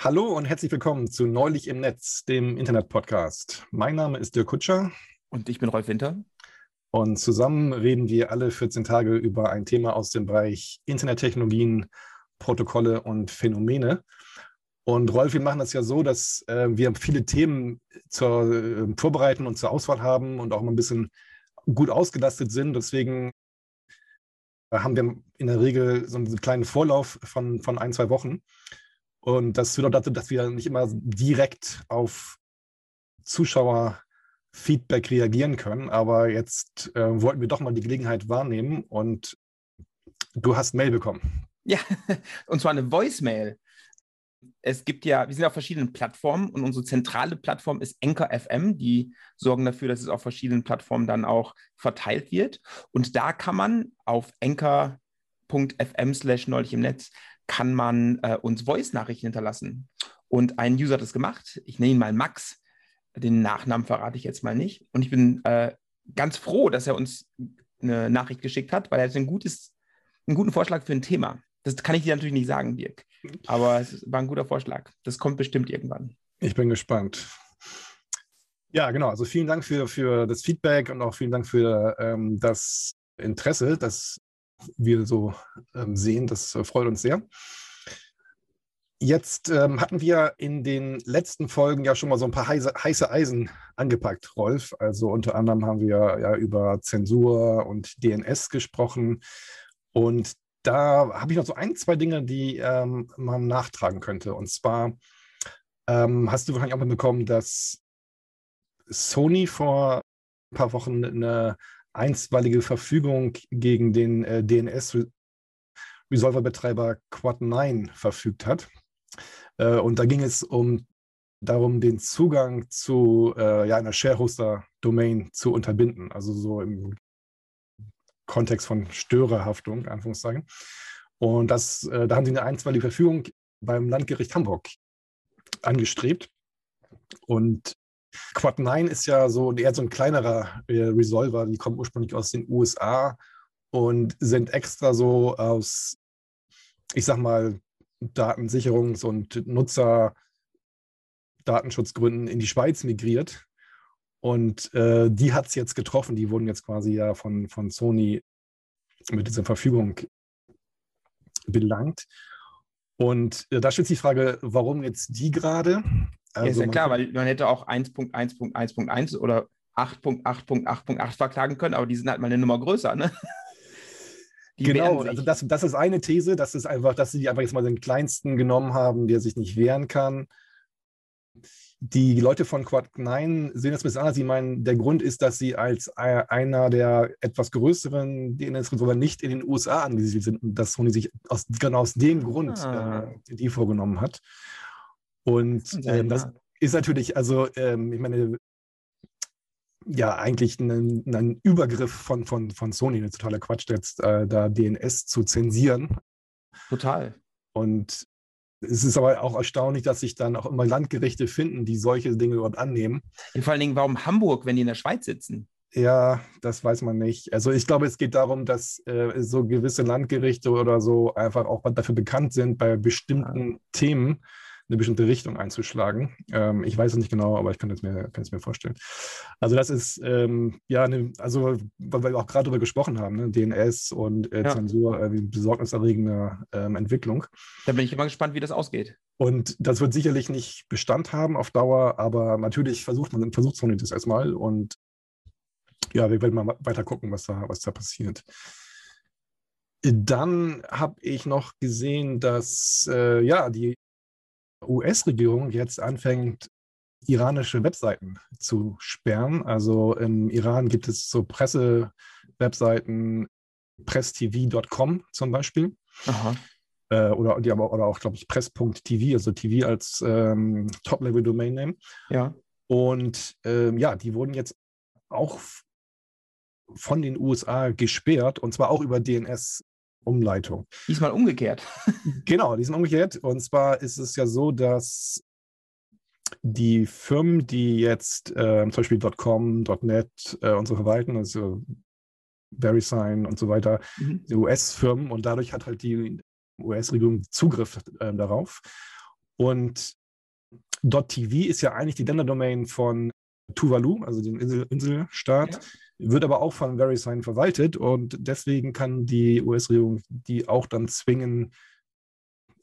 Hallo und herzlich willkommen zu Neulich im Netz, dem Internet-Podcast. Mein Name ist Dirk Kutscher. Und ich bin Rolf Winter. Und zusammen reden wir alle 14 Tage über ein Thema aus dem Bereich Internettechnologien, Protokolle und Phänomene. Und Rolf, wir machen das ja so, dass äh, wir viele Themen zur äh, Vorbereiten und zur Auswahl haben und auch mal ein bisschen gut ausgelastet sind. Deswegen haben wir in der Regel so einen kleinen Vorlauf von, von ein, zwei Wochen. Und das führt auch dazu, dass wir nicht immer direkt auf Zuschauerfeedback reagieren können. Aber jetzt äh, wollten wir doch mal die Gelegenheit wahrnehmen und du hast Mail bekommen. Ja, und zwar eine Voicemail. Es gibt ja, wir sind auf verschiedenen Plattformen und unsere zentrale Plattform ist Anchor FM. Die sorgen dafür, dass es auf verschiedenen Plattformen dann auch verteilt wird. Und da kann man auf anchor.fm slash neulich im Netz kann man äh, uns Voice-Nachrichten hinterlassen. Und ein User hat das gemacht. Ich nenne ihn mal Max. Den Nachnamen verrate ich jetzt mal nicht. Und ich bin äh, ganz froh, dass er uns eine Nachricht geschickt hat, weil er hat ein gutes, einen guten Vorschlag für ein Thema. Das kann ich dir natürlich nicht sagen, Dirk. Aber es war ein guter Vorschlag. Das kommt bestimmt irgendwann. Ich bin gespannt. Ja, genau. Also vielen Dank für, für das Feedback und auch vielen Dank für ähm, das Interesse. Das wir so ähm, sehen. Das äh, freut uns sehr. Jetzt ähm, hatten wir in den letzten Folgen ja schon mal so ein paar heiße, heiße, Eisen angepackt, Rolf. Also unter anderem haben wir ja über Zensur und DNS gesprochen. Und da habe ich noch so ein, zwei Dinge, die ähm, man nachtragen könnte. Und zwar ähm, hast du wahrscheinlich auch mitbekommen, dass Sony vor ein paar Wochen eine einstweilige Verfügung gegen den äh, DNS-Resolver-Betreiber Quad9 verfügt hat. Äh, und da ging es um darum, den Zugang zu äh, ja, einer Sharehoster-Domain zu unterbinden, also so im Kontext von Störerhaftung, Anführungszeichen. Und das, äh, da haben sie eine einstweilige Verfügung beim Landgericht Hamburg angestrebt. Und Quad 9 ist ja so eher so ein kleinerer äh, Resolver, die kommen ursprünglich aus den USA und sind extra so aus, ich sag mal, Datensicherungs- und Nutzerdatenschutzgründen in die Schweiz migriert. Und äh, die hat es jetzt getroffen. Die wurden jetzt quasi ja von, von Sony mit dieser Verfügung belangt. Und äh, da stellt sich die Frage, warum jetzt die gerade? Also ja, ist ja klar, weil man hätte auch 1.1.1.1 oder 8.8.8.8 verklagen können, aber die sind halt mal eine Nummer größer, ne? Die genau, also das, das ist eine These, das ist einfach, dass sie einfach jetzt mal den kleinsten genommen haben, der sich nicht wehren kann. Die Leute von Quad 9 sehen das ein bisschen anders. Sie meinen, der Grund ist, dass sie als einer der etwas größeren DNS-Resolver nicht in den USA angesiedelt sind und dass Sony sich aus, genau aus dem Grund ah. äh, die vorgenommen hat. Und ähm, das ist natürlich, also ähm, ich meine, ja, eigentlich ein, ein, Übergriff von, von, von Sony, ein totaler Quatsch, jetzt äh, da DNS zu zensieren. Total. Und es ist aber auch erstaunlich, dass sich dann auch immer Landgerichte finden, die solche Dinge überhaupt annehmen. Und vor allen Dingen, warum Hamburg, wenn die in der Schweiz sitzen? Ja, das weiß man nicht. Also ich glaube, es geht darum, dass äh, so gewisse Landgerichte oder so einfach auch dafür bekannt sind, bei bestimmten ja. Themen eine bestimmte Richtung einzuschlagen. Ähm, ich weiß es nicht genau, aber ich kann es mir, kann es mir vorstellen. Also das ist, ähm, ja, eine, also weil wir auch gerade darüber gesprochen haben, ne? DNS und äh, ja. Zensur, äh, besorgniserregende ähm, Entwicklung. Da bin ich immer gespannt, wie das ausgeht. Und das wird sicherlich nicht Bestand haben auf Dauer, aber natürlich versucht man, versucht Sony das erstmal und ja, wir werden mal weiter gucken, was da, was da passiert. Dann habe ich noch gesehen, dass äh, ja, die US-Regierung jetzt anfängt, iranische Webseiten zu sperren. Also im Iran gibt es so Presse-Webseiten, presstv.com zum Beispiel. Äh, oder, die aber, oder auch, glaube ich, press.tv, also TV als ähm, Top-Level-Domain-Name. Ja. Und ähm, ja, die wurden jetzt auch von den USA gesperrt und zwar auch über DNS Umleitung. Diesmal umgekehrt. genau, diesmal umgekehrt. Und zwar ist es ja so, dass die Firmen, die jetzt äh, zum Beispiel .com, .net äh, und so verwalten, also VeriSign und so weiter, mhm. US-Firmen und dadurch hat halt die US-Regierung Zugriff äh, darauf. Und .tv ist ja eigentlich die Länderdomain von Tuvalu, also dem Insel Inselstaat, ja. wird aber auch von VeriSign verwaltet und deswegen kann die US-Regierung die auch dann zwingen,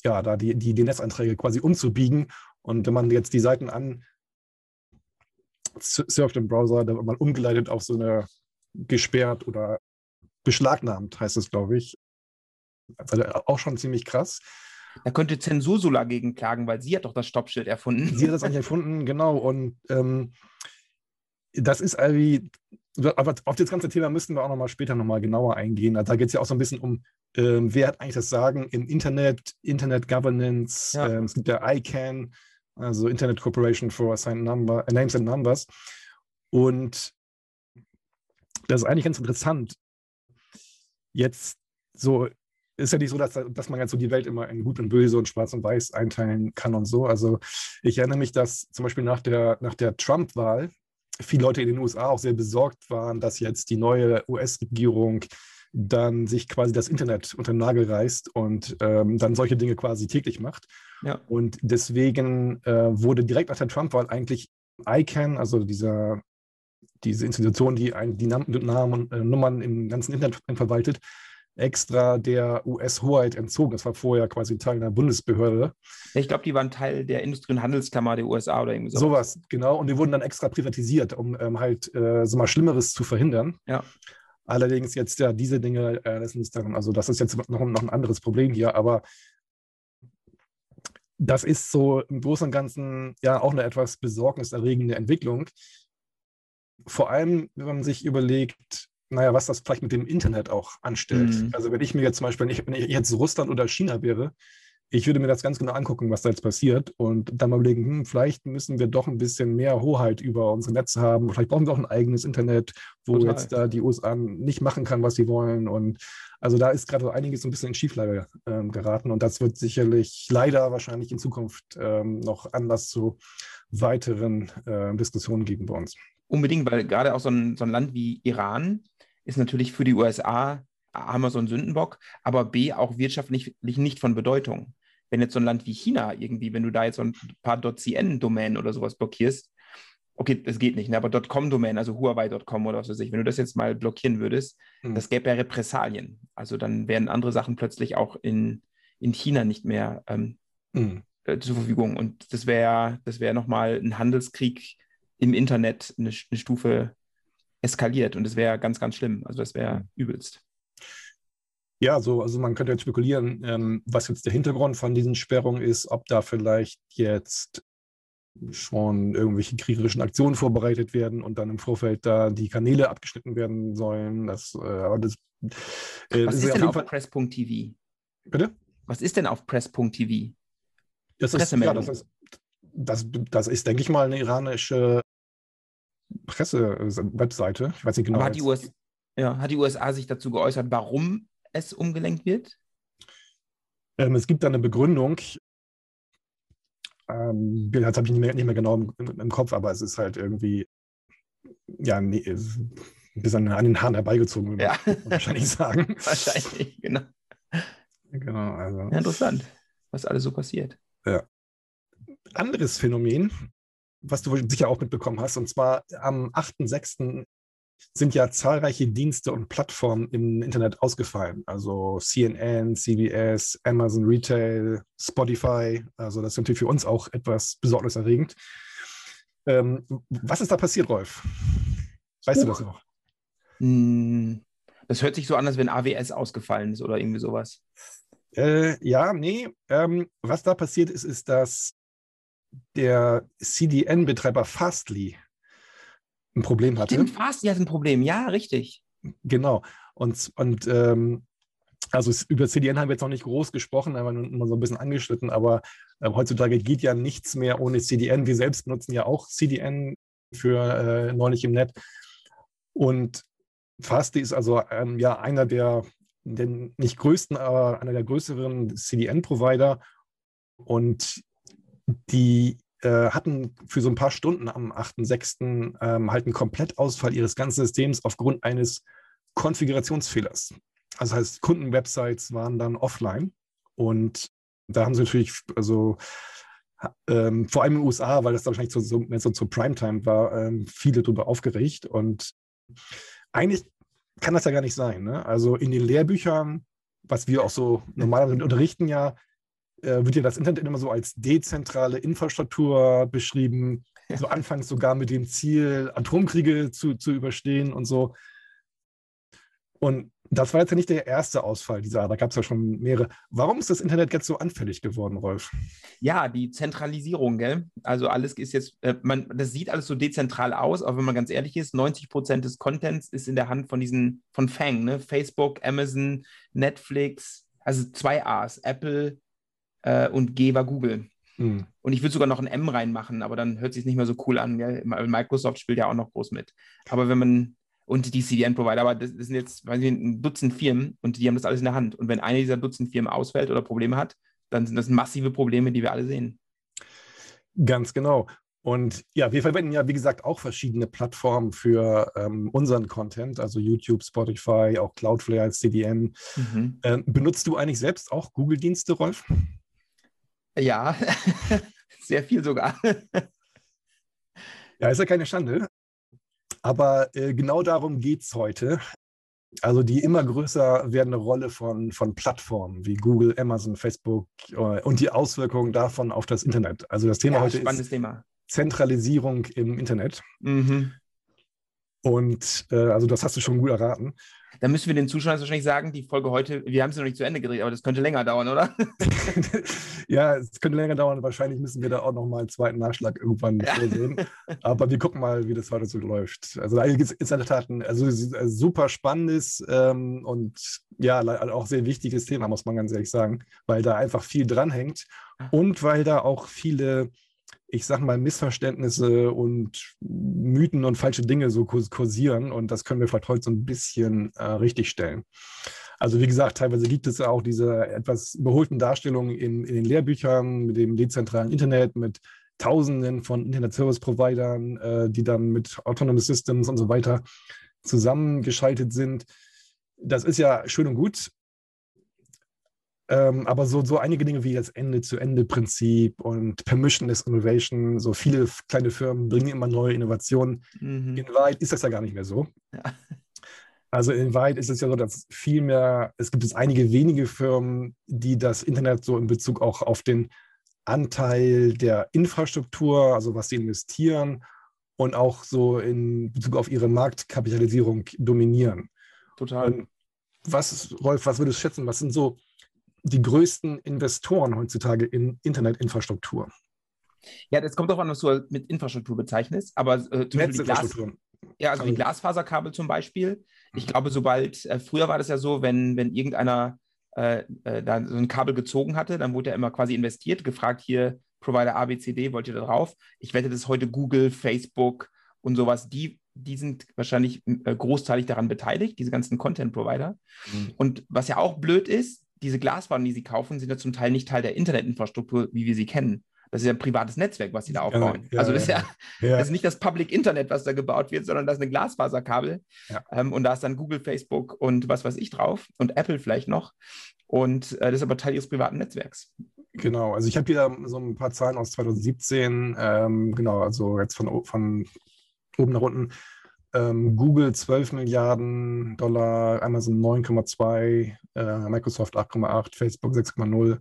ja, da die, die DNS-Einträge quasi umzubiegen. Und wenn man jetzt die Seiten an surft im Browser, dann wird man umgeleitet auf so eine gesperrt oder beschlagnahmt, heißt es, glaube ich. Also auch schon ziemlich krass. Da könnte Zensursula gegen klagen, weil sie hat doch das Stoppschild erfunden. Sie hat das eigentlich erfunden, genau. Und ähm, das ist irgendwie, aber auf das ganze Thema müssen wir auch nochmal später nochmal genauer eingehen. Also da geht es ja auch so ein bisschen um, ähm, wer hat eigentlich das Sagen im Internet, Internet Governance. Ja. Ähm, es gibt ja ICANN, also Internet Corporation for Assigned Number, äh, Names and Numbers. Und das ist eigentlich ganz interessant. Jetzt so ist ja nicht so, dass, dass man jetzt so die Welt immer in gut und böse und schwarz und weiß einteilen kann und so. Also ich erinnere mich, dass zum Beispiel nach der, nach der Trump-Wahl viele Leute in den USA auch sehr besorgt waren, dass jetzt die neue US-Regierung dann sich quasi das Internet unter den Nagel reißt und ähm, dann solche Dinge quasi täglich macht. Ja. Und deswegen äh, wurde direkt nach der Trump-Wahl eigentlich ICANN, also dieser, diese Institution, die ein, die Namen, äh, Nummern im ganzen Internet verwaltet, extra der US-Hoheit entzogen. Das war vorher quasi Teil einer Bundesbehörde. Ich glaube, die waren Teil der Industrie- und Handelskammer der USA oder irgendwie sowas. Sowas, genau. Und die wurden dann extra privatisiert, um ähm, halt äh, so mal Schlimmeres zu verhindern. Ja. Allerdings jetzt ja diese Dinge äh, lassen sich daran, also das ist jetzt noch, noch ein anderes Problem hier, aber das ist so im Großen und Ganzen ja auch eine etwas besorgniserregende Entwicklung. Vor allem, wenn man sich überlegt, naja, was das vielleicht mit dem Internet auch anstellt. Mhm. Also wenn ich mir jetzt zum Beispiel, wenn ich jetzt Russland oder China wäre, ich würde mir das ganz genau angucken, was da jetzt passiert und dann mal überlegen, hm, vielleicht müssen wir doch ein bisschen mehr Hoheit über unsere Netze haben. Vielleicht brauchen wir auch ein eigenes Internet, wo Total. jetzt da die USA nicht machen kann, was sie wollen. Und also da ist gerade einiges so ein bisschen in Schieflage ähm, geraten und das wird sicherlich leider wahrscheinlich in Zukunft ähm, noch Anlass zu weiteren äh, Diskussionen geben bei uns. Unbedingt, weil gerade auch so ein, so ein Land wie Iran ist natürlich für die USA einen Sündenbock, aber B auch wirtschaftlich nicht von Bedeutung. Wenn jetzt so ein Land wie China irgendwie, wenn du da jetzt so ein paar .cn-Domänen oder sowas blockierst, okay, das geht nicht, ne? aber .com-Domänen, also Huawei.com oder was weiß ich, wenn du das jetzt mal blockieren würdest, mhm. das gäbe ja Repressalien. Also dann wären andere Sachen plötzlich auch in, in China nicht mehr ähm, mhm. äh, zur Verfügung. Und das wäre das wär nochmal ein Handelskrieg im Internet, eine, eine Stufe eskaliert und das wäre ganz, ganz schlimm. Also das wäre mhm. übelst. Ja, so, also man könnte jetzt spekulieren, ähm, was jetzt der Hintergrund von diesen Sperrungen ist, ob da vielleicht jetzt schon irgendwelche kriegerischen Aktionen vorbereitet werden und dann im Vorfeld da die Kanäle abgeschnitten werden sollen. Das, äh, das äh, Was ist, ist denn auf Press.tv? Bitte? Was ist denn auf Press.tv? Das ist, ja, das ist, das, das ist, denke ich mal, eine iranische Presse-Webseite. Ich weiß nicht genau. Hat die, US ja, hat die USA sich dazu geäußert, warum es umgelenkt wird? Ähm, es gibt da eine Begründung. Ähm, das habe ich nicht mehr, nicht mehr genau im, im, Kopf, aber es ist halt irgendwie, ja, nee, bis an, an den Haaren herbeigezogen, ja. wahrscheinlich sagen. wahrscheinlich, genau. Genau, also. Ja, interessant, was alles so passiert. Ja. Anderes Phänomen, was du sicher auch mitbekommen hast, und zwar am 8.6 sind ja zahlreiche Dienste und Plattformen im Internet ausgefallen. Also CNN, CBS, Amazon Retail, Spotify. Also das ist natürlich für uns auch etwas besorgniserregend. Ähm, was ist da passiert, Rolf? Weißt uh. du das noch? Hm, das hört sich so an, als wenn AWS ausgefallen ist oder irgendwie sowas. Äh, ja, nee. Ähm, was da passiert ist, ist, dass der CDN-Betreiber Fastly ein Problem hatte. Stimmt, Fastly hat ein Problem, ja, richtig. Genau. Und, und ähm, also über CDN haben wir jetzt noch nicht groß gesprochen, haben wir nur so ein bisschen angeschnitten, aber äh, heutzutage geht ja nichts mehr ohne CDN. Wir selbst nutzen ja auch CDN für äh, neulich im Netz. Und Fastly ist also ähm, ja einer der, der nicht größten, aber einer der größeren CDN-Provider. Und die äh, hatten für so ein paar Stunden am 8.6. Ähm, halt einen Komplettausfall ihres ganzen Systems aufgrund eines Konfigurationsfehlers. Also heißt, Kundenwebsites waren dann offline und da haben sie natürlich also ähm, vor allem in den USA, weil das da wahrscheinlich so, so, so zur Primetime war, ähm, viele darüber aufgeregt. Und eigentlich kann das ja gar nicht sein. Ne? Also in den Lehrbüchern, was wir auch so normalerweise unterrichten ja, wird ja das Internet immer so als dezentrale Infrastruktur beschrieben. So anfangs sogar mit dem Ziel, Atomkriege zu, zu überstehen und so. Und das war jetzt ja nicht der erste Ausfall dieser Art, da gab es ja schon mehrere. Warum ist das Internet jetzt so anfällig geworden, Rolf? Ja, die Zentralisierung, gell? Also alles ist jetzt, äh, man, das sieht alles so dezentral aus, aber wenn man ganz ehrlich ist, 90 Prozent des Contents ist in der Hand von diesen, von Fang, ne? Facebook, Amazon, Netflix, also zwei A's, Apple äh, und G war Google. Mhm. Und ich würde sogar noch ein M reinmachen, aber dann hört sich nicht mehr so cool an. Gell? Microsoft spielt ja auch noch groß mit. Aber wenn man und die CDN-Provider, aber das, das, sind jetzt weiß ich, ein Dutzend Firmen und die haben das alles in der Hand. Und wenn eine dieser Dutzend Firmen ausfällt oder Probleme hat, dann sind das massive Probleme, die wir alle sehen. Ganz genau. Und ja, wir verwenden ja, wie gesagt, auch verschiedene Plattformen für ähm, unseren Content, also YouTube, Spotify, auch Cloudflare als CDN. Mhm. Ähm, benutzt du eigentlich selbst auch Google-Dienste, Rolf? Ja, sehr viel sogar. ja, ist ja keine Schande. Aber äh, genau darum geht es heute. Also die immer größer werdende Rolle von, von Plattformen wie Google, Amazon, Facebook äh, und die Auswirkungen davon auf das Internet. Also das Thema ja, heute ist Thema. Zentralisierung im Internet. Mhm. Und äh, also das hast du schon gut erraten. Dann müssen wir den Zuschauern wahrscheinlich sagen, die Folge heute, wir haben sie noch nicht zu Ende gedreht, aber das könnte länger dauern, oder? ja, es könnte länger dauern. Wahrscheinlich müssen wir da auch noch mal einen zweiten Nachschlag irgendwann ja. vorsehen. Aber wir gucken mal, wie das heute so läuft. Also ist in der Tat ein also, super spannendes ähm, und ja, auch sehr wichtiges Thema, muss man ganz ehrlich sagen, weil da einfach viel dranhängt und weil da auch viele ich sag mal, Missverständnisse und Mythen und falsche Dinge so kursieren. Und das können wir vielleicht heute so ein bisschen äh, richtigstellen. Also wie gesagt, teilweise gibt es auch diese etwas überholten Darstellungen in, in den Lehrbüchern mit dem dezentralen Internet, mit Tausenden von Internet-Service-Providern, äh, die dann mit Autonomous Systems und so weiter zusammengeschaltet sind. Das ist ja schön und gut, ähm, aber so, so einige Dinge wie das Ende-zu-Ende-Prinzip und Permissionless Innovation, so viele kleine Firmen bringen immer neue Innovationen. Mhm. In Wahrheit ist das ja gar nicht mehr so. Ja. Also in Wahrheit ist es ja so, dass viel mehr, es gibt jetzt einige wenige Firmen, die das Internet so in Bezug auch auf den Anteil der Infrastruktur, also was sie investieren und auch so in Bezug auf ihre Marktkapitalisierung dominieren. Total. Und was, Rolf, was würdest du schätzen? Was sind so die größten Investoren heutzutage in Internetinfrastruktur. Ja, das kommt auch an, was du mit Infrastruktur bezeichnest, aber äh, zum Beispiel Glas, ja, also die Glasfaserkabel zum Beispiel. Ich glaube, sobald, äh, früher war das ja so, wenn, wenn irgendeiner äh, äh, da so ein Kabel gezogen hatte, dann wurde er immer quasi investiert, gefragt hier, Provider ABCD, wollt ihr da drauf? Ich wette, das ist heute Google, Facebook und sowas, die, die sind wahrscheinlich äh, großteilig daran beteiligt, diese ganzen Content-Provider. Mhm. Und was ja auch blöd ist, diese Glaswaren, die sie kaufen, sind ja zum Teil nicht Teil der Internetinfrastruktur, wie wir sie kennen. Das ist ja ein privates Netzwerk, was sie da aufbauen. Ja, also das ist ja, ja, das ist nicht das Public Internet, was da gebaut wird, sondern das ist ein Glasfaserkabel. Ja. Ähm, und da ist dann Google, Facebook und was weiß ich drauf und Apple vielleicht noch. Und äh, das ist aber Teil ihres privaten Netzwerks. Genau, also ich habe hier so ein paar Zahlen aus 2017, ähm, genau, also jetzt von, von oben nach unten ähm, Google 12 Milliarden Dollar, Amazon 9,2, äh, Microsoft 8,8, Facebook 6,0.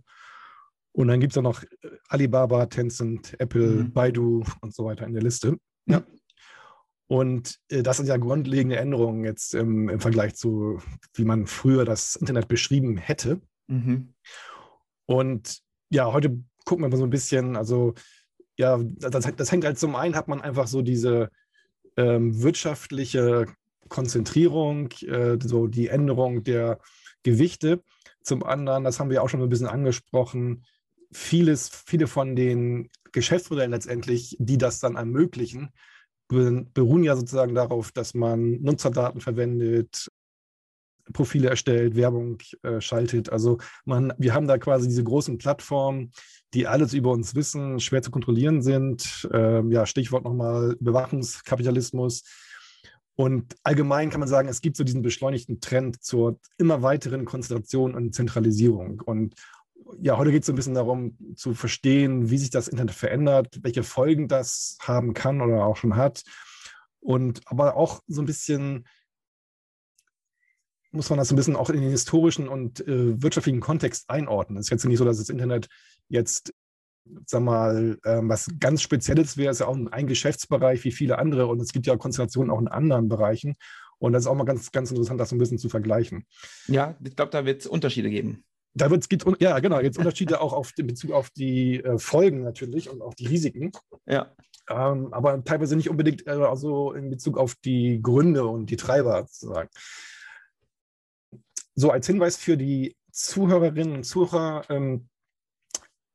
Und dann gibt es auch noch äh, Alibaba, Tencent, Apple, mhm. Baidu und so weiter in der Liste. Ja. Und äh, das sind ja grundlegende Änderungen jetzt im, im, Vergleich zu, wie man früher das Internet beschrieben hätte. Mhm. Und ja, heute gucken wir mal so ein bisschen, also ja, das, das hängt halt zum einen, hat man einfach so diese ähm, wirtschaftliche Konzentrierung, äh, so die Änderung der Gewichte. Zum anderen, das haben wir auch schon ein bisschen angesprochen, vieles, viele von den Geschäftsmodellen letztendlich, die das dann ermöglichen, beruhen ja sozusagen darauf, dass man Nutzerdaten verwendet, Profile erstellt, Werbung äh, schaltet. Also man, wir haben da quasi diese großen Plattformen, die alles über uns wissen, schwer zu kontrollieren sind. Ähm, ja, Stichwort nochmal Bewachungskapitalismus. Und allgemein kann man sagen, es gibt so diesen beschleunigten Trend zur immer weiteren Konzentration und Zentralisierung. Und ja, heute geht es so ein bisschen darum zu verstehen, wie sich das Internet verändert, welche Folgen das haben kann oder auch schon hat. Und aber auch so ein bisschen muss man das ein bisschen auch in den historischen und äh, wirtschaftlichen Kontext einordnen. Es ist jetzt nicht so, dass das Internet jetzt, sag mal, ähm, was ganz Spezielles wäre. Es ist ja auch ein Geschäftsbereich wie viele andere und es gibt ja Konzentrationen auch in anderen Bereichen. Und das ist auch mal ganz, ganz interessant, das so ein bisschen zu vergleichen. Ja, ich glaube, da wird es Unterschiede geben. Da wird es ja genau, jetzt Unterschiede auch auf, in Bezug auf die äh, Folgen natürlich und auch die Risiken. Ja. Ähm, aber teilweise nicht unbedingt äh, also in Bezug auf die Gründe und die Treiber sozusagen. So als Hinweis für die Zuhörerinnen und Zuhörer, ähm, äh,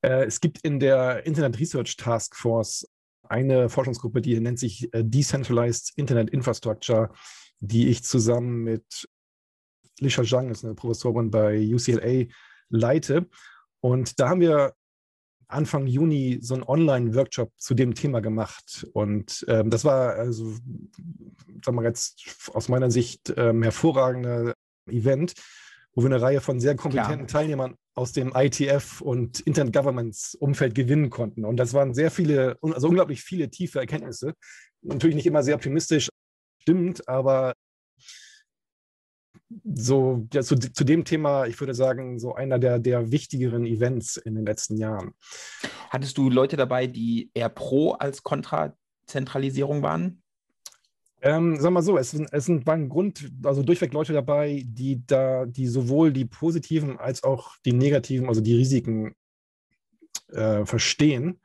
es gibt in der Internet Research Task Force eine Forschungsgruppe, die nennt sich äh, Decentralized Internet Infrastructure die ich zusammen mit Lisha Zhang, ist eine Professorin bei UCLA, leite. Und da haben wir Anfang Juni so einen Online-Workshop zu dem Thema gemacht. Und ähm, das war, also, sagen wir jetzt aus meiner Sicht, ähm, hervorragender Event, wo wir eine Reihe von sehr kompetenten Klar. Teilnehmern aus dem ITF und Internet Governments Umfeld gewinnen konnten. Und das waren sehr viele, also unglaublich viele tiefe Erkenntnisse. Natürlich nicht immer sehr optimistisch, stimmt, aber so ja, zu, zu dem Thema, ich würde sagen, so einer der, der wichtigeren Events in den letzten Jahren. Hattest du Leute dabei, die eher pro als kontra Zentralisierung waren? Ähm, sag mal so, es, es sind, waren Grund, also durchweg Leute dabei, die da, die sowohl die positiven als auch die negativen, also die Risiken äh, verstehen.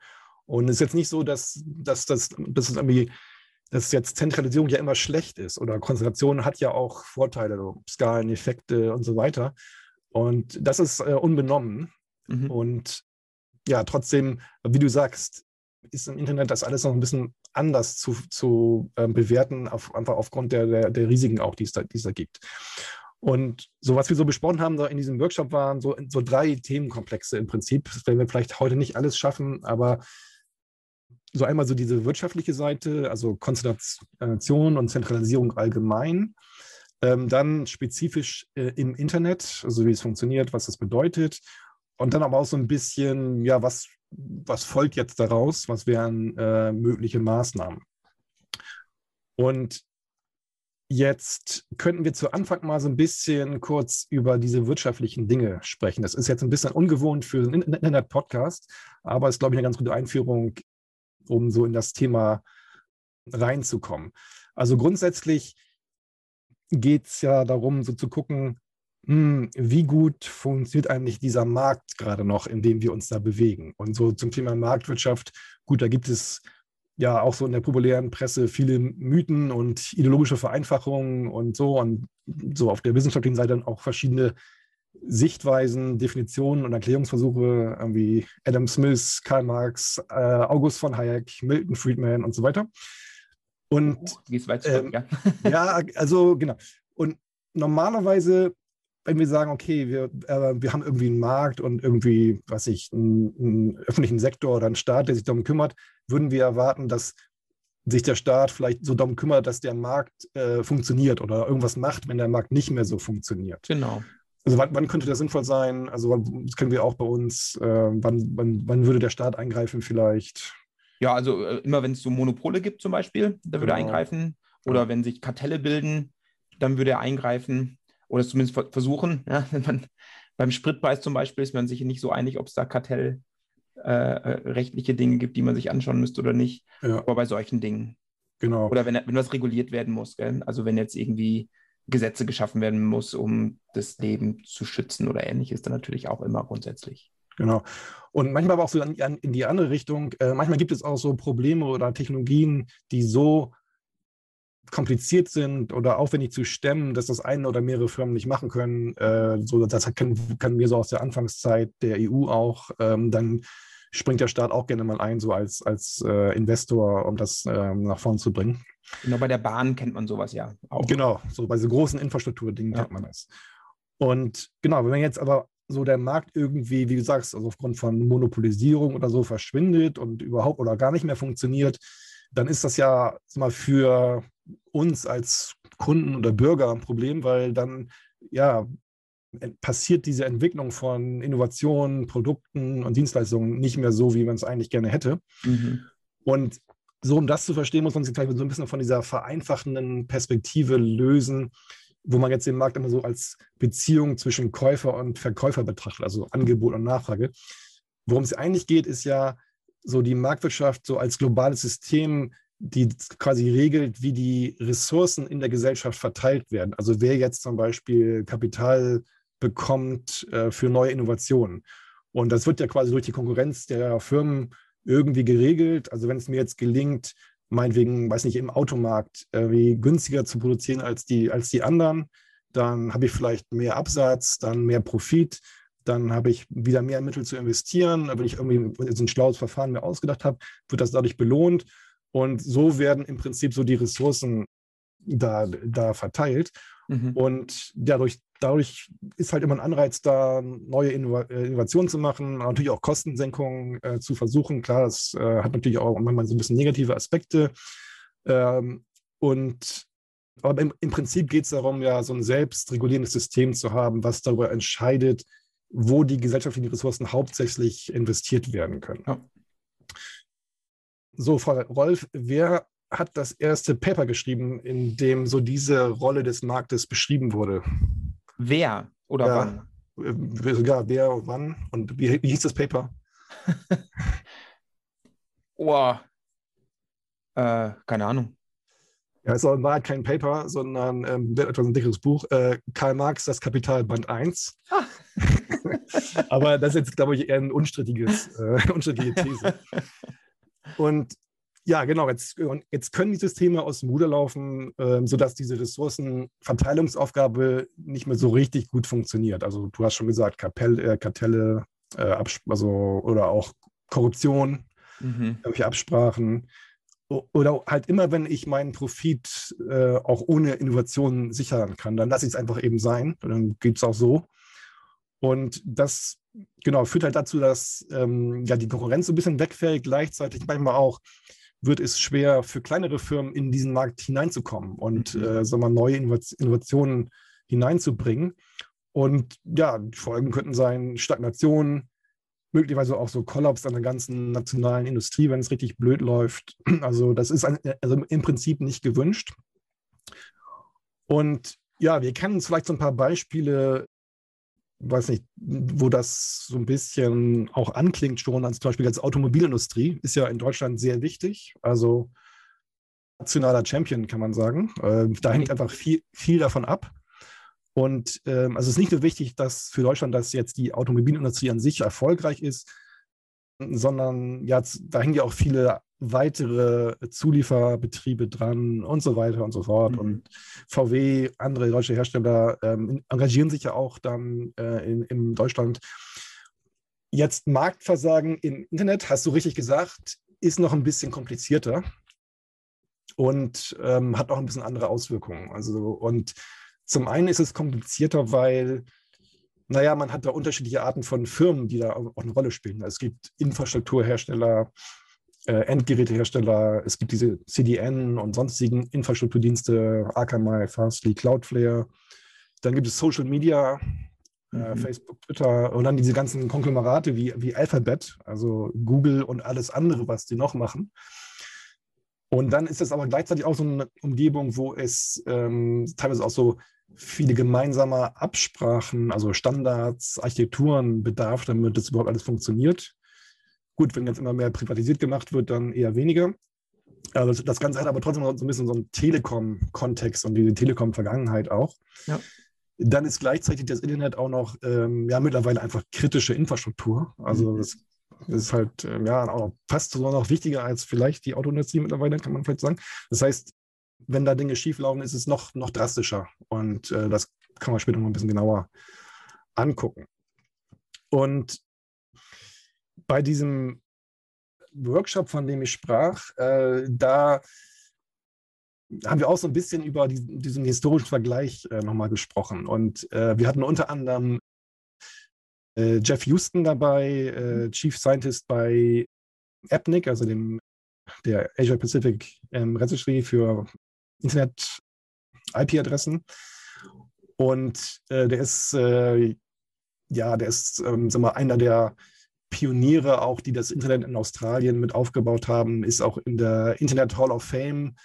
Und es ist jetzt nicht so, dass, dass, dass, dass irgendwie dass jetzt Zentralisierung ja immer schlecht ist oder Konzentration hat ja auch Vorteile, so Skaleneffekte und so weiter. Und das ist äh, unbenommen. Mhm. Und ja, trotzdem, wie du sagst, ist im Internet das alles noch ein bisschen anders zu, zu äh, bewerten, auf, einfach aufgrund der, der, der Risiken auch, die es, da, die es da gibt. Und so, was wir so besprochen haben in diesem Workshop, waren so, so drei Themenkomplexe im Prinzip. Das werden wir vielleicht heute nicht alles schaffen, aber so einmal so diese wirtschaftliche Seite, also Konzentration und Zentralisierung allgemein. Ähm, dann spezifisch äh, im Internet, also wie es funktioniert, was das bedeutet. Und dann aber auch so ein bisschen, ja, was, was folgt jetzt daraus? Was wären äh, mögliche Maßnahmen? Und Jetzt könnten wir zu Anfang mal so ein bisschen kurz über diese wirtschaftlichen Dinge sprechen. Das ist jetzt ein bisschen ungewohnt für einen Internet-Podcast, aber ist, glaube ich, eine ganz gute Einführung um so in das Thema reinzukommen. Also grundsätzlich geht es ja darum, so zu gucken, wie gut funktioniert eigentlich dieser Markt gerade noch, in dem wir uns da bewegen. Und so zum Thema Marktwirtschaft, gut, da gibt es ja auch so in der populären Presse viele Mythen und ideologische Vereinfachungen und so. Und so auf der wissenschaftlichen Seite dann auch verschiedene Sichtweisen, Definitionen und Erklärungsversuche wie Adam Smith, Karl Marx, äh, August von Hayek, Milton Friedman und so weiter. Und oh, weit zurück, ähm, ja. ja, also genau. Und normalerweise, wenn wir sagen, okay, wir, äh, wir haben irgendwie einen Markt und irgendwie, was ich, einen, einen öffentlichen Sektor oder einen Staat, der sich darum kümmert, würden wir erwarten, dass sich der Staat vielleicht so darum kümmert, dass der Markt äh, funktioniert oder irgendwas macht, wenn der Markt nicht mehr so funktioniert. Genau. Also wann, wann, könnte das sinnvoll sein? Also das können wir auch bei uns. Äh, wann, wann, wann, würde der Staat eingreifen vielleicht? Ja, also äh, immer wenn es so Monopole gibt zum Beispiel, da würde genau. er eingreifen. Oder ja. wenn sich Kartelle bilden, dann würde er eingreifen. Oder es zumindest versuchen. Ja? Wenn man, beim Spritpreis zum Beispiel ist man sich nicht so einig, ob es da kartellrechtliche äh, Dinge gibt, die man sich anschauen müsste oder nicht. Ja. Aber bei solchen Dingen. Genau. Oder wenn, wenn was reguliert werden muss. Gell? Also wenn jetzt irgendwie Gesetze geschaffen werden muss, um das Leben zu schützen oder ähnliches, dann natürlich auch immer grundsätzlich. Genau. Und manchmal aber auch so in die andere Richtung. Äh, manchmal gibt es auch so Probleme oder Technologien, die so kompliziert sind oder aufwendig zu stemmen, dass das eine oder mehrere Firmen nicht machen können. Äh, so, das kennen, kennen wir so aus der Anfangszeit der EU auch. Ähm, dann springt der Staat auch gerne mal ein, so als, als äh, Investor, um das ähm, nach vorne zu bringen. Genau, bei der Bahn kennt man sowas ja auch. Genau, so bei so großen Infrastrukturdingen ja. kennt man das. Und genau, wenn man jetzt aber so der Markt irgendwie, wie du sagst, also aufgrund von Monopolisierung oder so verschwindet und überhaupt oder gar nicht mehr funktioniert, dann ist das ja mal für uns als Kunden oder Bürger ein Problem, weil dann ja passiert diese Entwicklung von Innovationen, Produkten und Dienstleistungen nicht mehr so, wie man es eigentlich gerne hätte. Mhm. Und so, um das zu verstehen, muss man sich gleich so ein bisschen von dieser vereinfachenden Perspektive lösen, wo man jetzt den Markt immer so als Beziehung zwischen Käufer und Verkäufer betrachtet, also Angebot und Nachfrage. Worum es eigentlich geht, ist ja so die Marktwirtschaft so als globales System, die quasi regelt, wie die Ressourcen in der Gesellschaft verteilt werden. Also wer jetzt zum Beispiel Kapital bekommt äh, für neue Innovationen. Und das wird ja quasi durch die Konkurrenz der Firmen irgendwie geregelt. Also wenn es mir jetzt gelingt, meinetwegen, weiß nicht, im Automarkt äh, wie günstiger zu produzieren als die, als die anderen, dann habe ich vielleicht mehr Absatz, dann mehr Profit, dann habe ich wieder mehr Mittel zu investieren. Wenn ich irgendwie so ein schlaues Verfahren mir ausgedacht habe, wird das dadurch belohnt. Und so werden im Prinzip so die Ressourcen da, da verteilt. Mhm. Und dadurch, dadurch ist halt immer ein Anreiz da, neue Innov äh, Innovationen zu machen, natürlich auch Kostensenkungen äh, zu versuchen. Klar, das äh, hat natürlich auch manchmal so ein bisschen negative Aspekte. Ähm, und aber im, im Prinzip geht es darum, ja, so ein selbstregulierendes System zu haben, was darüber entscheidet, wo die gesellschaftlichen Ressourcen hauptsächlich investiert werden können. Ja. So, Frau Rolf, wer hat das erste Paper geschrieben, in dem so diese Rolle des Marktes beschrieben wurde? Wer oder ja, wann? Äh, sogar wer und wann und wie, wie hieß das Paper? oh, äh, keine Ahnung. Ja, es war kein Paper, sondern ähm, etwas ein dickeres Buch. Äh, Karl Marx, das Kapital, Band 1. Ah. Aber das ist jetzt, glaube ich, eher ein unstrittiges, äh, unstrittige These. Und ja, genau. Jetzt, jetzt können die Systeme aus dem Ruder laufen, äh, sodass diese Ressourcenverteilungsaufgabe nicht mehr so richtig gut funktioniert. Also du hast schon gesagt, Kapell, äh, Kartelle äh, also, oder auch Korruption, mhm. Absprachen. Oder halt immer, wenn ich meinen Profit äh, auch ohne Innovation sichern kann, dann lasse ich es einfach eben sein. Dann geht es auch so. Und das genau führt halt dazu, dass ähm, ja, die Konkurrenz so ein bisschen wegfällt, gleichzeitig manchmal auch wird es schwer für kleinere Firmen in diesen Markt hineinzukommen und mhm. äh, sagen wir, neue Innovationen hineinzubringen. Und ja, die Folgen könnten sein Stagnation, möglicherweise auch so Kollaps an der ganzen nationalen Industrie, wenn es richtig blöd läuft. Also das ist ein, also im Prinzip nicht gewünscht. Und ja, wir kennen vielleicht so ein paar Beispiele weiß nicht, wo das so ein bisschen auch anklingt schon, als zum Beispiel als Automobilindustrie, ist ja in Deutschland sehr wichtig. Also nationaler Champion, kann man sagen. Äh, da hängt einfach viel, viel davon ab. Und ähm, also es ist nicht nur wichtig, dass für Deutschland, dass jetzt die Automobilindustrie an sich erfolgreich ist, sondern ja, da hängen ja auch viele weitere Zulieferbetriebe dran und so weiter und so fort. Mhm. Und VW, andere deutsche Hersteller ähm, engagieren sich ja auch dann äh, in, in Deutschland. Jetzt Marktversagen im Internet, hast du richtig gesagt, ist noch ein bisschen komplizierter und ähm, hat auch ein bisschen andere Auswirkungen. Also, und zum einen ist es komplizierter, weil naja, man hat da unterschiedliche Arten von Firmen, die da auch eine Rolle spielen. Es gibt Infrastrukturhersteller, Endgerätehersteller, es gibt diese CDN und sonstigen Infrastrukturdienste, Akamai, Fastly, Cloudflare. Dann gibt es Social Media, äh, mhm. Facebook, Twitter und dann diese ganzen Konglomerate wie, wie Alphabet, also Google und alles andere, was die noch machen. Und dann ist es aber gleichzeitig auch so eine Umgebung, wo es ähm, teilweise auch so viele gemeinsame Absprachen, also Standards, Architekturen bedarf, damit das überhaupt alles funktioniert. Gut, wenn jetzt immer mehr privatisiert gemacht wird, dann eher weniger. Also das Ganze hat aber trotzdem so ein bisschen so einen Telekom-Kontext und diese Telekom-Vergangenheit auch. Ja. Dann ist gleichzeitig das Internet auch noch ähm, ja, mittlerweile einfach kritische Infrastruktur. Also mhm. das, ist halt ähm, ja auch fast sogar noch wichtiger als vielleicht die Autoindustrie mittlerweile, kann man vielleicht sagen. Das heißt, wenn da Dinge schieflaufen, ist es noch, noch drastischer. Und äh, das kann man später noch ein bisschen genauer angucken. Und bei diesem Workshop, von dem ich sprach, äh, da haben wir auch so ein bisschen über diesen, diesen historischen Vergleich äh, nochmal gesprochen. Und äh, wir hatten unter anderem äh, Jeff Houston dabei, äh, Chief Scientist bei Epnic, also dem der Asia Pacific ähm, Registry für Internet-IP-Adressen. Und äh, der ist, ja, der ist, ähm, sag mal, einer der Pioniere auch, die das Internet in Australien mit aufgebaut haben, ist auch in der Internet Hall of Fame.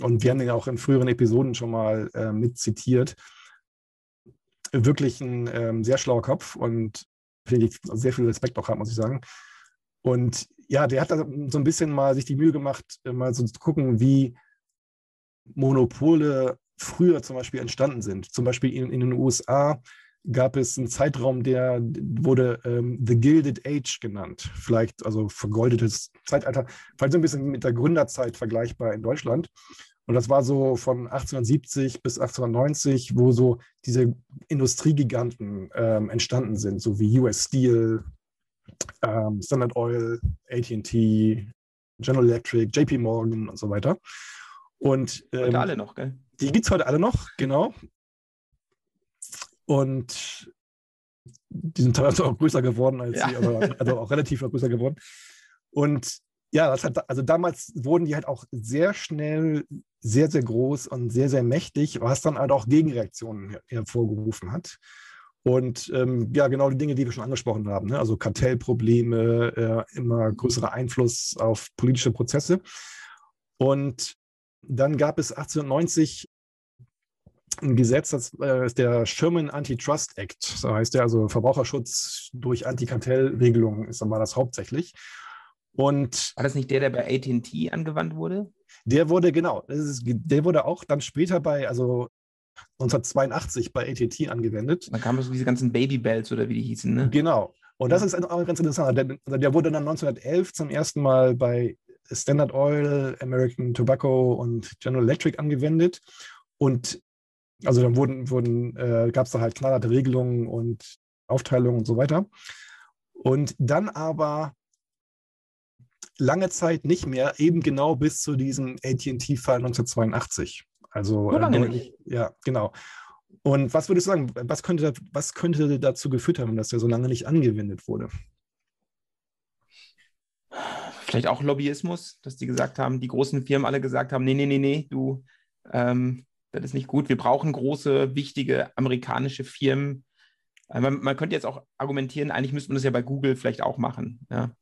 Und wir haben den auch in früheren Episoden schon mal äh, mit zitiert. Wirklich ein ähm, sehr schlauer Kopf und finde ich sehr viel Respekt auch haben, muss ich sagen. Und ja, der hat da so ein bisschen mal sich die Mühe gemacht, äh, mal so zu gucken, wie Monopole früher zum Beispiel entstanden sind. Zum Beispiel in, in den USA gab es einen Zeitraum, der wurde ähm, The Gilded Age genannt. Vielleicht, also vergoldetes Zeitalter, vielleicht so ein bisschen mit der Gründerzeit vergleichbar in Deutschland. Und das war so von 1870 bis 1890, wo so diese Industriegiganten ähm, entstanden sind, so wie US Steel, ähm, Standard Oil, AT&T, General Electric, JP Morgan und so weiter. Und ähm, heute alle noch, gell? Die gibt es heute alle noch, genau. Und die sind teilweise auch größer geworden als ja. sie, aber also auch relativ größer geworden. Und ja, hat, also damals wurden die halt auch sehr schnell sehr, sehr groß und sehr, sehr mächtig, was dann halt auch Gegenreaktionen hervorgerufen hat. Und ähm, ja, genau die Dinge, die wir schon angesprochen haben, ne? also Kartellprobleme, äh, immer größerer Einfluss auf politische Prozesse. Und dann gab es 1890 ein Gesetz, das äh, ist der Sherman Antitrust Act. So heißt der, also Verbraucherschutz durch Antikartellregelungen ist war das hauptsächlich. Und war das nicht der, der bei AT&T angewandt wurde? Der wurde, genau, ist, der wurde auch dann später bei, also 1982 bei AT&T angewendet. Da kamen so diese ganzen Babybells oder wie die hießen, ne? Genau. Und das ist auch ganz interessant. Der, der wurde dann 1911 zum ersten Mal bei Standard Oil, American Tobacco und General Electric angewendet. Und also dann wurden, wurden, äh, gab es da halt knallharte Regelungen und Aufteilungen und so weiter. Und dann aber lange Zeit nicht mehr, eben genau bis zu diesem AT&T-Fall 1982. Also so lange äh, nicht. Ja, genau. Und was würdest du sagen, was könnte, was könnte dazu geführt haben, dass der so lange nicht angewendet wurde? Vielleicht auch Lobbyismus, dass die gesagt haben, die großen Firmen alle gesagt haben, nee, nee, nee, nee, du, ähm, das ist nicht gut. Wir brauchen große, wichtige amerikanische Firmen. Äh, man, man, könnte jetzt auch argumentieren, eigentlich müsste man das ja bei Google vielleicht auch machen. Ja?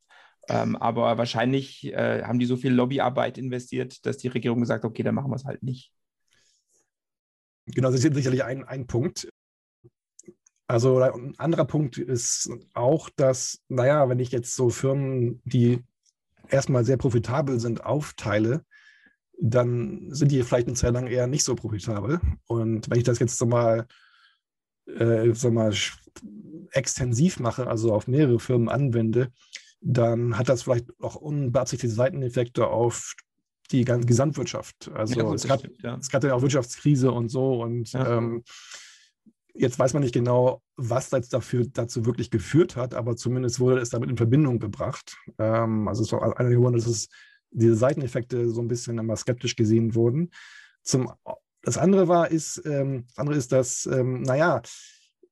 Ähm, aber wahrscheinlich äh, haben die so viel Lobbyarbeit investiert, dass die Regierung gesagt hat, okay, dann machen wir es halt nicht. Genau, das ist sicherlich ein, ein Punkt. Also ein anderer Punkt ist auch, dass, naja, wenn ich jetzt so Firmen, die erstmal sehr profitabel sind, aufteile, dann sind die vielleicht eine Zeit lang eher nicht so profitabel. Und wenn ich das jetzt so mal, äh, so mal extensiv mache, also auf mehrere Firmen anwende, dann hat das vielleicht auch unbeabsichtigte Seiteneffekte auf die ganze Gesamtwirtschaft. Also ja, es, gab, stimmt, ja. es gab ja auch Wirtschaftskrise und so und ja. ähm, jetzt weiß man nicht genau, was jetzt dafür, dazu wirklich geführt hat, aber zumindest wurde es damit in Verbindung gebracht. Ähm, also es war Gründe, dass es diese Seiteneffekte so ein bisschen immer skeptisch gesehen wurden. Zum, das andere war, ist, ähm, das andere ist, dass, ähm, naja,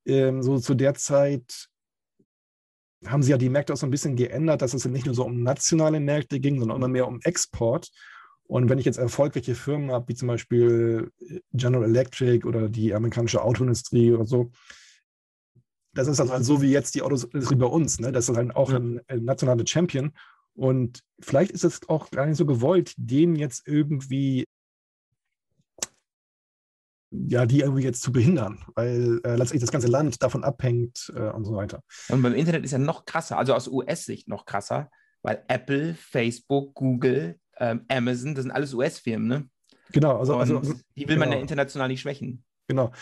ähm, so zu der Zeit haben sie ja die Märkte auch so ein bisschen geändert, dass es nicht nur so um nationale Märkte ging, sondern immer mehr um Export. Und wenn ich jetzt erfolgreiche Firmen habe, wie zum Beispiel General Electric oder die amerikanische Autoindustrie oder so, das ist halt so wie jetzt die Autoindustrie bei uns. Ne? Das ist halt auch ein, ein nationaler Champion. Und vielleicht ist es auch gar nicht so gewollt, den jetzt irgendwie ja, die irgendwie jetzt zu behindern, weil äh, letztendlich das ganze Land davon abhängt äh, und so weiter. Und beim Internet ist ja noch krasser, also aus US-Sicht noch krasser, weil Apple, Facebook, Google, ähm, Amazon, das sind alles US-Firmen, ne? Genau, also, also die will man ja international nicht schwächen. Genau.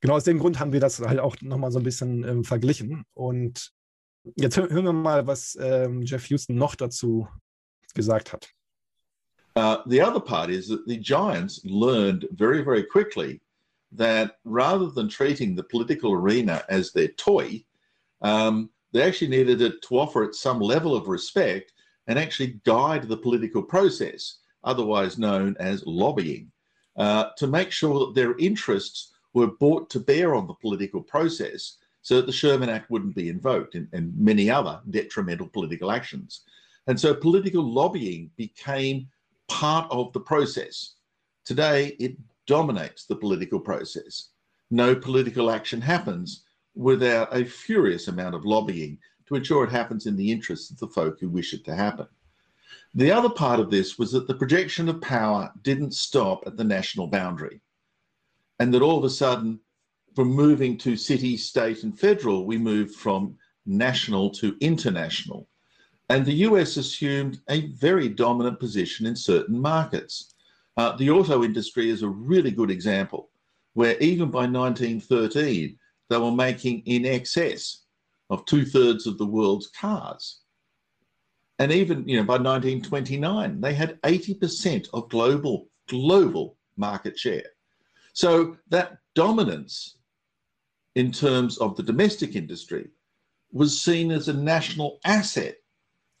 Genau aus dem Grund haben wir das halt auch nochmal so ein bisschen ähm, verglichen. Und jetzt hören wir mal, was ähm, Jeff Houston noch dazu gesagt hat. Uh, the other part is that the Giants learned very, very quickly that rather than treating the political arena as their toy, um, they actually needed it to offer it some level of respect and actually guide the political process, otherwise known as lobbying, uh, to make sure that their interests were brought to bear on the political process so that the Sherman Act wouldn't be invoked and, and many other detrimental political actions. And so political lobbying became part of the process. Today, it dominates the political process. no political action happens without a furious amount of lobbying to ensure it happens in the interests of the folk who wish it to happen. The other part of this was that the projection of power didn't stop at the national boundary. And that all of a sudden, from moving to city, state, and federal, we moved from national to international. And the US assumed a very dominant position in certain markets. Uh, the auto industry is a really good example, where even by 1913, they were making in excess of two thirds of the world's cars. And even you know, by 1929, they had 80% of global, global market share. So that dominance in terms of the domestic industry was seen as a national asset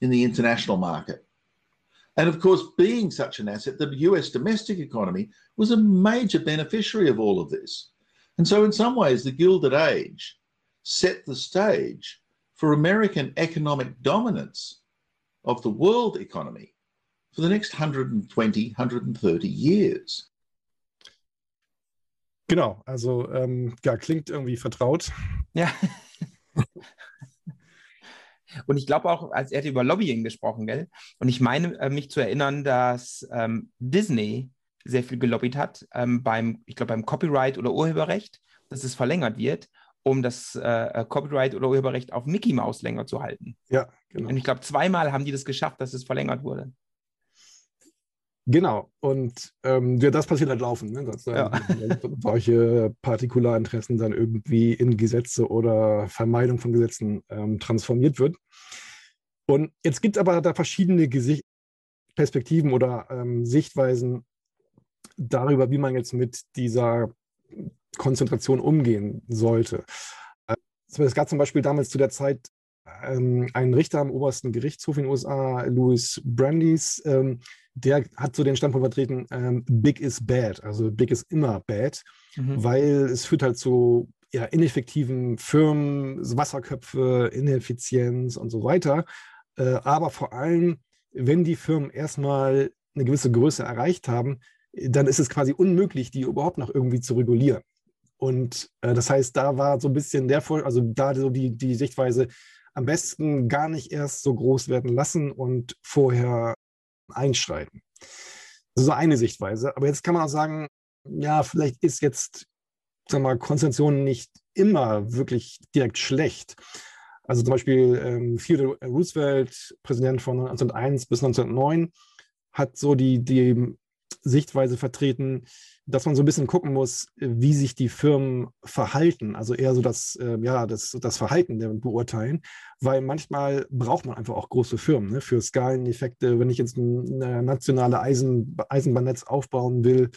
in the international market. And of course, being such an asset, the US domestic economy was a major beneficiary of all of this. And so, in some ways, the Gilded Age set the stage for American economic dominance of the world economy for the next 120, 130 years. Genau, also ähm, ja, klingt irgendwie vertraut. Ja. Und ich glaube auch, als er hat über Lobbying gesprochen, gell? Und ich meine, äh, mich zu erinnern, dass ähm, Disney sehr viel gelobbyt hat ähm, beim, ich glaube, beim Copyright oder Urheberrecht, dass es verlängert wird, um das äh, äh Copyright oder Urheberrecht auf Mickey Mouse länger zu halten. Ja, genau. Und ich glaube, zweimal haben die das geschafft, dass es verlängert wurde. Genau, und ähm, ja, das passiert halt laufend, ne? dass ja. solche Partikularinteressen dann irgendwie in Gesetze oder Vermeidung von Gesetzen ähm, transformiert wird. Und jetzt gibt es aber da verschiedene Gesicht Perspektiven oder ähm, Sichtweisen darüber, wie man jetzt mit dieser Konzentration umgehen sollte. Äh, es gab zum Beispiel damals zu der Zeit ähm, einen Richter am obersten Gerichtshof in den USA, Louis Brandeis, ähm, der hat so den Standpunkt vertreten, ähm, Big is bad, also Big ist immer bad, mhm. weil es führt halt zu ja, ineffektiven Firmen, Wasserköpfe, Ineffizienz und so weiter. Äh, aber vor allem, wenn die Firmen erstmal eine gewisse Größe erreicht haben, dann ist es quasi unmöglich, die überhaupt noch irgendwie zu regulieren. Und äh, das heißt, da war so ein bisschen der, also da so die, die Sichtweise, am besten gar nicht erst so groß werden lassen und vorher einschreiten. Das ist so eine Sichtweise. Aber jetzt kann man auch sagen, ja, vielleicht ist jetzt, sag mal, Konzentration nicht immer wirklich direkt schlecht. Also zum Beispiel ähm, Theodore Roosevelt, Präsident von 1901 bis 1909, hat so die, die Sichtweise vertreten, dass man so ein bisschen gucken muss, wie sich die Firmen verhalten, also eher so das, äh, ja, das, das Verhalten beurteilen, weil manchmal braucht man einfach auch große Firmen ne, für Skaleneffekte. Wenn ich jetzt ein, ein nationale Eisen, Eisenbahnnetz aufbauen will,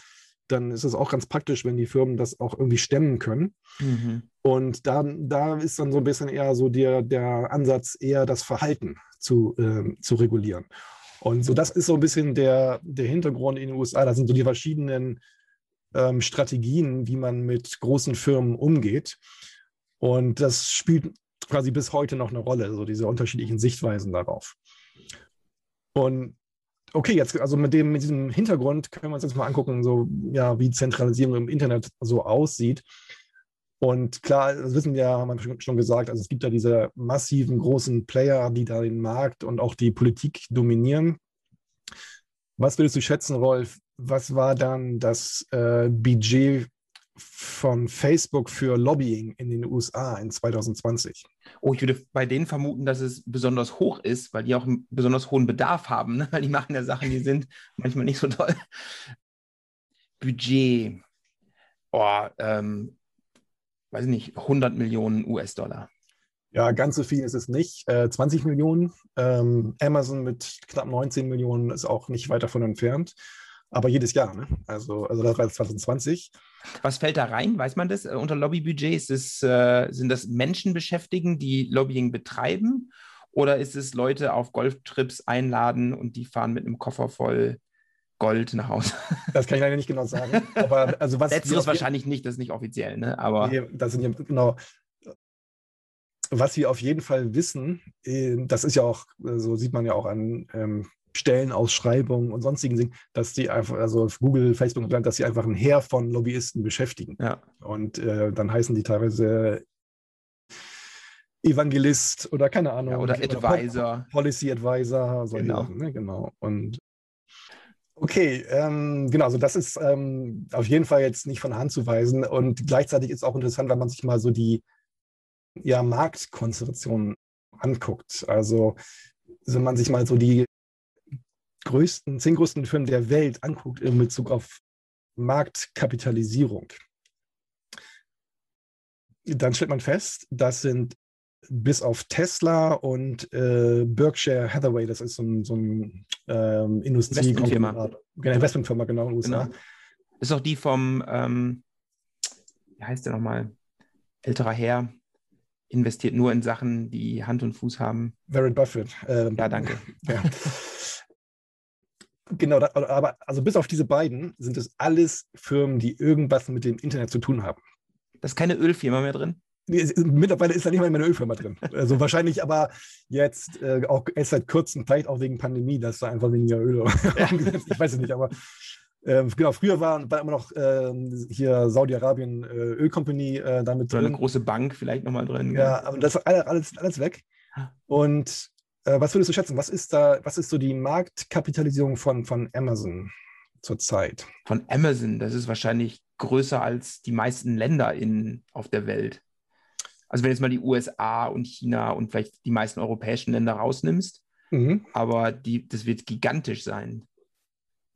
dann ist es auch ganz praktisch, wenn die Firmen das auch irgendwie stemmen können. Mhm. Und da, da ist dann so ein bisschen eher so der, der Ansatz, eher das Verhalten zu, äh, zu regulieren. Und so, das ist so ein bisschen der, der Hintergrund in den USA. Da sind so die verschiedenen ähm, Strategien, wie man mit großen Firmen umgeht. Und das spielt quasi bis heute noch eine Rolle, so diese unterschiedlichen Sichtweisen darauf. Und okay, jetzt also mit dem mit diesem Hintergrund können wir uns jetzt mal angucken, so ja, wie Zentralisierung im Internet so aussieht. Und klar, das wissen wir, haben wir schon gesagt, also es gibt da diese massiven großen Player, die da den Markt und auch die Politik dominieren. Was würdest du schätzen, Rolf? Was war dann das äh, Budget von Facebook für Lobbying in den USA in 2020? Oh, ich würde bei denen vermuten, dass es besonders hoch ist, weil die auch einen besonders hohen Bedarf haben, ne? weil die machen ja Sachen, die sind manchmal nicht so toll. Budget. Oh, ähm, weiß ich nicht, 100 Millionen US-Dollar. Ja, ganz so viel ist es nicht. Äh, 20 Millionen. Ähm, Amazon mit knapp 19 Millionen ist auch nicht weit davon entfernt. Aber jedes Jahr, ne? Also, also das war 2020. Was fällt da rein? Weiß man das? Äh, unter Lobbybudget äh, sind das Menschen beschäftigen, die Lobbying betreiben? Oder ist es Leute auf Golftrips einladen und die fahren mit einem Koffer voll Gold nach Hause? Das kann ich leider nicht genau sagen. Aber also was Letzteres wahrscheinlich nicht, das ist nicht offiziell, ne? Aber nee, das sind ja genau. Was wir auf jeden Fall wissen, äh, das ist ja auch, so sieht man ja auch an ähm, Stellenausschreibungen und sonstigen Dingen, dass die einfach, also auf Google, Facebook, dass sie einfach ein Heer von Lobbyisten beschäftigen. Ja. Und äh, dann heißen die teilweise Evangelist oder keine Ahnung. Ja, oder Advisor. Policy Advisor, solche Genau. Sachen, ne? genau. Und okay, ähm, genau, also das ist ähm, auf jeden Fall jetzt nicht von Hand zu weisen. Und gleichzeitig ist auch interessant, wenn man sich mal so die ja, Marktkonzentration anguckt. Also wenn man sich mal so die größten, zehn größten Firmen der Welt anguckt in Bezug auf Marktkapitalisierung, dann stellt man fest, das sind bis auf Tesla und äh, Berkshire Hathaway, das ist so ein, so ein ähm, Industrie Investmentfirma. Genau, Investmentfirma, genau, in USA. Genau. Ist auch die vom, ähm, wie heißt der nochmal? Älterer Herr, investiert nur in Sachen, die Hand und Fuß haben. Warren Buffett. ähm, Ja, danke. Ja. Genau, da, aber also bis auf diese beiden sind es alles Firmen, die irgendwas mit dem Internet zu tun haben. Da ist keine Ölfirma mehr drin. Mittlerweile ist da nicht mal mehr eine Ölfirma drin. Also wahrscheinlich aber jetzt äh, auch erst seit kurzem, vielleicht auch wegen Pandemie, dass da einfach weniger Öl umgesetzt Ich weiß es nicht, aber ähm, genau, früher war, war immer noch ähm, hier Saudi-Arabien äh, Ölcompany äh, damit Oder eine drin. große Bank vielleicht nochmal drin. Ja, aber das ist alles, alles, alles weg. Und äh, was würdest du schätzen? Was ist da, was ist so die Marktkapitalisierung von, von Amazon zurzeit? Von Amazon, das ist wahrscheinlich größer als die meisten Länder in, auf der Welt. Also wenn du jetzt mal die USA und China und vielleicht die meisten europäischen Länder rausnimmst, Mhm. aber die, das wird gigantisch sein.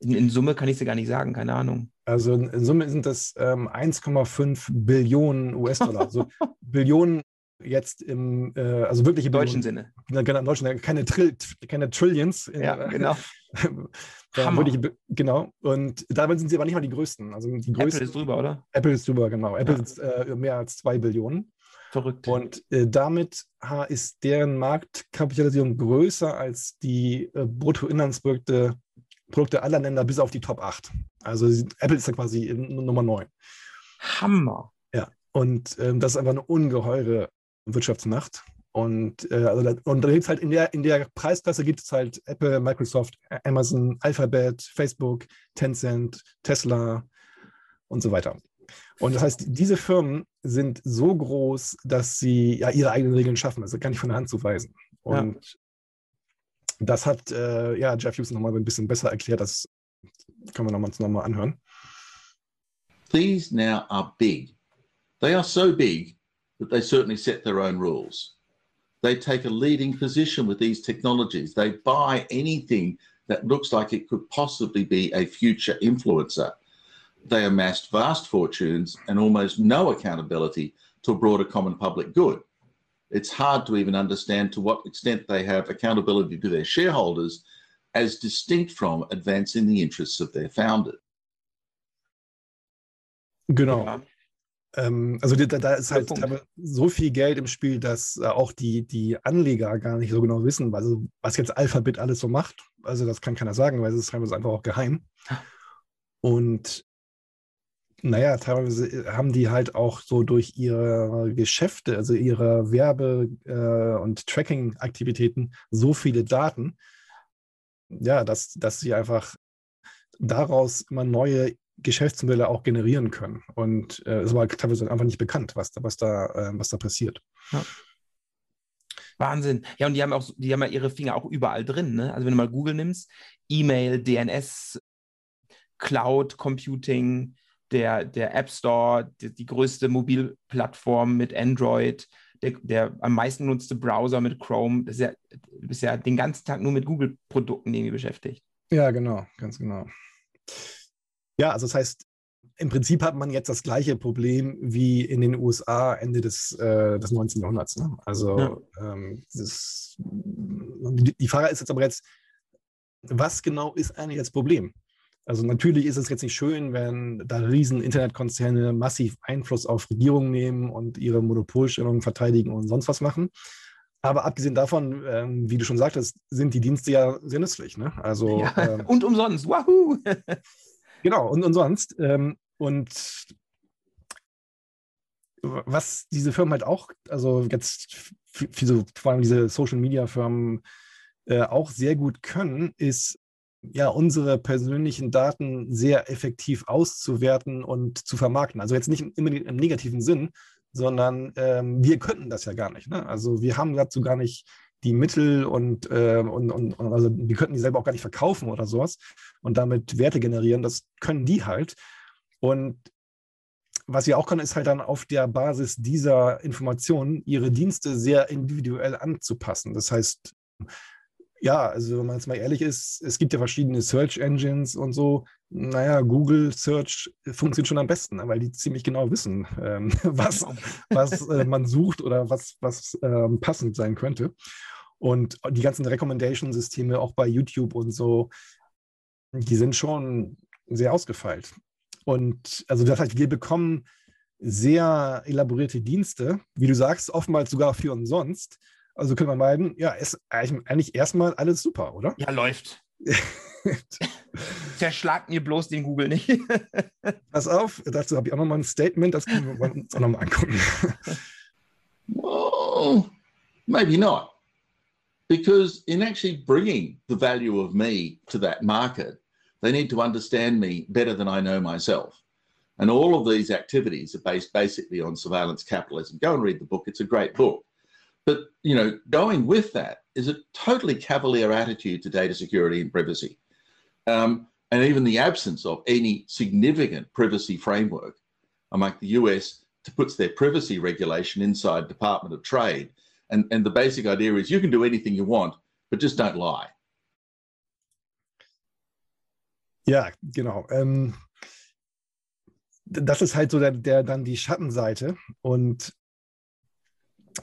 In, in Summe kann ich es dir gar nicht sagen, keine Ahnung. Also in, in Summe sind das ähm, 1,5 Billionen US-Dollar. Also Billionen jetzt im, äh, also wirkliche Im deutschen. Sinne. Genau, im deutschen, keine, Trill, keine Trillions. in- Ja, genau. Hammer. wirkliche Bi- genau. Und dabei sind sie aber nicht mal die größten. Also die Apple größten. ist drüber, oder? Apple ist drüber, genau. Apple Ja. ist äh, mehr als 2 Billionen. Verrückt. Und äh, damit ist deren Marktkapitalisierung größer als die äh, Bruttoinlandsprodukte Produkte aller Länder bis auf die Top 8. Also Apple ist da quasi in, Nummer 9. Hammer. Und ähm, das ist einfach eine ungeheure Wirtschaftsmacht. Und, äh, also da, und da gibt's halt in der, in der Preisklasse gibt es halt Apple, Microsoft, Amazon, Alphabet, Facebook, Tencent, Tesla und so weiter. Und das heißt, diese Firmen sind so groß, dass sie ja ihre eigenen Regeln schaffen. Das gar nicht von der Hand zu weisen. Ja. Und das hat äh, ja Jeff Houston nochmal ein bisschen besser erklärt. Das können wir nochmal noch mal anhören. These now are big. They are so big that they certainly set their own rules. They take a leading position with these technologies. They buy anything that looks like it could possibly be a future influencer. They amassed vast fortunes and almost no accountability to a broader common public good. It's hard to even understand to what extent they have accountability to their shareholders as distinct from advancing the interests of their founders. Genau. Ja. Ähm, also da, da ist halt so viel Geld im Spiel, dass äh, auch die, die Anleger gar nicht so genau wissen, also, was jetzt Alphabet alles so macht. Also das kann keiner sagen, weil es ist einfach auch geheim. Und naja, teilweise haben die halt auch so durch ihre Geschäfte, also ihre Werbe- äh, und Tracking-Aktivitäten so viele Daten, ja, dass, dass sie einfach daraus immer neue Geschäftsmodelle auch generieren können. Und äh, es war teilweise einfach nicht bekannt, was da, was da, äh, was da passiert. Wahnsinn. Ja, und die haben auch, die haben ja ihre Finger auch überall drin. Ne? Also wenn du mal Google nimmst, E-Mail, DNS, Cloud Computing, der, der App Store, die, die größte Mobilplattform mit Android, der, der am meisten genutzte Browser mit Chrome. Das ist ja, du bist ja den ganzen Tag nur mit Google-Produkten irgendwie beschäftigt. Ja, genau, ganz genau. Ja, also das heißt, im Prinzip hat man jetzt das gleiche Problem wie in den USA Ende des, äh, des 19. Jahrhunderts. Ne? Also ähm, das, die, die Frage ist jetzt aber jetzt, was genau ist eigentlich das Problem? Also natürlich ist es jetzt nicht schön, wenn da riesen Internetkonzerne massiv Einfluss auf Regierungen nehmen und ihre Monopolstellung verteidigen und sonst was machen. Aber abgesehen davon, ähm, wie du schon sagtest, sind die Dienste ja sehr nützlich. Ne? Also Ja, ähm, und umsonst. Wahoo! Genau, und, und sonst. Ähm, und was diese Firmen halt auch, also jetzt für, für so, vor allem diese Social Media Firmen äh, auch sehr gut können, ist ja unsere persönlichen Daten sehr effektiv auszuwerten und zu vermarkten. Also jetzt nicht immer im negativen Sinn, sondern ähm, wir könnten das ja gar nicht. Ne? Also wir haben dazu gar nicht die Mittel und, äh, und, und, und, also wir könnten die selber auch gar nicht verkaufen oder sowas und damit Werte generieren. Das können die halt. Und was sie auch können, ist halt dann auf der Basis dieser Informationen ihre Dienste sehr individuell anzupassen. Das heißt, ja, also wenn man jetzt mal ehrlich ist, es gibt ja verschiedene Search Engines und so. Naja, Google Search funktioniert schon am besten, ne, weil die ziemlich genau wissen, ähm, was, was äh, man sucht oder was, was ähm, passend sein könnte. Und die ganzen Recommendation-Systeme auch bei YouTube und so, die sind schon sehr ausgefeilt. Und also das heißt, wir bekommen sehr elaborierte Dienste, wie du sagst, oftmals sogar für umsonst. Also können wir meinen, ja, ist eigentlich erstmal alles super, oder? Ja, läuft. Zerschlagt mir bloß den Google nicht. Pass auf, dazu habe ich auch nochmal ein Statement, das können wir uns auch nochmal angucken. Well, maybe not. Because in actually bringing the value of me to that market, they need to understand me better than I know myself. And all of these activities are based basically on surveillance capitalism. Go and read the book, it's a great book. But you know, going with that is a totally cavalier attitude to data security and privacy, um, and even the absence of any significant privacy framework. among the US, to puts their privacy regulation inside Department of Trade, and and the basic idea is you can do anything you want, but just don't lie. Ja, genau. Ähm, das ist halt so der, der dann die Schattenseite und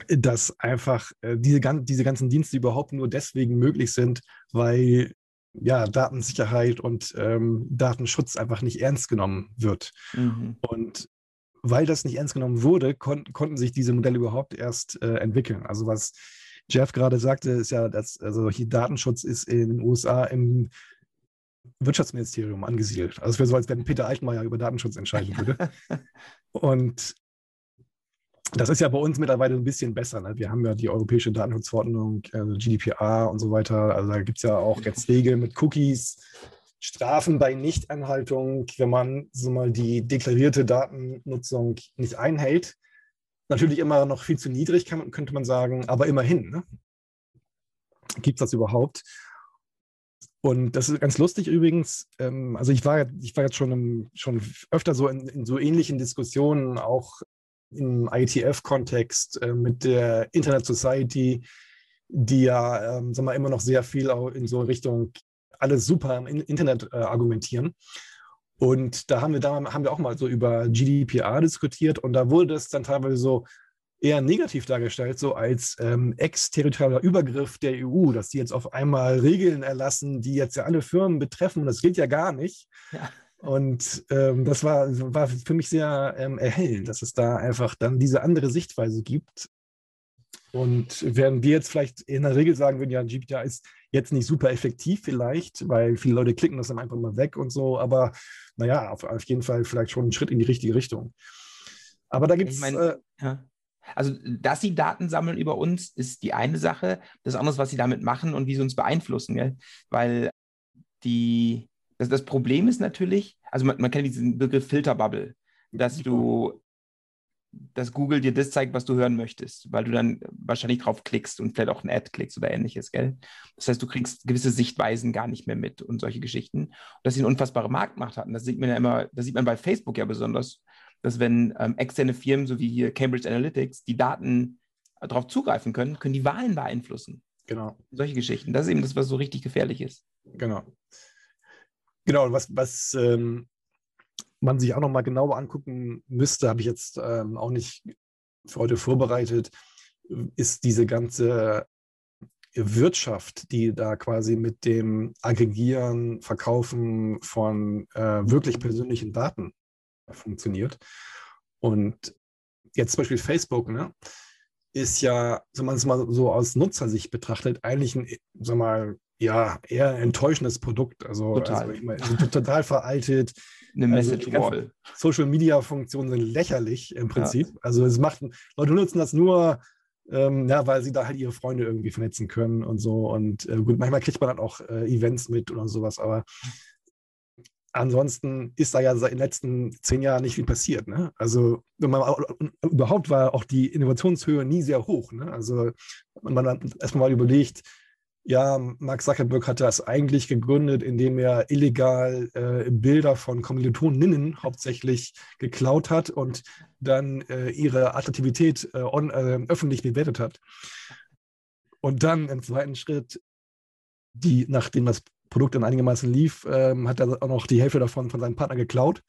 dass einfach äh, diese, diese ganzen Dienste überhaupt nur deswegen möglich sind, weil ja, Datensicherheit und ähm, Datenschutz einfach nicht ernst genommen wird. Mhm. Und weil das nicht ernst genommen wurde, kon konnten sich diese Modelle überhaupt erst äh, entwickeln. Also was Jeff gerade sagte, ist ja, dass also hier Datenschutz ist in den USA im Wirtschaftsministerium angesiedelt. Also es wäre so, als wenn Peter Altmaier über Datenschutz entscheiden würde. Und das ist ja bei uns mittlerweile ein bisschen besser. Ne? Wir haben ja die Europäische Datenschutzverordnung, also GDPR und so weiter. Also da gibt es ja auch jetzt Regeln mit Cookies, Strafen bei Nichtanhaltung, wenn man so mal die deklarierte Datennutzung nicht einhält. Natürlich immer noch viel zu niedrig, kann, könnte man sagen, aber immerhin. Ne? Gibt es das überhaupt? Und das ist ganz lustig übrigens. Ähm, also ich war, ich war jetzt schon, im, schon öfter so in, in so ähnlichen Diskussionen, auch im ITF-Kontext äh, mit der Internet Society, die ja ähm, sagen wir, immer noch sehr viel in so Richtung alles super im Internet äh, argumentieren. Und da haben wir, da haben wir auch mal so über GDPR diskutiert und da wurde es dann teilweise so eher negativ dargestellt, so als ähm, exterritorialer Übergriff der EU, dass die jetzt auf einmal Regeln erlassen, die jetzt ja alle Firmen betreffen. Das gilt ja gar nicht. Ja. Und ähm, das war, war für mich sehr ähm, erhellend, dass es da einfach dann diese andere Sichtweise gibt. Und während wir jetzt vielleicht in der Regel sagen würden, ja, GPTA ist jetzt nicht super effektiv vielleicht, weil viele Leute klicken das dann einfach mal weg und so, aber naja, auf, auf jeden Fall vielleicht schon ein Schritt in die richtige Richtung. Aber da gibt es. Ich mein, äh, ja. Also, dass sie Daten sammeln über uns, ist die eine Sache. Das andere ist, was sie damit machen und wie sie uns beeinflussen. Gell? Weil die, das, das Problem ist natürlich, also man, man kennt diesen Begriff Filterbubble, dass du, dass Google dir das zeigt, was du hören möchtest, weil du dann wahrscheinlich drauf klickst und vielleicht auch ein Ad klickst oder ähnliches, gell? Das heißt, du kriegst gewisse Sichtweisen gar nicht mehr mit und solche Geschichten. Und dass sie eine unfassbare Marktmacht hatten, das sieht man ja immer, das sieht man bei Facebook ja besonders, dass wenn ähm, externe Firmen, so wie hier Cambridge Analytics, die Daten darauf zugreifen können, können die Wahlen beeinflussen. Genau. Solche Geschichten. Das ist eben das, was so richtig gefährlich ist. Genau. Genau, was, was ähm, man sich auch nochmal genauer angucken müsste, habe ich jetzt ähm, auch nicht für heute vorbereitet, ist diese ganze Wirtschaft, die da quasi mit dem Aggregieren, Verkaufen von äh, wirklich persönlichen Daten funktioniert. Und jetzt zum Beispiel Facebook, ne, ist ja, wenn man es mal so aus Nutzersicht betrachtet, eigentlich ein, sag mal, ja, eher enttäuschendes Produkt. Also, total, also mein, also total veraltet. Eine also Message Wall. Social Media Funktionen sind lächerlich im Prinzip. Ja. Also es macht, Leute nutzen das nur, Ähm, ja, weil sie da halt ihre Freunde irgendwie vernetzen können und so. Und äh, gut, manchmal kriegt man dann auch äh, Events mit oder sowas, aber ansonsten ist da ja seit den letzten zehn Jahren nicht viel passiert. Ne? Also man, überhaupt war auch die Innovationshöhe nie sehr hoch. Ne? Also man dann erstmal mal überlegt, ja, Mark Zuckerberg hat das eigentlich gegründet, indem er illegal äh, Bilder von Kommilitoninnen hauptsächlich geklaut hat und dann äh, ihre Attraktivität äh, on, äh, öffentlich bewertet hat. Und dann im zweiten Schritt, die, nachdem das Produkt dann einigermaßen lief, ähm, hat er auch noch die Hälfte davon von seinem Partner geklaut.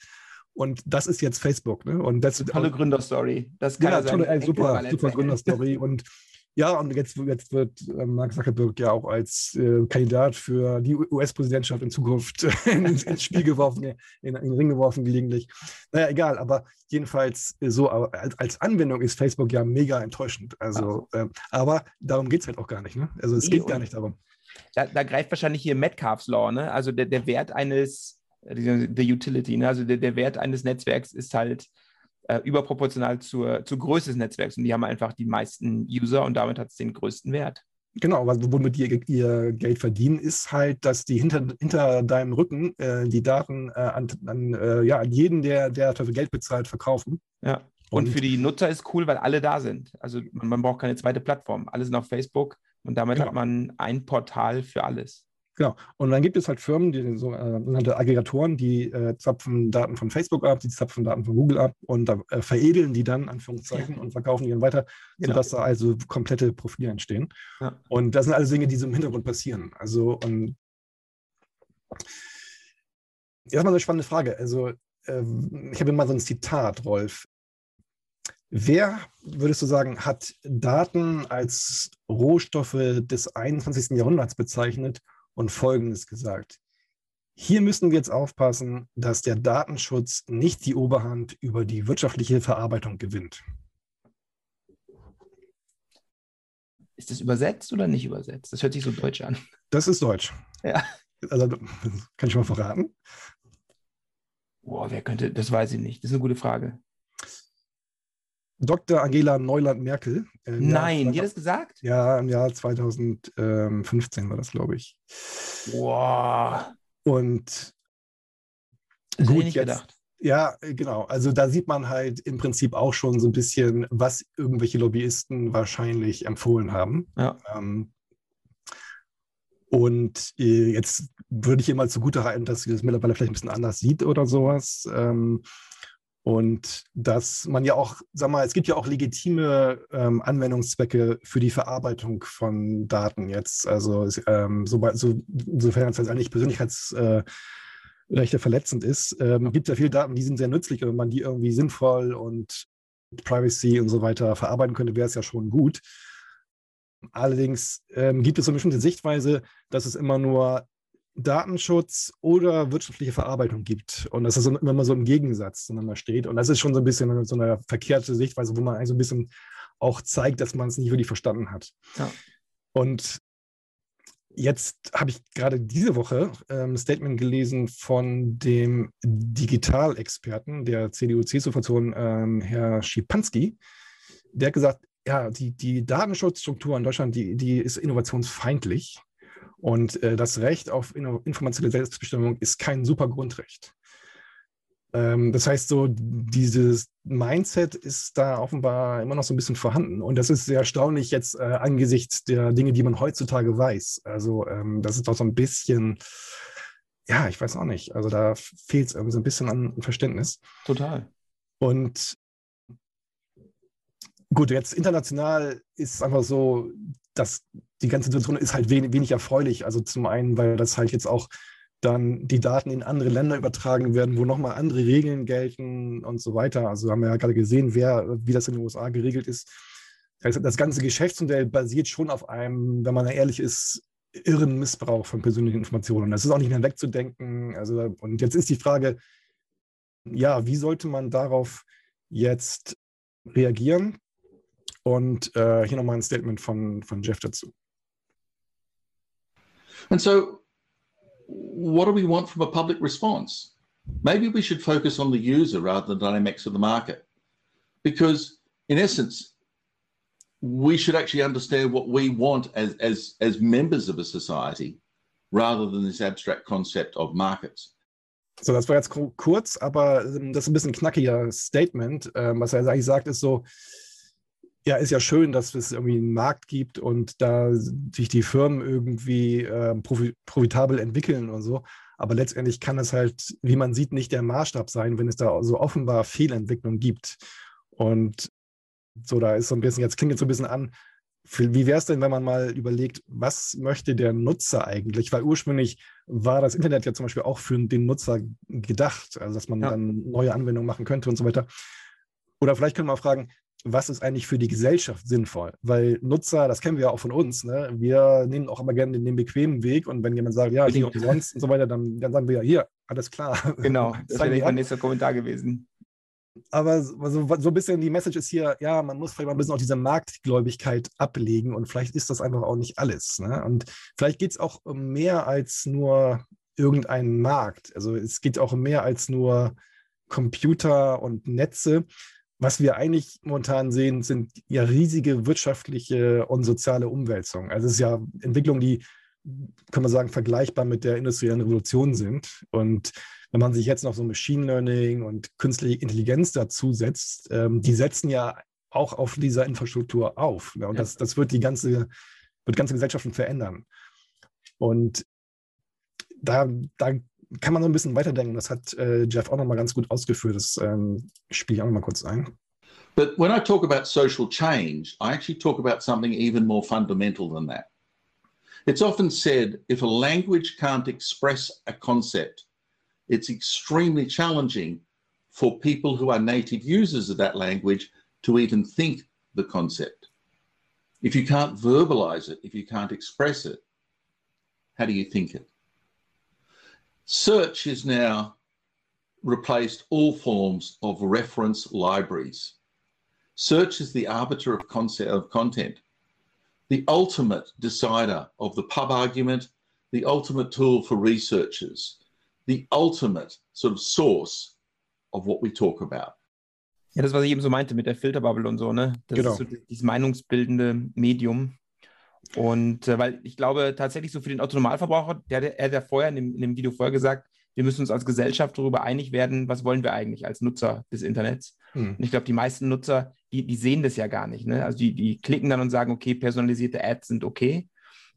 Und das ist jetzt Facebook. Ne? Und das, tolle Gründerstory. Das kann ja, tolle, super, super Gründerstory. Und ja, und jetzt, jetzt wird äh, Mark Zuckerberg ja auch als äh, Kandidat für die US-Präsidentschaft in Zukunft ins, ins, Spiel geworfen, in, in, den Ring geworfen gelegentlich. Naja, egal, aber jedenfalls so als, als Anwendung ist Facebook ja mega enttäuschend. Also, äh, aber darum geht es halt auch gar nicht. Ne? Also es geht gar nicht darum. Da, da, greift wahrscheinlich hier Metcalfs Law, ne? Also der, der Wert eines, the Utility, ne? Also der, der Wert eines Netzwerks ist halt äh, überproportional zur, zur Größe des Netzwerks. Und die haben einfach die meisten User und damit hat es den größten Wert. Genau, womit die ihr Geld verdienen, ist halt, dass die hinter, hinter deinem Rücken äh, die Daten äh, an, an, äh, ja, an jeden, der, der dafür Geld bezahlt, verkaufen. Ja. Und, und, für die Nutzer ist cool, weil alle da sind. Also man, man, braucht keine zweite Plattform. Alle sind auf Facebook und damit genau. hat man ein Portal für alles. Genau. Und dann gibt es halt Firmen, die sogenannte äh, Aggregatoren, die äh, zapfen Daten von Facebook ab, die zapfen Daten von Google ab und äh, veredeln die dann, Anführungszeichen, ja. und verkaufen die dann weiter, genau. sodass da also komplette Profile entstehen. Ja. Und das sind alles Dinge, die so im Hintergrund passieren. Also, und erstmal so eine spannende Frage. Also, äh, ich habe mal so ein Zitat, Rolf. Wer, würdest du sagen, hat Daten als Rohstoffe des 21. Jahrhunderts bezeichnet und Folgendes gesagt. Hier müssen wir jetzt aufpassen, dass der Datenschutz nicht die Oberhand über die wirtschaftliche Verarbeitung gewinnt. Ist das übersetzt oder nicht übersetzt? Das hört sich so deutsch an. Das ist deutsch. Ja. Also kann ich mal verraten. Boah, wer könnte, das weiß ich nicht. Das ist eine gute Frage. Dr. Angela Neuland-Merkel. Nein, die hat das gesagt? Ja, im Jahr 2015 war das, glaube ich. Wow. Und das gut, jetzt, gedacht. Ja, genau. Also da sieht man halt im Prinzip auch schon so ein bisschen, was irgendwelche Lobbyisten wahrscheinlich empfohlen haben. Ja. Ähm, und äh, jetzt würde ich ihr mal zugute halten, dass sie das mittlerweile vielleicht ein bisschen anders sieht oder sowas. Ähm, und dass man ja auch, sag mal, es gibt ja auch legitime ähm, Anwendungszwecke für die Verarbeitung von Daten jetzt. Also ähm, so, so, sofern es eigentlich Persönlichkeitsrechte äh, verletzend ist, ähm, gibt es ja viele Daten, die sind sehr nützlich. wenn man die irgendwie sinnvoll und Privacy und so weiter verarbeiten könnte, wäre es ja schon gut. Allerdings ähm, gibt es so eine bestimmte Sichtweise, dass es immer nur Datenschutz oder wirtschaftliche Verarbeitung gibt. Und dass das immer mal so im Gegensatz zueinander steht. Und das ist schon so ein bisschen so eine verkehrte Sichtweise, wo man eigentlich so ein bisschen auch zeigt, dass man es nicht wirklich verstanden hat. Ja. Und jetzt habe ich gerade diese Woche ähm, ein Statement gelesen von dem Digitalexperten der CDU-CSU-Fraktion, ähm, Herr Schipanski. Der hat gesagt, ja, die, die Datenschutzstruktur in Deutschland, die, die ist innovationsfeindlich. Und äh, das Recht auf informationelle Selbstbestimmung ist kein super Grundrecht. Ähm, das heißt, so dieses Mindset ist da offenbar immer noch so ein bisschen vorhanden. Und das ist sehr erstaunlich jetzt äh, angesichts der Dinge, die man heutzutage weiß. Also ähm, das ist doch so ein bisschen, ja, ich weiß auch nicht. Also da fehlt es irgendwie so ein bisschen an Verständnis. Total. Und gut, jetzt international ist es einfach so, dass die ganze Situation ist halt wenig, wenig erfreulich. Also zum einen, weil das halt jetzt auch dann die Daten in andere Länder übertragen werden, wo nochmal andere Regeln gelten und so weiter. Also haben wir ja gerade gesehen, wer, wie das in den USA geregelt ist. Das ganze Geschäftsmodell basiert schon auf einem, wenn man ehrlich ist, irren Missbrauch von persönlichen Informationen. Das ist auch nicht mehr wegzudenken. Also, und jetzt ist die Frage, ja, wie sollte man darauf jetzt reagieren? Und äh, hier nochmal ein Statement von, von Jeff dazu. And so, what do we want from a public response? Maybe we should focus on the user rather than the dynamics of the market. Because, in essence, we should actually understand what we want as, as, as members of a society rather than this abstract concept of markets. So, das war jetzt kurz, aber ähm, das ist ein bisschen knackiger Statement. Ähm, was er eigentlich sagt, ist so, ja, ist ja schön, dass es irgendwie einen Markt gibt und da sich die Firmen irgendwie äh, profitabel entwickeln und so. Aber letztendlich kann es halt, wie man sieht, nicht der Maßstab sein, wenn es da so offenbar Fehlentwicklung gibt. Und so, da ist so ein bisschen, jetzt klingt es so ein bisschen an, wie wäre es denn, wenn man mal überlegt, was möchte der Nutzer eigentlich? Weil ursprünglich war das Internet ja zum Beispiel auch für den Nutzer gedacht, also dass man ja. dann neue Anwendungen machen könnte und so weiter. Oder vielleicht können wir mal fragen, was ist eigentlich für die Gesellschaft sinnvoll? Weil Nutzer, das kennen wir ja auch von uns, ne? wir nehmen auch immer gerne den, bequemen Weg und wenn jemand sagt, ja, hier umsonst und so weiter, dann, dann sagen wir ja, hier, alles klar. Genau, das wäre mein nächster Kommentar gewesen. Aber so, so ein bisschen die Message ist hier, ja, man muss vielleicht mal ein bisschen auch diese Marktgläubigkeit ablegen und vielleicht ist das einfach auch nicht alles. Ne? Und vielleicht geht es auch um mehr als nur irgendeinen Markt. Also es geht auch um mehr als nur Computer und Netze was wir eigentlich momentan sehen, sind ja riesige wirtschaftliche und soziale Umwälzungen. Also es ist ja Entwicklungen, die, kann man sagen, vergleichbar mit der industriellen Revolution sind. Und wenn man sich jetzt noch so Machine Learning und künstliche Intelligenz dazu setzt, ähm, die setzen ja auch auf dieser Infrastruktur auf. Ja, und ja. das, das wird die ganze, wird ganze Gesellschaften verändern. Und da, da kann man so ein bisschen weiterdenken. Das hat äh, Jeff auch ganz gut ausgeführt. Das ähm, spiele ich auch kurz ein. But when I talk about social change, I actually talk about something even more fundamental than that. It's often said if a language can't express a concept, it's extremely challenging for people who are native users of that language to even think the concept. If you can't verbalize it, if you can't express it, how do you think it? Search has now replaced all forms of reference libraries. Search is the arbiter of, concept, of content, the ultimate decider of the pub argument, the ultimate tool for researchers, the ultimate sort of source of what we talk about. Ja, das, was ich eben so meinte mit der Filterbubble und so, ne? Das genau. ist so dieses meinungsbildende Medium. Und äh, weil ich glaube tatsächlich so für den Autonomalverbraucher, der, der, er hat ja vorher in dem, in dem Video vorher gesagt, wir müssen uns als Gesellschaft darüber einig werden, was wollen wir eigentlich als Nutzer des Internets. Hm. Und ich glaube, die meisten Nutzer, die, die sehen das ja gar nicht. Ne? Also die, die klicken dann und sagen, okay, personalisierte Ads sind okay.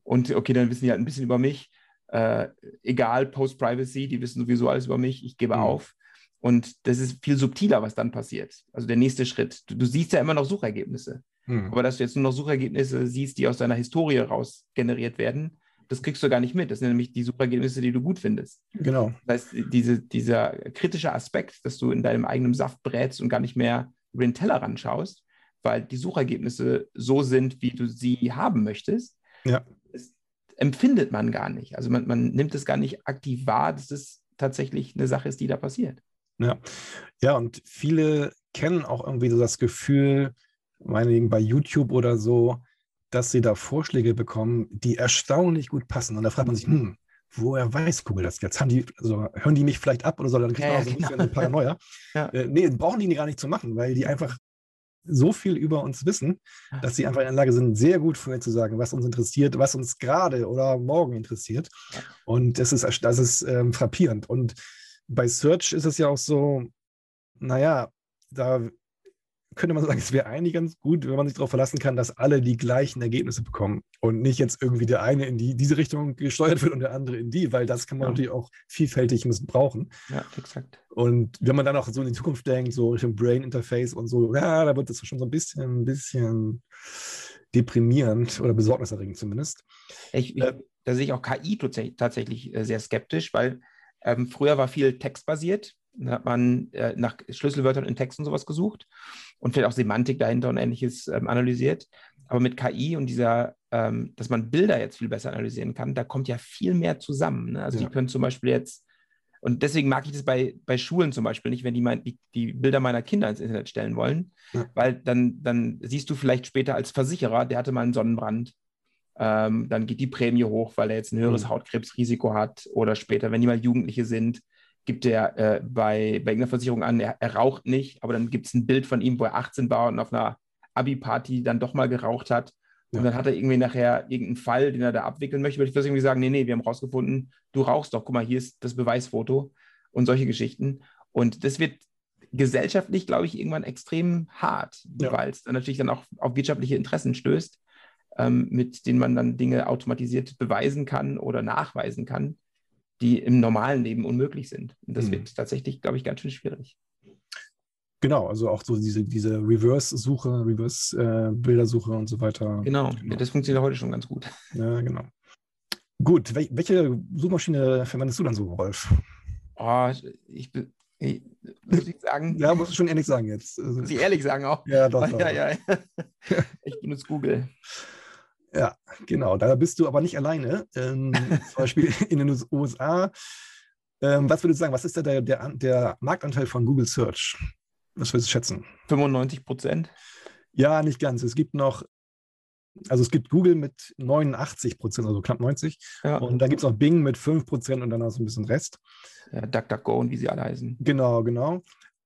Und okay, dann wissen die halt ein bisschen über mich. Äh, egal, Post-Privacy, die wissen sowieso alles über mich, ich gebe hm. auf. Und das ist viel subtiler, was dann passiert. Also der nächste Schritt. Du, du siehst ja immer noch Suchergebnisse. Hm. Aber dass du jetzt nur noch Suchergebnisse siehst, die aus deiner Historie raus generiert werden, das kriegst du gar nicht mit. Das sind nämlich die Suchergebnisse, die du gut findest. Genau. Das heißt, diese, dieser kritische Aspekt, dass du in deinem eigenen Saft brätst und gar nicht mehr über den Teller ranschaust, weil die Suchergebnisse so sind, wie du sie haben möchtest, ja. empfindet man gar nicht. Also man, man nimmt es gar nicht aktiv wahr, dass es tatsächlich eine Sache ist, die da passiert. Ja, ja und viele kennen auch irgendwie so das Gefühl, meinetwegen bei YouTube oder so, dass sie da Vorschläge bekommen, die erstaunlich gut passen. Und da fragt man sich, hm, woher weiß Google das jetzt? Haben die, also, hören die mich vielleicht ab oder so? Dann kriegt man ja, auch so ein bisschen ein Paranoia. ja. äh, nee, brauchen die gar nicht zu machen, weil die einfach so viel über uns wissen, dass sie einfach in der Lage sind, sehr gut vorher zu sagen, was uns interessiert, was uns gerade oder morgen interessiert. Und das ist, das ist ähm, frappierend. Und bei Search ist es ja auch so, naja, da könnte man sagen, es wäre eigentlich ganz gut, wenn man sich darauf verlassen kann, dass alle die gleichen Ergebnisse bekommen und nicht jetzt irgendwie der eine in die, diese Richtung gesteuert wird und der andere in die, weil das kann man ja. natürlich auch vielfältig missbrauchen. Ja, exakt. Und wenn man dann auch so in die Zukunft denkt, so Richtung Brain Interface und so, ja, da wird das schon so ein bisschen, ein bisschen deprimierend oder besorgniserregend zumindest. Ich, ich, äh, da sehe ich auch KI tatsächlich äh, sehr skeptisch, weil ähm, früher war viel textbasiert. Da hat man äh, nach Schlüsselwörtern in Texten sowas gesucht und vielleicht auch Semantik dahinter und ähnliches ähm, analysiert. Aber mit KI und dieser, ähm, dass man Bilder jetzt viel besser analysieren kann, da kommt ja viel mehr zusammen. Ne? Also ja. die können zum Beispiel jetzt, und deswegen mag ich das bei, bei Schulen zum Beispiel nicht, wenn die, mein, die, die Bilder meiner Kinder ins Internet stellen wollen, ja. weil dann, dann siehst du vielleicht später als Versicherer, der hatte mal einen Sonnenbrand. Ähm, dann geht die Prämie hoch, weil er jetzt ein höheres mhm. Hautkrebsrisiko hat. Oder später, wenn die mal Jugendliche sind, gibt er äh, bei, bei irgendeiner Versicherung an, er, er, raucht nicht, aber dann gibt es ein Bild von ihm, wo er 18 war und auf einer Abi-Party dann doch mal geraucht hat. Und Ja. dann hat er irgendwie nachher irgendeinen Fall, den er da abwickeln möchte, würde ich irgendwie sagen, nee, nee, wir haben rausgefunden, du rauchst doch, guck mal, hier ist das Beweisfoto und solche Geschichten. Und das wird gesellschaftlich, glaube ich, irgendwann extrem hart, Ja. weil es dann natürlich dann auch auf wirtschaftliche Interessen stößt, ähm, mit denen man dann Dinge automatisiert beweisen kann oder nachweisen kann, die im normalen Leben unmöglich sind. Und das Mhm. wird tatsächlich, glaube ich, ganz schön schwierig. Genau, also auch so diese, diese Reverse-Suche, Reverse-Bildersuche und so weiter. Genau, Genau. das funktioniert heute schon ganz gut. Ja, genau. Gut, wel welche Suchmaschine verwendest du dann so, Rolf? Oh, ich, ich muss ich sagen, Ja, musst du schon ehrlich sagen jetzt. Also, muss ich ehrlich sagen auch. ja, doch, doch, Ja, ja. Ich benutze Google. Genau, da bist du aber nicht alleine. Ähm, zum Beispiel in den USA. Ähm, was würdest du sagen, was ist da der, der, der Marktanteil von Google Search? Was würdest du schätzen? 95 Prozent. Ja, nicht ganz. Es gibt noch, also es gibt Google mit 89 Prozent, also knapp 90. Ja. Und dann gibt es noch Bing mit 5 Prozent und dann noch so ein bisschen Rest. ja, DuckDuckGo und wie sie alle heißen. Genau, genau.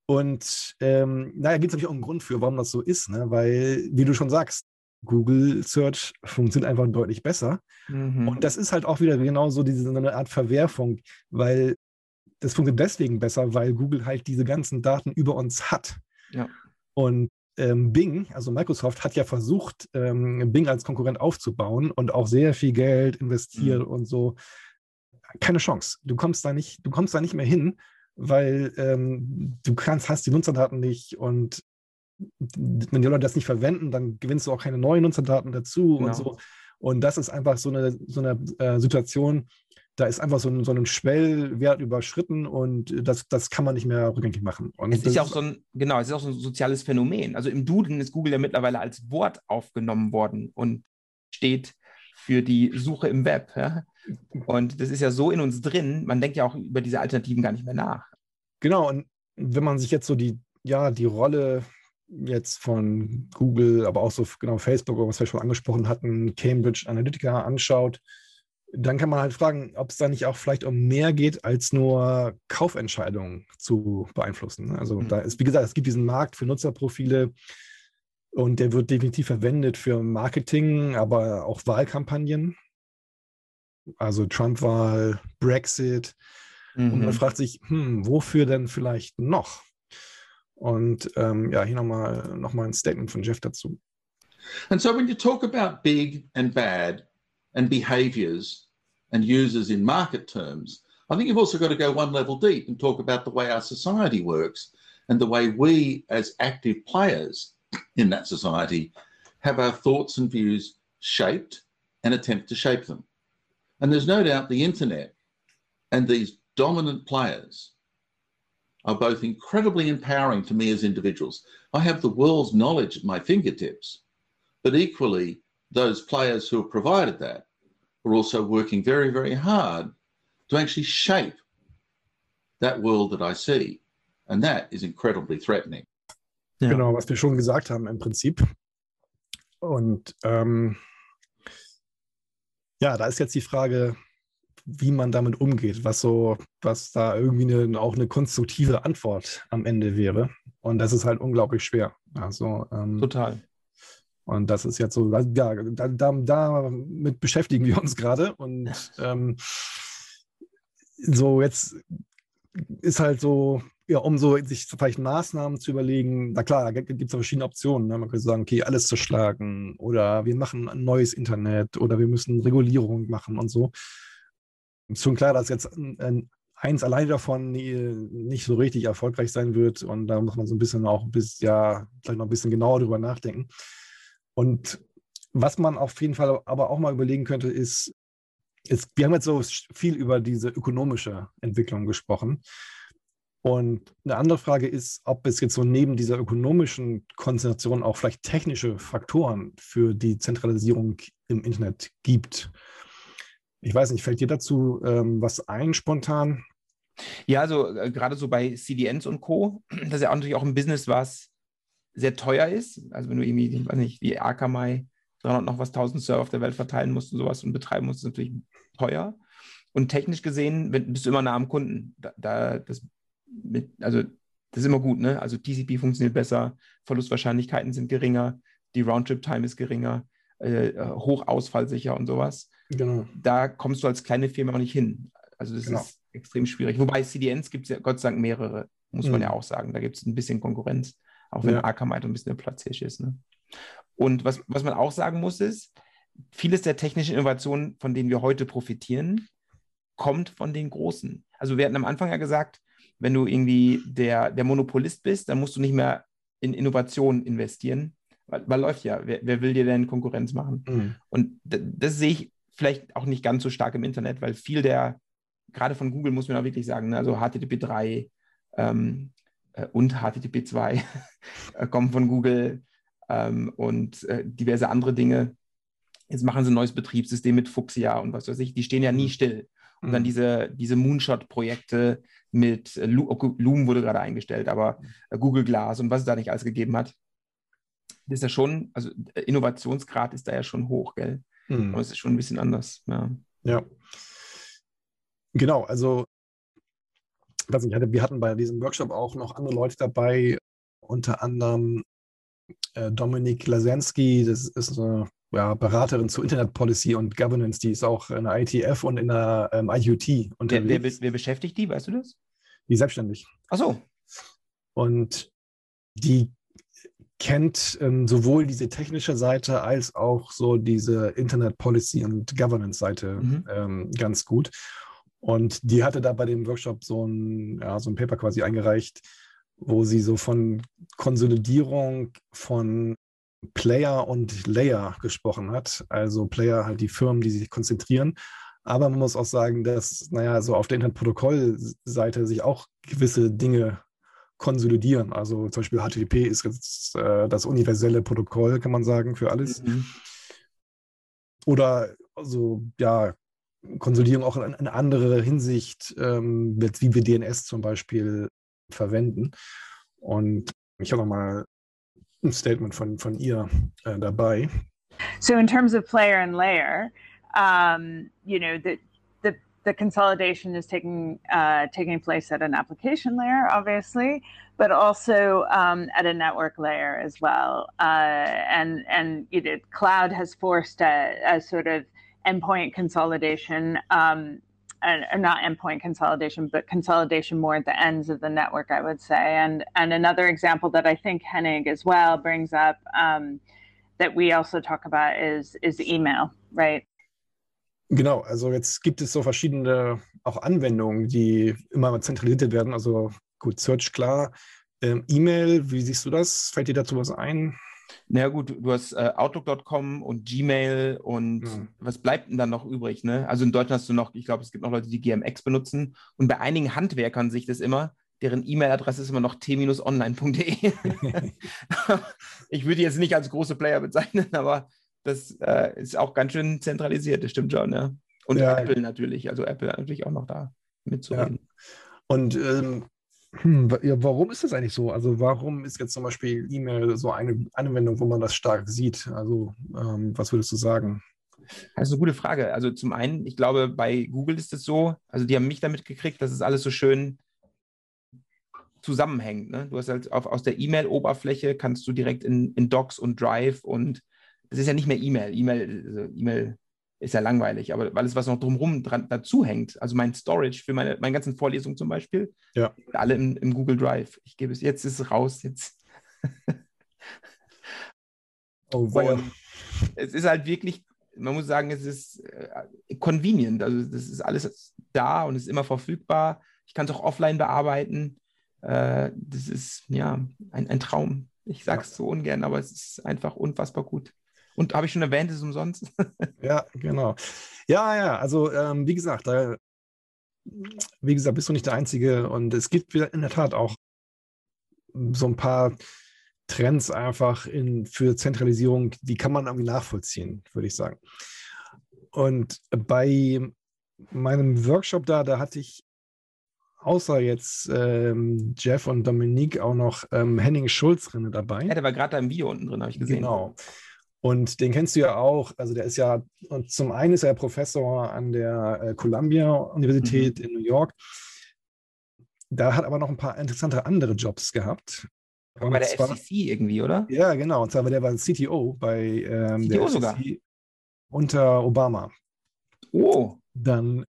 Und ähm, naja, gibt es natürlich auch einen Grund für, warum das so ist, ne? weil, wie du schon sagst, Google Search funktioniert einfach deutlich besser. Mhm. Und das ist halt auch wieder genau so diese eine Art Verwerfung, weil das funktioniert deswegen besser, weil Google halt diese ganzen Daten über uns hat. Ja. Und ähm, Bing, also Microsoft, hat ja versucht, ähm, Bing als Konkurrent aufzubauen und auch sehr viel Geld investiert Mhm. und so. Keine Chance. Du kommst da nicht, du kommst da nicht mehr hin, weil ähm, du kannst, hast die Nutzerdaten nicht und wenn die Leute das nicht verwenden, dann gewinnst du auch keine neuen Nutzerdaten dazu Genau. und so. Und das ist einfach so eine, so eine äh, Situation, da ist einfach so ein, so ein Schwellwert überschritten und das, das kann man nicht mehr rückgängig machen. Und Es ist ja auch so ein, genau, es ist auch so ein soziales Phänomen. Also im Duden ist Google ja mittlerweile als Wort aufgenommen worden und steht für die Suche im Web. Ja? Und das ist ja so in uns drin, man denkt ja auch über diese Alternativen gar nicht mehr nach. Genau, und wenn man sich jetzt so die, ja, die Rolle jetzt von Google, aber auch so genau Facebook, was wir schon angesprochen hatten, Cambridge Analytica anschaut, dann kann man halt fragen, ob es da nicht auch vielleicht um mehr geht, als nur Kaufentscheidungen zu beeinflussen. ne? Also Mhm. da ist, wie gesagt, es gibt diesen Markt für Nutzerprofile und der wird definitiv verwendet für Marketing, aber auch Wahlkampagnen. Also Trump-Wahl, Brexit, und man Mhm. fragt sich, hm, wofür denn vielleicht noch? Und ähm, ja, hier nochmal noch mal ein Statement von Jeff dazu. And so when you talk about big and bad and behaviors and users in market terms, I think you've also got to go one level deep and talk about the way our society works and the way we, as active players in that society, have our thoughts and views shaped and attempt to shape them. And there's no doubt the internet and these dominant players are both incredibly empowering to me as individuals. I have the world's knowledge at my fingertips, but equally, those players who have provided that are also working very, very hard to actually shape that world that I see. And that is incredibly threatening. Ja. Genau, was wir schon gesagt haben im Prinzip. Und ähm, ja, da ist jetzt die Frage, wie man damit umgeht, was so, was da irgendwie eine, auch eine konstruktive Antwort am Ende wäre. Und das ist halt unglaublich schwer. Also ähm, Total. Und das ist jetzt so, ja, da, da, damit beschäftigen wir uns gerade. Und ähm, so jetzt ist halt so, ja, um so sich vielleicht Maßnahmen zu überlegen, na klar, gibt es verschiedene Optionen. Ne? Man könnte sagen, okay, alles zerschlagen oder wir machen ein neues Internet oder wir müssen Regulierung machen und so. Ist schon klar, dass jetzt ein, eins allein davon nie, nicht so richtig erfolgreich sein wird. Und da muss man so ein bisschen auch bis, ja, vielleicht noch ein bisschen genauer drüber nachdenken. Und was man auf jeden Fall aber auch mal überlegen könnte, ist, ist, wir haben jetzt so viel über diese ökonomische Entwicklung gesprochen. Und eine andere Frage ist, ob es jetzt so neben dieser ökonomischen Konzentration auch vielleicht technische Faktoren für die Zentralisierung im Internet gibt. Ich weiß nicht, fällt dir dazu ähm, was ein spontan? Ja, also äh, gerade so bei CDNs und Co., das ist ja auch natürlich auch ein Business, was sehr teuer ist. Also wenn du irgendwie, ich weiß nicht, wie Akamai 300 noch was 1000 Server auf der Welt verteilen musst und sowas und betreiben musst, ist natürlich teuer. Und technisch gesehen bist du immer nah am Kunden. Da, da das mit, also das ist immer gut, ne? Also TCP funktioniert besser, Verlustwahrscheinlichkeiten sind geringer, die Roundtrip-Time ist geringer, äh, äh, hoch ausfallsicher und sowas. Genau. Da kommst du als kleine Firma auch nicht hin. Also das Genau. ist extrem schwierig. Wobei CDNs gibt es ja Gott sei Dank mehrere, muss man Mhm. ja auch sagen. Da gibt es ein bisschen Konkurrenz, auch wenn Ja. Akamai ein bisschen der Platzhirsch ist. Ne? Und was, was man auch sagen muss, ist, vieles der technischen Innovationen, von denen wir heute profitieren, kommt von den Großen. Also wir hatten am Anfang ja gesagt, wenn du irgendwie der, der Monopolist bist, dann musst du nicht mehr in Innovation investieren, weil, weil läuft ja. Wer, wer will dir denn Konkurrenz machen? Mhm. Und das sehe ich vielleicht auch nicht ganz so stark im Internet, weil viel der, gerade von Google muss man auch wirklich sagen, ne, also HTTP 3 ähm, äh, und HTTP 2 äh, kommen von Google ähm, und äh, diverse andere Dinge. Jetzt machen sie ein neues Betriebssystem mit Fuchsia und was weiß ich, die stehen ja nie still. Und dann Mhm. diese, diese Moonshot-Projekte mit äh, okay, Loom wurde gerade eingestellt, aber äh, Google Glass und was es da nicht alles gegeben hat. Das ist ja schon, also Innovationsgrad ist da ja schon hoch, gell? Mhm. Aber es ist schon ein bisschen anders. Ja. Ja. Genau, also was ich hatte, wir hatten bei diesem Workshop auch noch andere Leute dabei, unter anderem äh, Dominik Lasensky, das ist eine ja, Beraterin zu Internet Policy und Governance, die ist auch in der ITF und in der ähm, IUT Wer, unterwegs, wer, be- wer beschäftigt die, weißt du das? die selbstständig. Ach so. Und die kennt ähm, sowohl diese technische Seite als auch so diese Internet Policy und Governance Seite Mhm. ähm, ganz gut. Und die hatte da bei dem Workshop so ein, ja, so ein Paper quasi eingereicht, wo sie so von Konsolidierung von Player und Layer gesprochen hat. Also Player halt die Firmen, die sich konzentrieren. Aber man muss auch sagen, dass, naja, so auf der Internetprotokollseite sich auch gewisse Dinge konsolidieren. Also zum Beispiel HTTP ist jetzt äh, das universelle Protokoll, kann man sagen, für alles. Mhm. Oder also ja, Konsolidierung auch in, in andere Hinsicht, ähm, mit, wie wir DNS zum Beispiel verwenden. Und ich habe noch mal ein Statement von, von ihr äh, dabei. So in terms of player and layer, um, you know, the, the, consolidation is taking, uh, taking place at an application layer, obviously, but also um, at a network layer as well. Uh, and, and you know, cloud has forced a, a sort of endpoint consolidation, um, and, and not endpoint consolidation, but consolidation more at the ends of the network, I would say. And, and another example that I think Hennig as well brings up, um, that we also talk about is is email, right? Genau, also jetzt gibt es so verschiedene auch Anwendungen, die immer zentralisiert werden. Also gut, Search klar. Ähm, E-Mail, wie siehst du das? Fällt dir dazu was ein? Na ja, gut, du hast äh, Outlook.com und Gmail und Mhm. was bleibt denn dann noch übrig? Ne? Also in Deutschland hast du noch, ich glaube, es gibt noch Leute, die GMX benutzen und bei einigen Handwerkern sehe ich das immer, deren E-Mail-Adresse ist immer noch t-online.de. ich würde jetzt nicht als große Player bezeichnen, aber das äh, ist auch ganz schön zentralisiert, das stimmt schon, ja. Und Ja. Apple natürlich, also Apple natürlich auch noch da mitzureden. Und ähm, hm, wa- ja, warum ist das eigentlich so? Also warum ist jetzt zum Beispiel E-Mail so eine Anwendung, wo man das stark sieht? Also ähm, was würdest du sagen? Das ist eine gute Frage. Also zum einen, ich glaube, bei Google ist es so, also die haben mich damit gekriegt, dass es alles so schön zusammenhängt. Ne? Du hast halt auf, aus der E-Mail-Oberfläche kannst du direkt in, in Docs und Drive und es ist ja nicht mehr E-Mail. E-Mail, also E-Mail ist ja langweilig, aber alles, was noch drumherum dran, dazu hängt, also mein Storage für meine, meine ganzen Vorlesungen zum Beispiel, Ja. alle im, im Google Drive. Ich gebe es, jetzt ist es raus, jetzt. Oh. Und es ist halt wirklich, man muss sagen, es ist äh, convenient. Also das ist alles da und ist immer verfügbar. Ich kann es auch offline bearbeiten. Äh, das ist ja ein, ein Traum. Ich sage es so ungern, aber es ist einfach unfassbar gut. Und habe ich schon erwähnt, es ist umsonst. Ja, genau. Ja, ja, also ähm, wie gesagt, da, wie gesagt, bist du nicht der Einzige und es gibt in der Tat auch so ein paar Trends einfach in, für Zentralisierung, die kann man irgendwie nachvollziehen, würde ich sagen. Und bei meinem Workshop da, da hatte ich außer jetzt ähm, Jeff und Dominique auch noch ähm, Henning Schulz drin dabei. ja, der war gerade da im Video unten drin, habe ich gesehen. Genau. Und den kennst du ja auch. Also der ist ja, und zum einen ist er Professor an der äh, Columbia Universität in New York. Da hat aber noch ein paar interessante andere Jobs gehabt. bei der zwar, FCC irgendwie, oder? Ja, genau. Und zwar war der war CTO bei ähm, CTO der FCC sogar. unter Obama. Oh. Dann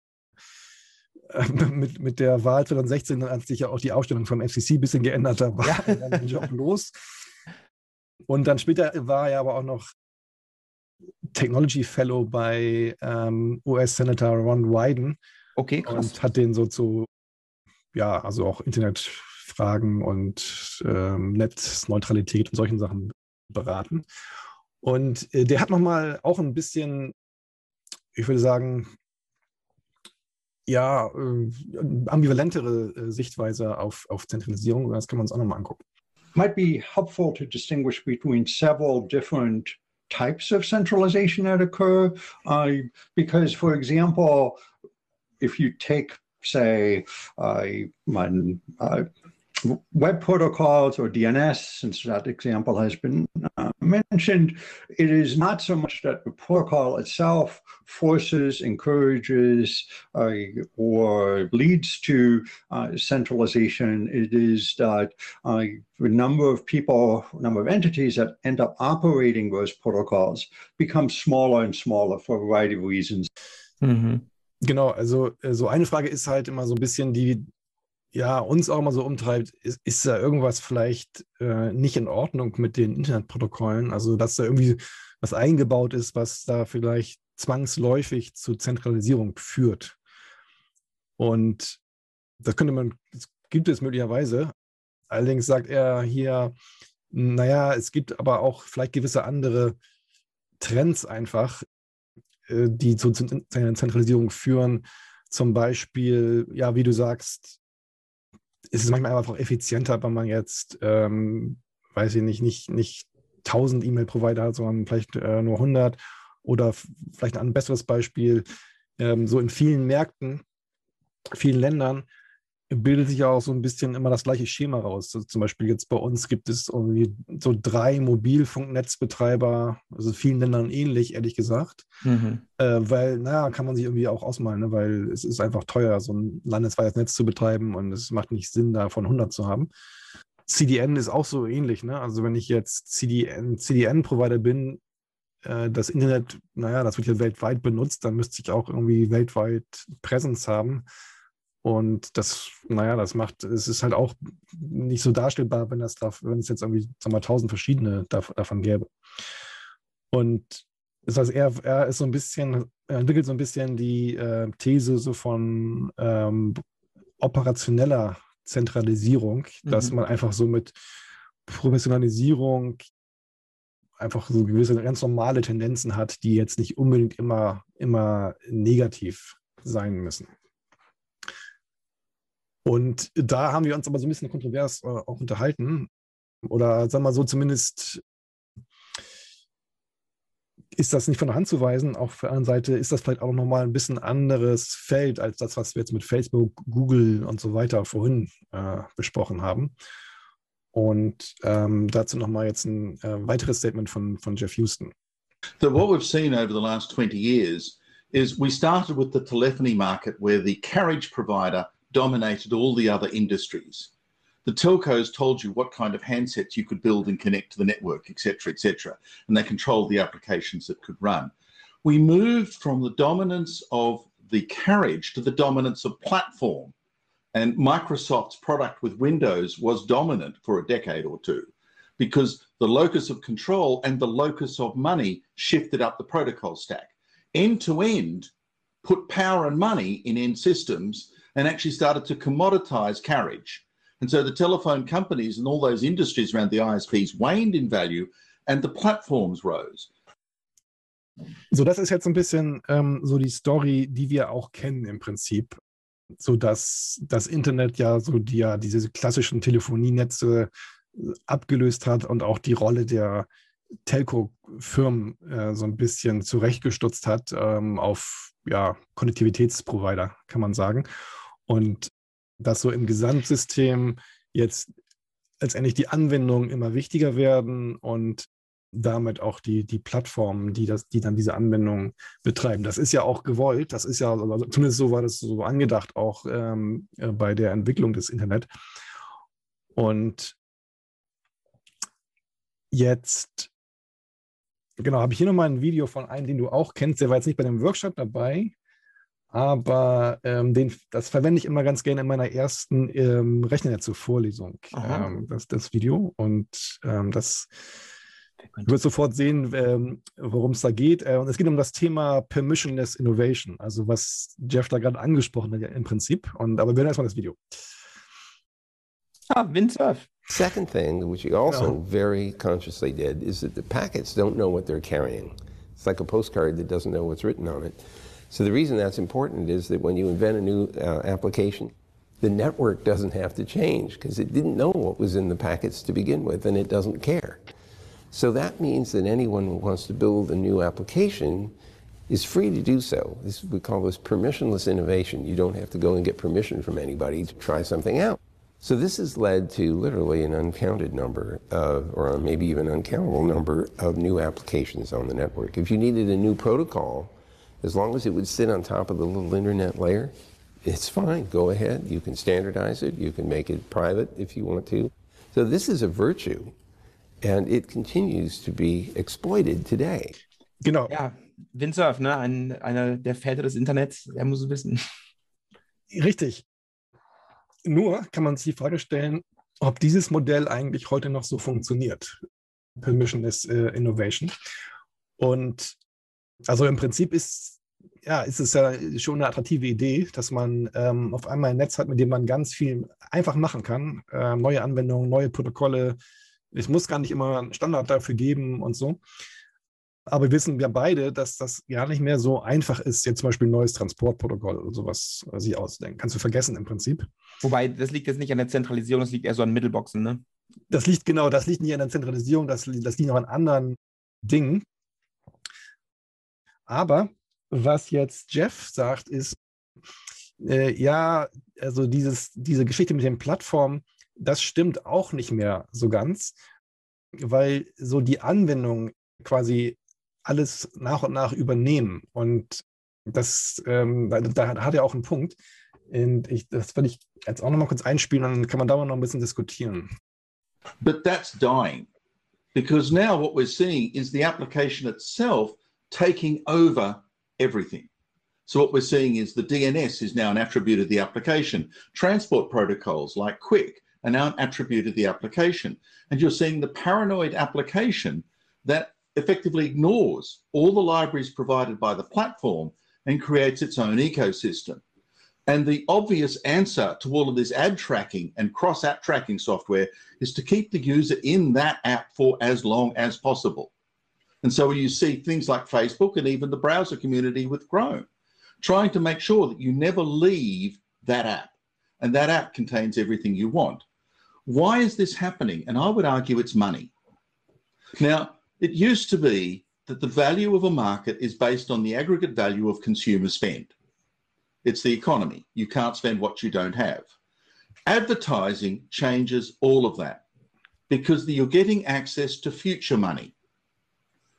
äh, mit, mit der Wahl 2016, als sich ja auch die Aufstellung vom FCC ein bisschen geändert hat, war ja. dann den Job los. Und dann später war er aber auch noch Technology Fellow bei ähm, US-Senator Ron Wyden. Okay, krass. Und hat den so zu, ja, also auch Internetfragen und ähm, Netzneutralität und solchen Sachen beraten. Und äh, der hat nochmal auch ein bisschen, ich würde sagen, ja, äh, ambivalentere äh, Sichtweise auf, auf Zentralisierung. Das können wir uns auch nochmal angucken. Might be helpful to distinguish between several different types of centralization that occur. Uh, because, for example, if you take, say, uh, my, uh, web protocols or DNS, since that example has been uh, mentioned, it is not so much that the protocol itself forces, encourages, uh, or leads to uh, centralization. It is that uh, the number of people, number of entities that end up operating those protocols becomes smaller and smaller for a variety of reasons. Mhm. Genau, also so eine Frage ist halt immer so ein bisschen die, ja, uns auch mal so umtreibt, ist, ist da irgendwas vielleicht äh, nicht in Ordnung mit den Internetprotokollen? Also, dass da irgendwie was eingebaut ist, was da vielleicht zwangsläufig zu Zentralisierung führt. Und das könnte man, das gibt es möglicherweise. Allerdings sagt er hier, naja, es gibt aber auch vielleicht gewisse andere Trends einfach, äh, die zu Zentralisierung führen. Zum Beispiel, ja, wie du sagst, ist es manchmal einfach effizienter, wenn man jetzt, ähm, weiß ich nicht, nicht, nicht 1000 E-Mail-Provider hat, sondern vielleicht äh, nur 100 oder vielleicht ein besseres Beispiel, ähm, so in vielen Märkten, vielen Ländern bildet sich ja auch so ein bisschen immer das gleiche Schema raus. Also zum Beispiel jetzt bei uns gibt es irgendwie so drei Mobilfunknetzbetreiber, also vielen Ländern ähnlich, ehrlich gesagt. Mhm. Äh, weil, naja, kann man sich irgendwie auch ausmalen, ne? weil es ist einfach teuer, so ein landesweites Netz zu betreiben und es macht nicht Sinn, davon 100 zu haben. CDN ist auch so ähnlich. Ne? Also wenn ich jetzt CDN, CDN-Provider bin, äh, das Internet, naja, das wird ja weltweit benutzt, dann müsste ich auch irgendwie weltweit Präsenz haben. Und das, naja, das macht, es ist halt auch nicht so darstellbar, wenn das darf, wenn es jetzt irgendwie, sagen wir mal, tausend verschiedene davon gäbe. Und das heißt, er, er ist so ein bisschen, er entwickelt so ein bisschen die äh, These so von ähm, operationeller Zentralisierung, mhm. dass man einfach so mit Professionalisierung einfach so gewisse ganz normale Tendenzen hat, die jetzt nicht unbedingt immer, immer negativ sein müssen. Und da haben wir uns aber so ein bisschen kontrovers äh, auch unterhalten. Oder sagen wir mal so, zumindest ist das nicht von der Hand zu weisen. Auf der anderen Seite ist das vielleicht auch nochmal ein bisschen anderes Feld als das, was wir jetzt mit Facebook, Google und so weiter vorhin äh, besprochen haben. Und ähm, dazu nochmal jetzt ein äh, weiteres Statement von, von Jeff Houston. So what we've seen over the last 20 years is we started with the telephony market where the carriage provider dominated all the other industries. The telcos told you what kind of handsets you could build and connect to the network, etc., etc., and they controlled the applications that could run. We moved from the dominance of the carriage to the dominance of platform. And Microsoft's product with Windows was dominant for a decade or two because the locus of control and the locus of money shifted up the protocol stack. End to end, put power and money in end systems and actually started to commoditize carriage. And so the telephone companies and all those industries around the ISPs waned in value and the platforms rose. So, das ist jetzt ein bisschen ähm, so die Story, die wir auch kennen im Prinzip. So dass das Internet ja so die, ja, diese klassischen Telefonienetze äh, abgelöst hat und auch die Rolle der Telco-Firmen äh, so ein bisschen zurechtgestutzt hat ähm, auf ja, Konnektivitätsprovider, kann man sagen. Und dass so im Gesamtsystem jetzt letztendlich die Anwendungen immer wichtiger werden und damit auch die, die Plattformen, die, das, die dann diese Anwendungen betreiben. Das ist ja auch gewollt, das ist ja, also zumindest so war das so angedacht, auch ähm, äh, bei der Entwicklung des Internet. Und jetzt, genau, habe ich hier nochmal ein Video von einem, den du auch kennst, der war jetzt nicht bei dem Workshop dabei, aber ähm, den, das verwende ich immer ganz gerne in meiner ersten ähm, Rechnernetzwerk-Vorlesung, ähm, das, das Video. Und ähm, das Du wirst sofort sehen, ähm, worum es da geht. Äh, und es geht um das Thema Permissionless Innovation, also was Jeff da gerade angesprochen hat, ja, im Prinzip. Und, aber wir hören erstmal das Video. Ah, Windsurf. Second thing, which he also very consciously did, is that the packets don't know what they're carrying. It's like a postcard that doesn't know what's written on it. So the reason that's important is that when you invent a new uh, application, the network doesn't have to change because it didn't know what was in the packets to begin with and it doesn't care. So that means that anyone who wants to build a new application is free to do so. This, we call this permissionless innovation. You don't have to go and get permission from anybody to try something out. So this has led to literally an uncounted number, of, or maybe even uncountable number of new applications on the network. If you needed a new protocol, as long as it would sit on top of the little internet layer, it's fine. Go ahead. You can standardize it. You can make it private if you want to. So this is a virtue, and it continues to be exploited today. Genau. Ja, Windsurf, ne? Ein, einer der Väter des Internets, der muss es wissen. Richtig. Nur kann man sich die Frage stellen, ob dieses Modell eigentlich heute noch so funktioniert. Permissionless äh, Innovation. Und also im Prinzip ist, ja, ist es ja schon eine attraktive Idee, dass man ähm, auf einmal ein Netz hat, mit dem man ganz viel einfach machen kann. Äh, neue Anwendungen, neue Protokolle. Es muss gar nicht immer einen Standard dafür geben und so. Aber wir wissen ja beide, dass das gar nicht mehr so einfach ist, jetzt zum Beispiel ein neues Transportprotokoll oder sowas äh, sich auszudenken. Kannst du vergessen im Prinzip. Wobei, das liegt jetzt nicht an der Zentralisierung, das liegt eher so an Mittelboxen, ne? Das liegt genau, das liegt nicht an der Zentralisierung, das, das liegt noch an anderen Dingen. Aber was jetzt Jeff sagt, ist, äh, ja, also dieses, diese Geschichte mit den Plattformen, das stimmt auch nicht mehr so ganz, weil so die Anwendungen quasi alles nach und nach übernehmen. Und das, ähm, da, da hat er auch einen Punkt. Und ich, das werde ich jetzt auch noch mal kurz einspielen, dann kann man da noch ein bisschen diskutieren. But that's dying because now what we're seeing is the application itself taking over everything. So what we're seeing is the DNS is now an attribute of the application. Transport protocols like Quick are now an attribute of the application. And you're seeing the paranoid application that effectively ignores all the libraries provided by the platform and creates its own ecosystem. And the obvious answer to all of this ad tracking and cross app tracking software is to keep the user in that app for as long as possible. And so you see things like Facebook and even the browser community with Chrome trying to make sure that you never leave that app. And that app contains everything you want. Why is this happening? And I would argue it's money. Now, it used to be that the value of a market is based on the aggregate value of consumer spend. It's the economy. You can't spend what you don't have. Advertising changes all of that because you're getting access to future money.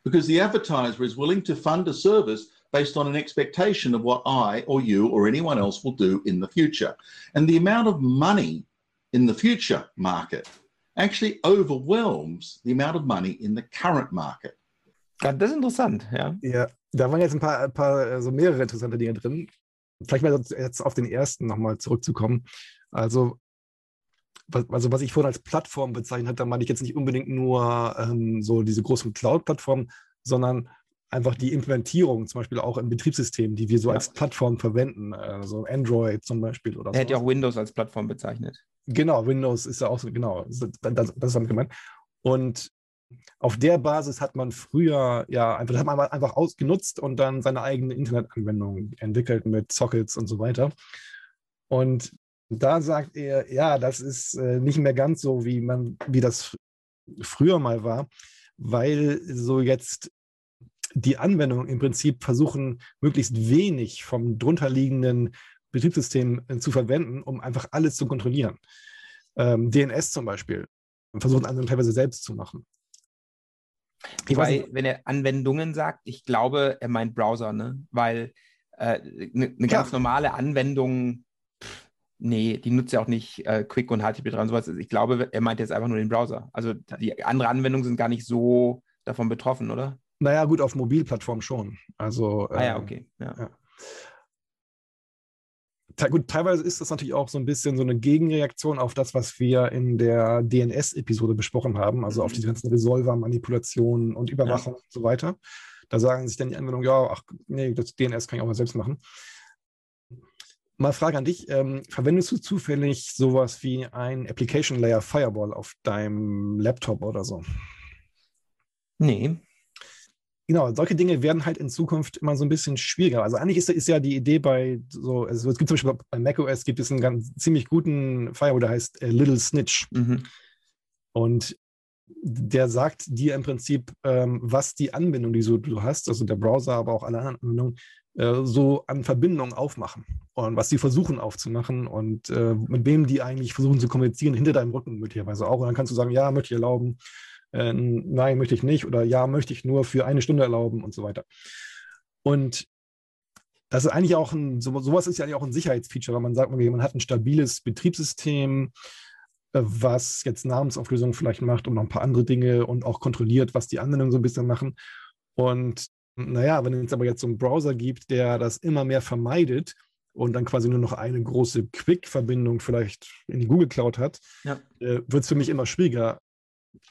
Because the advertiser is willing to fund a service based on an expectation of what I or you or anyone else will do in the future. And the amount of money in the future market actually overwhelms the amount of money in the current market. Ja, das ist interessant, ja. Ja, da waren jetzt ein paar, ein paar also mehrere interessante Dinge drin. Vielleicht mal jetzt auf den ersten nochmal zurückzukommen. Also was, also was ich vorhin als Plattform bezeichnet habe, da meine ich jetzt nicht unbedingt nur ähm, so diese großen Cloud-Plattformen, sondern einfach die Implementierung, zum Beispiel auch im Betriebssystem, die wir so ja. als Plattform verwenden, also Android zum Beispiel oder so. Er hätte ja auch Windows als Plattform bezeichnet. Genau, Windows ist ja auch so, genau, das, das, das ist damit gemeint. Und auf der Basis hat man früher ja einfach, hat man einfach ausgenutzt und dann seine eigene Internetanwendung entwickelt mit Sockets und so weiter. Und da sagt er, ja, das ist äh, nicht mehr ganz so, wie man, wie das früher mal war, weil so jetzt die Anwendungen im Prinzip versuchen, möglichst wenig vom drunterliegenden Betriebssystem äh, zu verwenden, um einfach alles zu kontrollieren. Ähm, DNS zum Beispiel versuchen andere teilweise selbst zu machen. Wobei, wenn er Anwendungen sagt, ich glaube, er meint Browser, ne? weil eine äh, ne, ne ganz normale Anwendung Nee, die nutzt ja auch nicht äh, Quick und HTTP3 und sowas. Ich glaube, er meint jetzt einfach nur den Browser. Also die anderen Anwendungen sind gar nicht so davon betroffen, oder? Naja, gut, auf Mobilplattformen schon. Also, ah ja, ähm, okay. Ja. ja. Gut, teilweise ist das natürlich auch so ein bisschen so eine Gegenreaktion auf das, was wir in der DNS-Episode besprochen haben, also mhm. auf die ganzen Resolver-Manipulationen und Überwachung ja. und so weiter. Da sagen sich dann die Anwendungen, ja, ach nee, das DNS kann ich auch mal selbst machen. Mal Frage an dich, ähm, verwendest du zufällig sowas wie ein Application Layer Firewall auf deinem Laptop oder so? Nee. Genau, solche Dinge werden halt in Zukunft immer so ein bisschen schwieriger. Also eigentlich ist, ist ja die Idee bei so, also es gibt zum Beispiel bei macOS gibt es einen ganz ziemlich guten Firewall, der heißt äh, Little Snitch. Mhm. Und der sagt dir im Prinzip, ähm, was die Anbindung, die so, du hast, also der Browser, aber auch alle anderen Anwendungen, so an Verbindungen aufmachen und was sie versuchen aufzumachen und äh, mit wem die eigentlich versuchen zu kommunizieren, hinter deinem Rücken möglicherweise auch. Und dann kannst du sagen, ja, möchte ich erlauben, äh, nein, möchte ich nicht oder ja, möchte ich nur für eine Stunde erlauben und so weiter. Und das ist eigentlich auch ein, so, sowas ist ja eigentlich auch ein Sicherheitsfeature, weil man sagt, man hat ein stabiles Betriebssystem, äh, was jetzt Namensauflösung vielleicht macht und noch ein paar andere Dinge und auch kontrolliert, was die Anwendungen so ein bisschen machen. Und naja, wenn es aber jetzt so einen Browser gibt, der das immer mehr vermeidet und dann quasi nur noch eine große Quick-Verbindung vielleicht in die Google Cloud hat, ja. äh, wird es für mich immer schwieriger,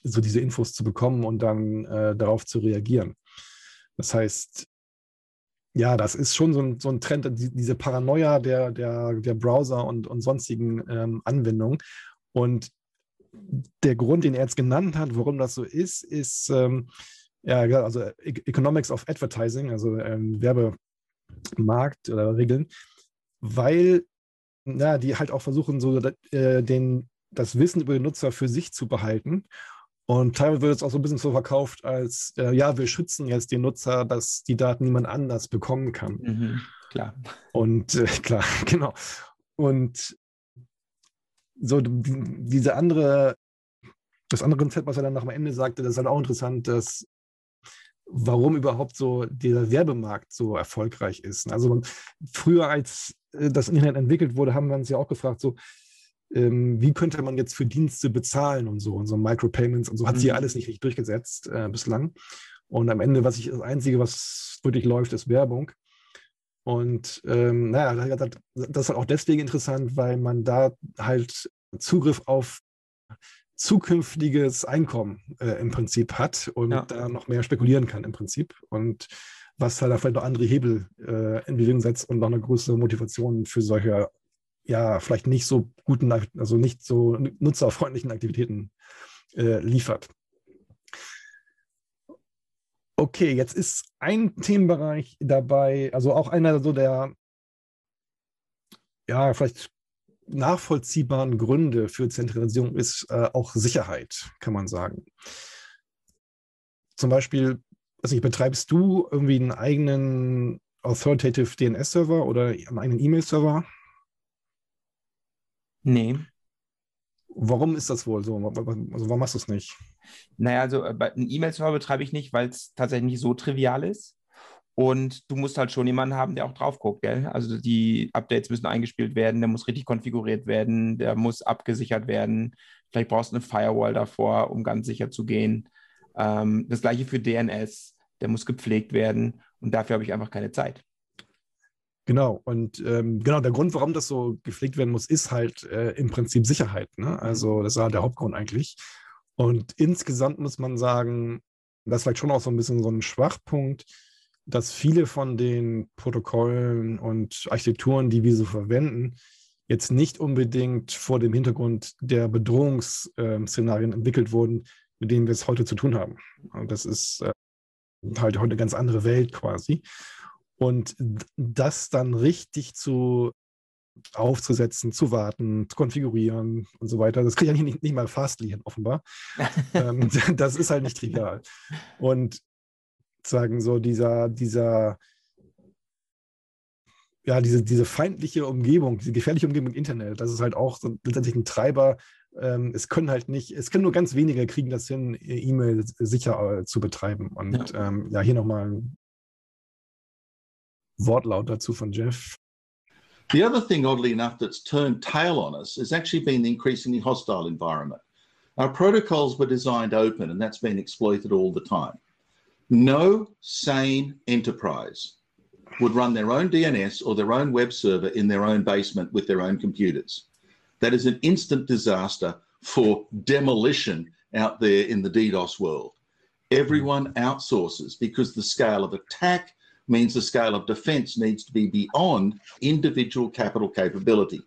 so diese Infos zu bekommen und dann äh, darauf zu reagieren. Das heißt, ja, das ist schon so ein, so ein Trend, die, diese Paranoia der, der, der Browser und, und sonstigen ähm, Anwendungen. Und der Grund, den er jetzt genannt hat, warum das so ist, ist, ähm, ja, also e-, Economics of Advertising, also ähm, Werbemarkt oder Regeln, weil na, die halt auch versuchen, so äh, den, das Wissen über den Nutzer für sich zu behalten. Und teilweise wird es auch so ein bisschen so verkauft, als äh, ja, wir schützen jetzt den Nutzer, dass die Daten niemand anders bekommen kann. Mhm, klar. Und äh, klar, genau. Und so diese andere, das andere Konzept, was er dann nach dem Ende sagte, das ist halt auch interessant, dass warum überhaupt so dieser Werbemarkt so erfolgreich ist. Also früher, als äh, das Internet entwickelt wurde, haben wir uns ja auch gefragt, so, ähm, wie könnte man jetzt für Dienste bezahlen und so, und so Micropayments und so, hat mhm. sich ja alles nicht richtig durchgesetzt äh, bislang. Und am Ende, was ich, das Einzige, was wirklich läuft, ist Werbung. Und ähm, naja, das, das ist halt auch deswegen interessant, weil man da halt Zugriff auf zukünftiges Einkommen äh, im Prinzip hat und ja. da noch mehr spekulieren kann im Prinzip. Und was halt vielleicht noch andere Hebel äh, in Bewegung setzt und noch eine größere Motivation für solche, ja, vielleicht nicht so guten, also nicht so nutzerfreundlichen Aktivitäten äh, liefert. Okay, jetzt ist ein Themenbereich dabei, also auch einer so der, ja, vielleicht nachvollziehbaren Gründe für Zentralisierung ist äh, auch Sicherheit, kann man sagen. Zum Beispiel, also nicht, betreibst du irgendwie einen eigenen Authoritative DNS-Server oder einen eigenen E-Mail-Server? Nee. Warum ist das wohl so? Also warum machst du es nicht? Naja, also äh, einen E-Mail-Server betreibe ich nicht, weil es tatsächlich nicht so trivial ist. Und du musst halt schon jemanden haben, der auch drauf guckt, gell? Also die Updates müssen eingespielt werden, der muss richtig konfiguriert werden, der muss abgesichert werden. Vielleicht brauchst du eine Firewall davor, um ganz sicher zu gehen. Ähm, das gleiche für DNS, der muss gepflegt werden und dafür habe ich einfach keine Zeit. Genau, und ähm, genau der Grund, warum das so gepflegt werden muss, ist halt äh, im Prinzip Sicherheit. Ne? Also das war der Hauptgrund eigentlich. Und insgesamt muss man sagen, das ist vielleicht schon auch so ein bisschen so ein Schwachpunkt dass viele von den Protokollen und Architekturen, die wir so verwenden, jetzt nicht unbedingt vor dem Hintergrund der Bedrohungsszenarien entwickelt wurden, mit denen wir es heute zu tun haben. Und das ist äh, halt heute eine ganz andere Welt quasi. Und das dann richtig zu aufzusetzen, zu warten, zu konfigurieren und so weiter. Das kriege ich ja nicht, nicht mal Fastly hin, offenbar. ähm, das ist halt nicht trivial. Und sagen, so dieser, dieser, ja, diese, diese feindliche Umgebung, diese gefährliche Umgebung im Internet, das ist halt auch so letztendlich ein Treiber. Ähm, es können halt nicht, es können nur ganz wenige kriegen das hin, E-Mail sicher äh, zu betreiben. Und ja, ähm, ja hier nochmal ein Wortlaut dazu von Jeff. The other thing, oddly enough, that's turned tail on us has actually been the increasingly hostile environment. Our protocols were designed open, and that's been exploited all the time. No sane enterprise would run their own DNS or their own web server in their own basement with their own computers. That is an instant disaster for demolition out there in the DDoS world. Everyone outsources because the scale of attack means the scale of defense needs to be beyond individual capital capability.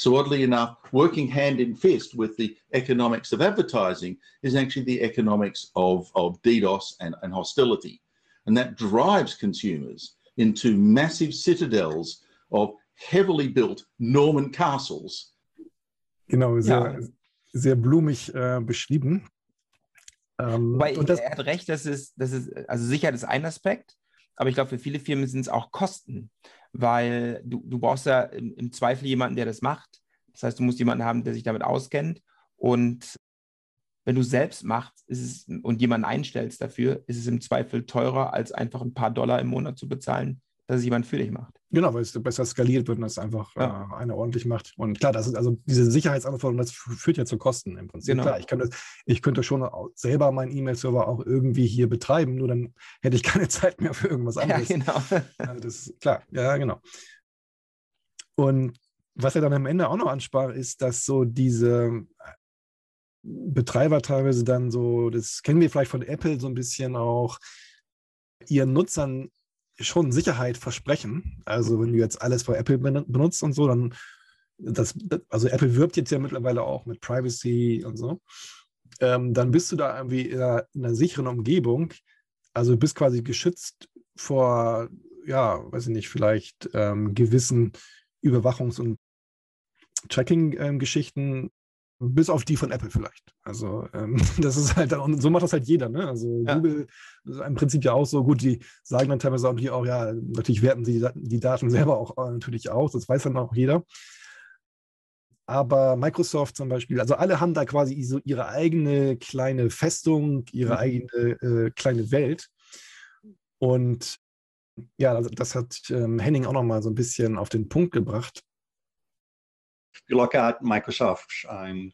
So, oddly enough, working hand in fist with the economics of advertising is actually the economics of, of DDoS and, and hostility. And that drives consumers into massive citadels of heavily built Norman castles. Genau, sehr, ja. sehr blumig äh, beschrieben. Ähm, Weil und das, er hat recht, dass es, das ist, also Sicherheit ist ein Aspekt, aber ich glaube, für viele Firmen sind es auch Kosten, weil du, du brauchst ja im, im Zweifel jemanden, der das macht. Das heißt, du musst jemanden haben, der sich damit auskennt. Und wenn du selbst machst es, und jemanden einstellst dafür, ist es im Zweifel teurer, als einfach ein paar Dollar im Monat zu bezahlen, dass es jemand für dich macht. Genau, weil es besser skaliert wird und das einfach ja. äh, einer ordentlich macht. Und klar, das ist also diese Sicherheitsanforderung, das führt ja zu Kosten im Prinzip. Genau. Klar, ich, könnte, ich könnte schon selber meinen E-Mail-Server auch irgendwie hier betreiben, nur dann hätte ich keine Zeit mehr für irgendwas anderes. Ja, genau. also das ist klar, ja, genau. Und was er dann am Ende auch noch ansprach, ist, dass so diese Betreiber teilweise dann so, das kennen wir vielleicht von Apple so ein bisschen auch, ihren Nutzern schon Sicherheit versprechen. Also wenn du jetzt alles bei Apple benutzt und so, dann das, also Apple wirbt jetzt ja mittlerweile auch mit Privacy und so, ähm, dann bist du da irgendwie in einer, in einer, sicheren Umgebung. Also bist quasi geschützt vor, ja, weiß ich nicht, vielleicht ähm, gewissen Überwachungs- und Tracking-Geschichten, bis auf die von Apple vielleicht. Also ähm, das ist halt, und so macht das halt jeder. Ne? Also ja. Google ist im Prinzip ja auch so gut, die sagen dann teilweise auch, auch ja, natürlich werten sie die, Daten selber auch äh, natürlich aus, das weiß dann auch jeder. Aber Microsoft zum Beispiel, also alle haben da quasi so ihre eigene kleine Festung, ihre mhm. eigene äh, kleine Welt. Und ja, das, das hat ähm, Henning auch nochmal so ein bisschen auf den Punkt gebracht if you look at Microsoft um,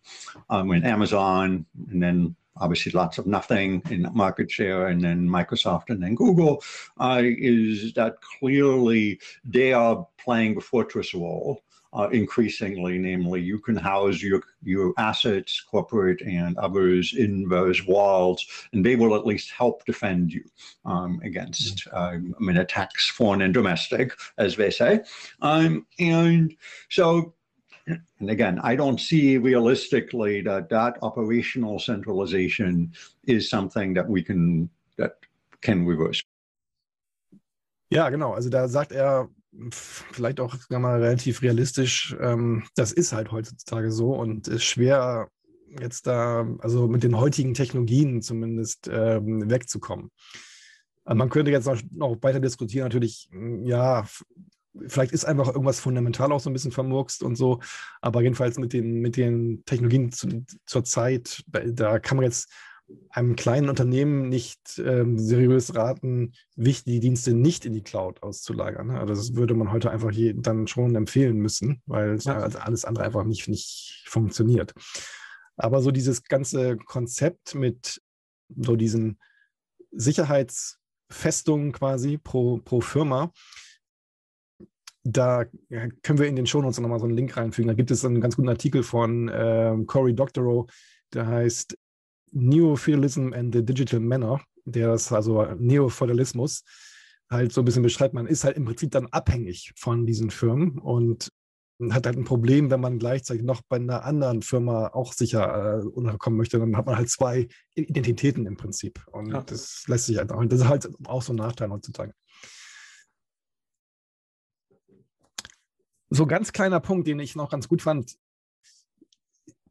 um, and Amazon, and then obviously lots of nothing in market share, and then Microsoft, and then Google, uh, is that clearly they are playing the fortress role. Uh, increasingly, namely, you can house your your assets, corporate and others, in those walls, and they will at least help defend you um, against, um, I mean, attacks, foreign and domestic, as they say. Um, and so and again, I don't see realistically that that operational centralization is something that we can that can reverse. Ja, genau. Also da sagt er vielleicht auch mal relativ realistisch, ähm, das ist halt heutzutage so und ist schwer jetzt da, also mit den heutigen Technologien zumindest ähm, wegzukommen. Man könnte jetzt noch, noch weiter diskutieren, natürlich, ja, vielleicht ist einfach irgendwas fundamental auch so ein bisschen vermurkst und so. Aber jedenfalls mit den, mit den Technologien zu, zur Zeit, da, kann man jetzt einem kleinen Unternehmen nicht ähm, seriös raten, wichtige Dienste nicht in die Cloud auszulagern. Also das würde man heute einfach je, dann schon empfehlen müssen, weil ja. also alles andere einfach nicht, nicht funktioniert. Aber so dieses ganze Konzept mit so diesen Sicherheitsfestungen quasi pro, pro Firma, da können wir in den Shownotes nochmal so einen Link reinfügen. Da gibt es einen ganz guten Artikel von äh, Cory Doctorow, der heißt Neofeudalism and the Digital Manner, der ist also Neofeudalismus halt so ein bisschen beschreibt. Man ist halt im Prinzip dann abhängig von diesen Firmen und hat halt ein Problem, wenn man gleichzeitig noch bei einer anderen Firma auch sicher äh, unterkommen möchte, dann hat man halt zwei Identitäten im Prinzip. Und ja. das lässt sich halt auch, das ist halt auch so ein Nachteil heutzutage. So ganz kleiner Punkt, den ich noch ganz gut fand.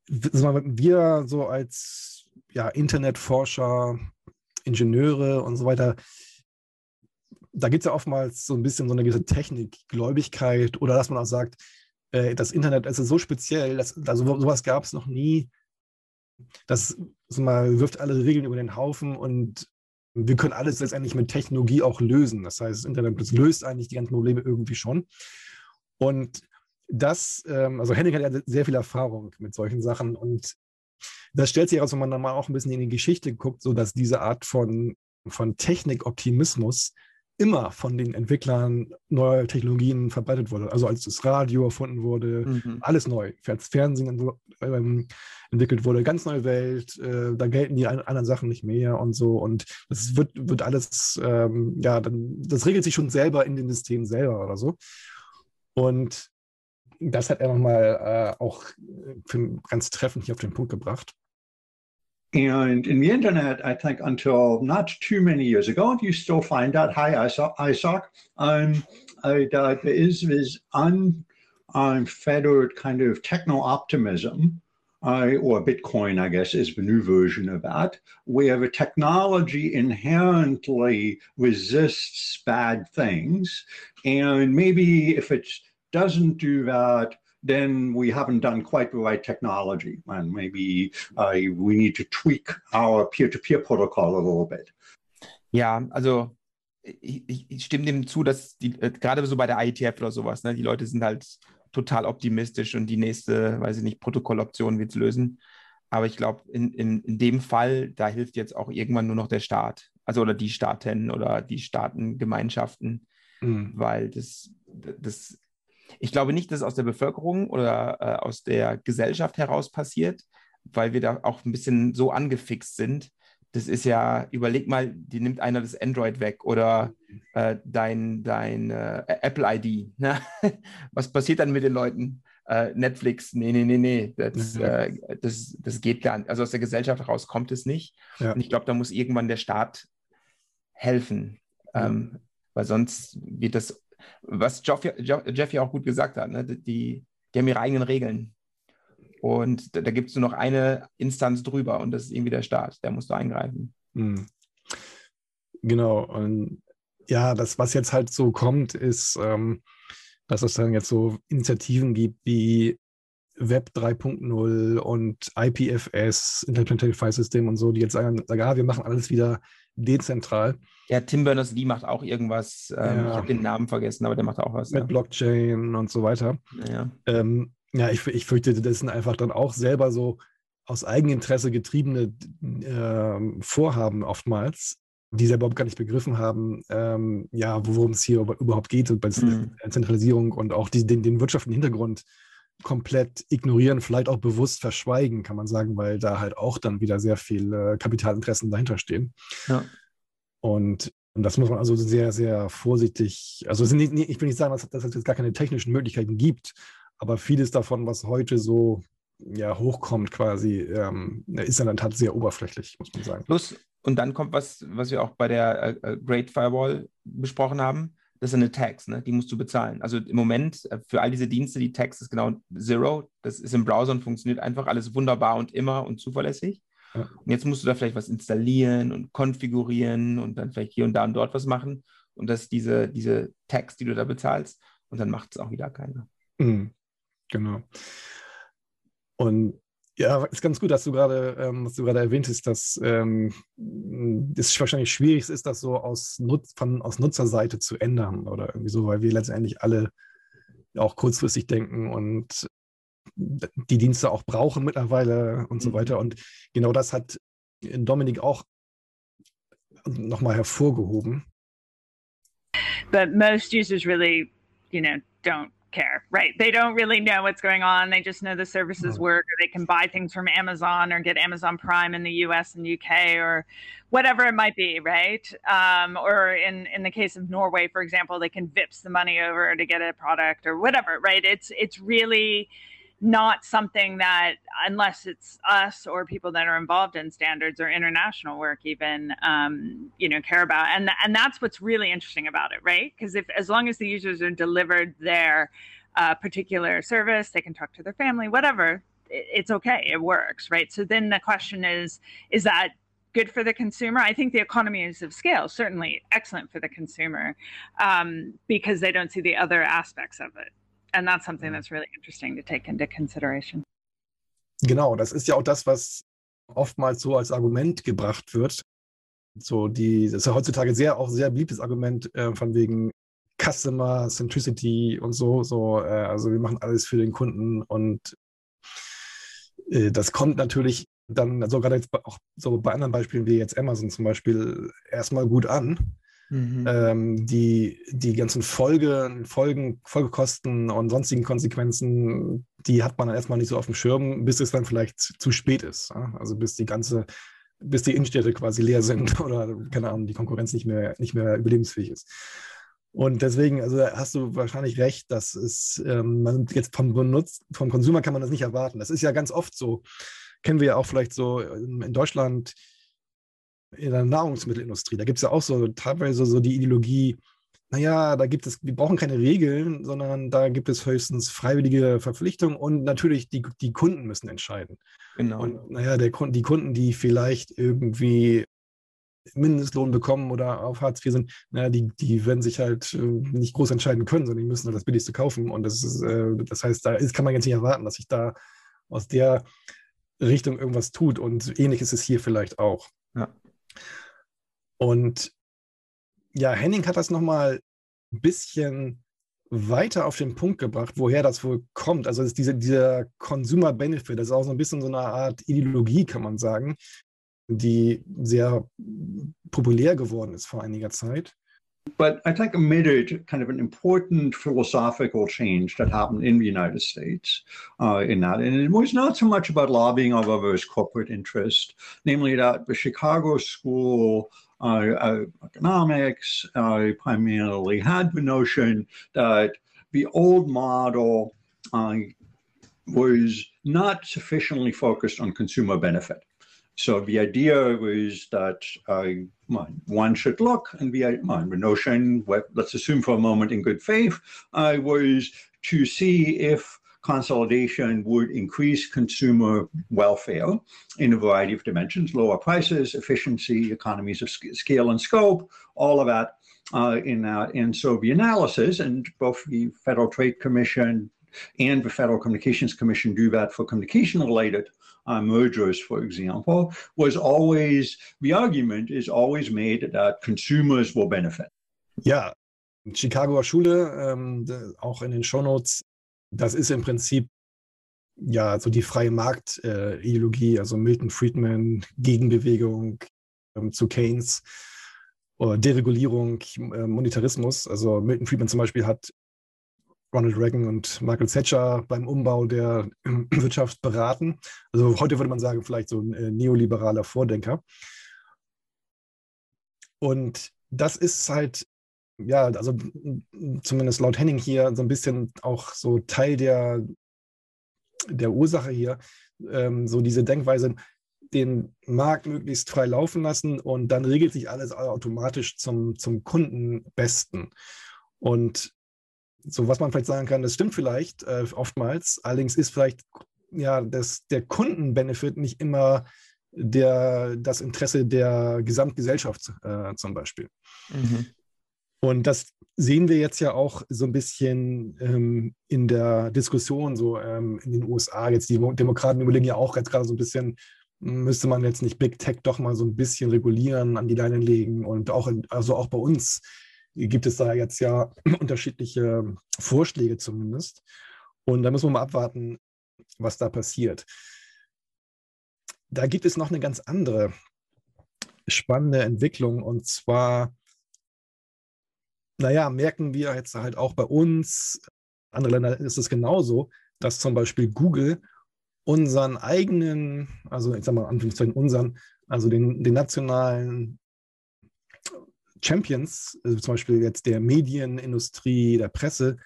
Wir so als ja, Internetforscher, Ingenieure und so weiter, da gibt es ja oftmals so ein bisschen so eine gewisse Technikgläubigkeit oder dass man auch sagt, äh, das Internet ist so speziell, dass, also sowas gab es noch nie. Das mal wirft alle Regeln über den Haufen und wir können alles letztendlich mit Technologie auch lösen. Das heißt, das Internet löst eigentlich die ganzen Probleme irgendwie schon. Und das, ähm, also Henning hat ja sehr viel Erfahrung mit solchen Sachen und das stellt sich heraus, wenn man dann mal auch ein bisschen in die Geschichte guckt, so dass diese Art von, von Technikoptimismus immer von den Entwicklern neuer Technologien verbreitet wurde. Also als das Radio erfunden wurde, mhm. alles neu. Als Fernsehen ähm, entwickelt wurde, ganz neue Welt, äh, da gelten die anderen Sachen nicht mehr und so. Und das wird, wird alles, ähm, ja, dann, das regelt sich schon selber in den Systemen selber oder so. Und das hat er nochmal äh, auch äh, ganz treffend hier auf den Punkt gebracht. And in the internet, I think until not too many years ago, you still find that, hi, Isaac, um, uh, there is this unfettered kind of techno optimism, uh, or Bitcoin, I guess, is the new version of that, where the technology inherently resists bad things. And maybe if it doesn't do that, then we haven't done quite the right technology. And maybe uh, we need to tweak our peer-to-peer protocol a little bit. Ja, also ich, ich stimme dem zu, dass die, äh, gerade so bei der IETF oder sowas, ne, die Leute sind halt total optimistisch und die nächste, weiß ich nicht, Protokolloption wird es lösen. Aber ich glaube, in, in, in dem Fall, da hilft jetzt auch irgendwann nur noch der Staat. Also oder die Staaten oder die Staatengemeinschaften, mhm. weil das, das ich glaube nicht, dass es aus der Bevölkerung oder äh, aus der Gesellschaft heraus passiert, weil wir da auch ein bisschen so angefixt sind. Das ist ja, überleg mal, die nimmt einer das Android weg oder äh, dein, dein äh, Apple ID. Ne? Was passiert dann mit den Leuten? Äh, Netflix, nee, nee, nee, nee, das. Äh, das, das geht gar nicht. Also aus der Gesellschaft heraus kommt es nicht. Ja. Und ich glaube, da muss irgendwann der Staat helfen. Ja. Ähm, weil sonst wird das was Jeff, Jeff ja auch gut gesagt hat, ne? die, die haben ihre eigenen Regeln. Und da, da gibt es nur noch eine Instanz drüber und das ist irgendwie der Staat, der muss da eingreifen. Mhm. Genau. Und ja, das, was jetzt halt so kommt, ist, ähm, dass es dann jetzt so Initiativen gibt wie Web 3.0 und IPFS, Internet File System und so, die jetzt sagen, sagen ah, wir machen alles wieder dezentral. Ja, Tim Berners-Lee macht auch irgendwas. Ähm, ja. Ich habe den Namen vergessen, aber der macht auch was. Mit ja. Blockchain und so weiter. Ja, ähm, ja ich, ich fürchte, das sind einfach dann auch selber so aus Eigeninteresse getriebene äh, Vorhaben oftmals, die sie überhaupt gar nicht begriffen haben, ähm, ja, worum es hier überhaupt geht bei der mhm. Zentralisierung und auch die, den, den wirtschaftlichen Hintergrund komplett ignorieren, vielleicht auch bewusst verschweigen, kann man sagen, weil da halt auch dann wieder sehr viele Kapitalinteressen dahinter stehen. Ja. Und das muss man also sehr, sehr vorsichtig, also nicht, ich will nicht sagen, dass, dass es jetzt gar keine technischen Möglichkeiten gibt, aber vieles davon, was heute so ja, hochkommt quasi, ähm, ist in der Tat sehr oberflächlich, muss man sagen. Plus, und dann kommt was, was wir auch bei der äh, äh Great Firewall besprochen haben, das sind eine Tax, ne? die musst du bezahlen. Also im Moment äh, für all diese Dienste, die Tax ist genau Zero. Das ist im Browser und funktioniert einfach alles wunderbar und immer und zuverlässig. Ja. Und jetzt musst du da vielleicht was installieren und konfigurieren und dann vielleicht hier und da und dort was machen. Und das diese, diese Tax, die du da bezahlst. Und dann macht es auch wieder keiner. Mhm. Genau. Und ja, ist ganz gut, dass du gerade, ähm, was du gerade erwähnt hast, dass ähm, es wahrscheinlich schwierig ist, das so aus, Nutz, von, aus Nutzerseite zu ändern oder irgendwie so, weil wir letztendlich alle auch kurzfristig denken und die Dienste auch brauchen mittlerweile und so mhm. weiter. Und genau das hat Dominik auch nochmal hervorgehoben. But most users really, you know, don't care, right? They don't really know what's going on. They just know the services work, or they can buy things from Amazon or get Amazon Prime in the U.S. and UK or whatever it might be, right? Um, or in in the case of Norway, for example, they can VIPS the money over to get a product or whatever, right? It's it's really not something that unless it's us or people that are involved in standards or international work even um, you know care about and and that's what's really interesting about it right because if as long as the users are delivered their uh, particular service they can talk to their family whatever it, it's okay it works right so then the question is is that good for the consumer. I think the economies of scale certainly excellent for the consumer um, because they don't see the other aspects of it. And that's something that's really interesting to take into consideration. Genau, das ist ja auch das, was oftmals so als Argument gebracht wird. So die, das ist ja heutzutage sehr auch sehr beliebtes Argument äh, von wegen, Customer Centricity und so, so, äh, also wir machen alles für den Kunden und äh, das kommt natürlich dann, also gerade jetzt auch so bei anderen Beispielen wie jetzt Amazon zum Beispiel, erstmal gut an. Mhm. Ähm, die, die ganzen Folge, Folgen, Folgekosten und sonstigen Konsequenzen, die hat man dann erstmal nicht so auf dem Schirm, bis es dann vielleicht zu spät ist. Ja? Also bis die ganze, bis die Innenstädte quasi leer sind oder keine Ahnung, die Konkurrenz nicht mehr, nicht mehr überlebensfähig ist. Und deswegen, also hast du wahrscheinlich recht, dass es ähm, man jetzt vom Benutz, vom Konsumer kann man das nicht erwarten. Das ist ja ganz oft so. Kennen wir ja auch vielleicht so in Deutschland in der Nahrungsmittelindustrie. Da gibt es ja auch so teilweise so die Ideologie, naja, da gibt es, wir brauchen keine Regeln, sondern da gibt es höchstens freiwillige Verpflichtungen und natürlich die, die Kunden müssen entscheiden. Genau. Und naja, der, die Kunden, die vielleicht irgendwie Mindestlohn bekommen oder auf Hartz IV sind, naja, die, die werden sich halt äh, nicht groß entscheiden können, sondern die müssen halt das Billigste kaufen. Und das ist, äh, das heißt, da ist, kann man jetzt nicht erwarten, dass sich da aus der Richtung irgendwas tut. Und ähnlich ist es hier vielleicht auch. Ja. Und ja, Henning hat das nochmal ein bisschen weiter auf den Punkt gebracht, woher das wohl kommt. Also ist diese, dieser Consumer Benefit, das ist auch so ein bisschen so eine Art Ideologie, kann man sagen, die sehr populär geworden ist vor einiger Zeit. But I think it kind of an important philosophical change that happened in the United States uh, in that. And it was not so much about lobbying of others' corporate interest, namely that the Chicago School uh, economics uh, primarily had the notion that the old model uh, was not sufficiently focused on consumer benefit. So the idea was that uh, one should look, and the, uh, the notion, let's assume for a moment in good faith, uh, was to see if consolidation would increase consumer welfare in a variety of dimensions, lower prices, efficiency, economies of scale and scope, all of that uh, in that. And so the analysis, and both the Federal Trade Commission and the Federal Communications Commission do that for communication related uh, mergers, for example, was always the argument is always made that consumers will benefit. Ja, Chicagoer Schule, ähm, auch in den Shownotes, das ist im Prinzip ja so die freie Marktideologie, äh, also Milton Friedman, Gegenbewegung ähm, zu Keynes, äh, Deregulierung, äh, Monetarismus. Also Milton Friedman zum Beispiel hat Ronald Reagan und Michael Thatcher beim Umbau der Wirtschaft beraten. Also heute würde man sagen, vielleicht so ein äh, neoliberaler Vordenker. Und das ist halt, ja, also zumindest laut Henning hier so ein bisschen auch so Teil der, der Ursache hier, ähm, so diese Denkweise, den Markt möglichst frei laufen lassen und dann regelt sich alles automatisch zum, zum Kundenbesten. Und so was man vielleicht sagen kann, das stimmt vielleicht äh, oftmals, allerdings ist vielleicht ja das, der Kundenbenefit nicht immer der, das Interesse der Gesamtgesellschaft äh, zum Beispiel. Mhm. Und das sehen wir jetzt ja auch so ein bisschen ähm, in der Diskussion so ähm, in den USA. Jetzt die Demokraten überlegen ja auch jetzt gerade so ein bisschen, müsste man jetzt nicht Big Tech doch mal so ein bisschen regulieren, an die Leine legen und auch in, also auch bei uns gibt es da jetzt ja unterschiedliche Vorschläge zumindest. Und da müssen wir mal abwarten, was da passiert. Da gibt es noch eine ganz andere spannende Entwicklung und zwar, naja, merken wir jetzt halt auch bei uns, andere Länder ist es genauso, dass zum Beispiel Google unseren eigenen, also ich sag mal Anführungszeichen unseren, also den, den nationalen Champions, also zum Beispiel jetzt der Medienindustrie, der Presse,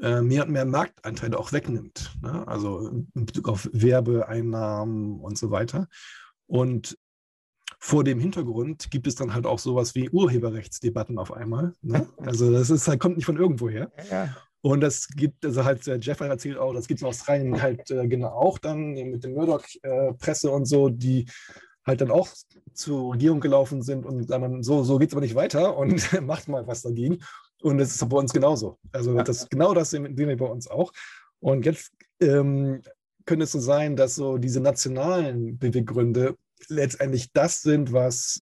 äh, mehr und mehr Marktanteile auch wegnimmt. Ne? Also in Bezug auf Werbeeinnahmen und so weiter. Und vor dem Hintergrund gibt es dann halt auch sowas wie Urheberrechtsdebatten auf einmal. Ne? Also das ist halt, kommt nicht von irgendwoher. Ja. Und das gibt, also halt, Jeff hat erzählt auch, das gibt es in Australien halt äh, genau auch dann mit der Murdoch-Presse äh, und so, die halt dann auch zur Regierung gelaufen sind und sagen, so, so geht es aber nicht weiter und macht mal was dagegen. Und das ist bei uns genauso. Also das, genau das sehen wir bei uns auch. Und jetzt ähm, könnte es so sein, dass so diese nationalen Beweggründe letztendlich das sind, was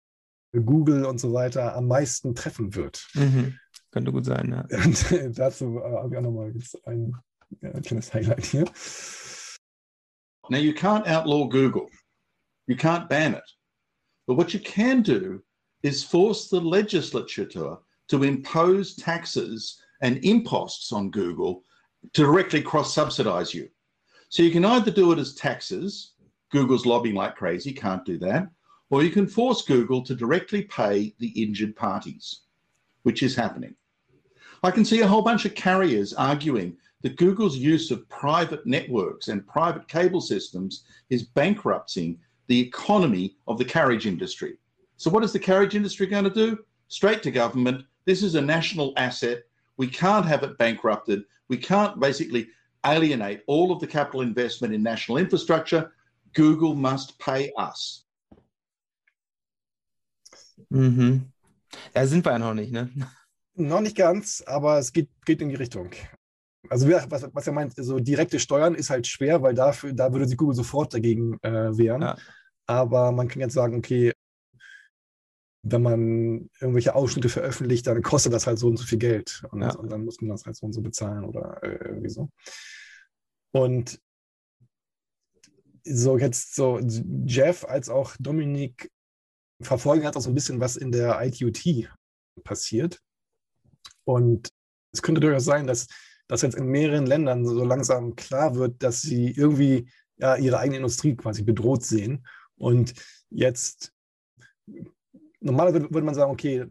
Google und so weiter am meisten treffen wird. Mhm. Könnte gut sein, ja. Und dazu äh, habe ich auch nochmal ein, ein kleines Highlight hier. Now, you can't outlaw Google, you can't ban it. But what you can do is force the legislature to, impose taxes and imposts on Google to directly cross subsidize you. So you can either do it as taxes, Google's lobbying like crazy, can't do that, or you can force Google to directly pay the injured parties, which is happening. I can see a whole bunch of carriers arguing that Google's use of private networks and private cable systems is bankrupting the economy of the carriage industry. So, what is the carriage industry going to do? Straight to government. This is a national asset. We can't have it bankrupted. We can't basically alienate all of the capital investment in national infrastructure. Google must pay us. Mhm. Da sind wir ja noch nicht, ne? Noch nicht ganz, aber es geht, geht in die Richtung. Also was, was er meint, so direkte Steuern ist halt schwer, weil dafür, da würde sich Google sofort dagegen äh, wehren. Ja. Aber man kann jetzt sagen, okay, wenn man irgendwelche Ausschnitte veröffentlicht, dann kostet das halt so und so viel Geld. Und, ja. und dann muss man das halt so und so bezahlen oder äh, irgendwie so. Und so jetzt so Jeff als auch Dominik verfolgen hat auch so ein bisschen, was in der ITUT passiert. Und es könnte durchaus sein, dass dass jetzt in mehreren Ländern so langsam klar wird, dass sie irgendwie ja, ihre eigene Industrie quasi bedroht sehen. Und jetzt, normalerweise würde man sagen, okay,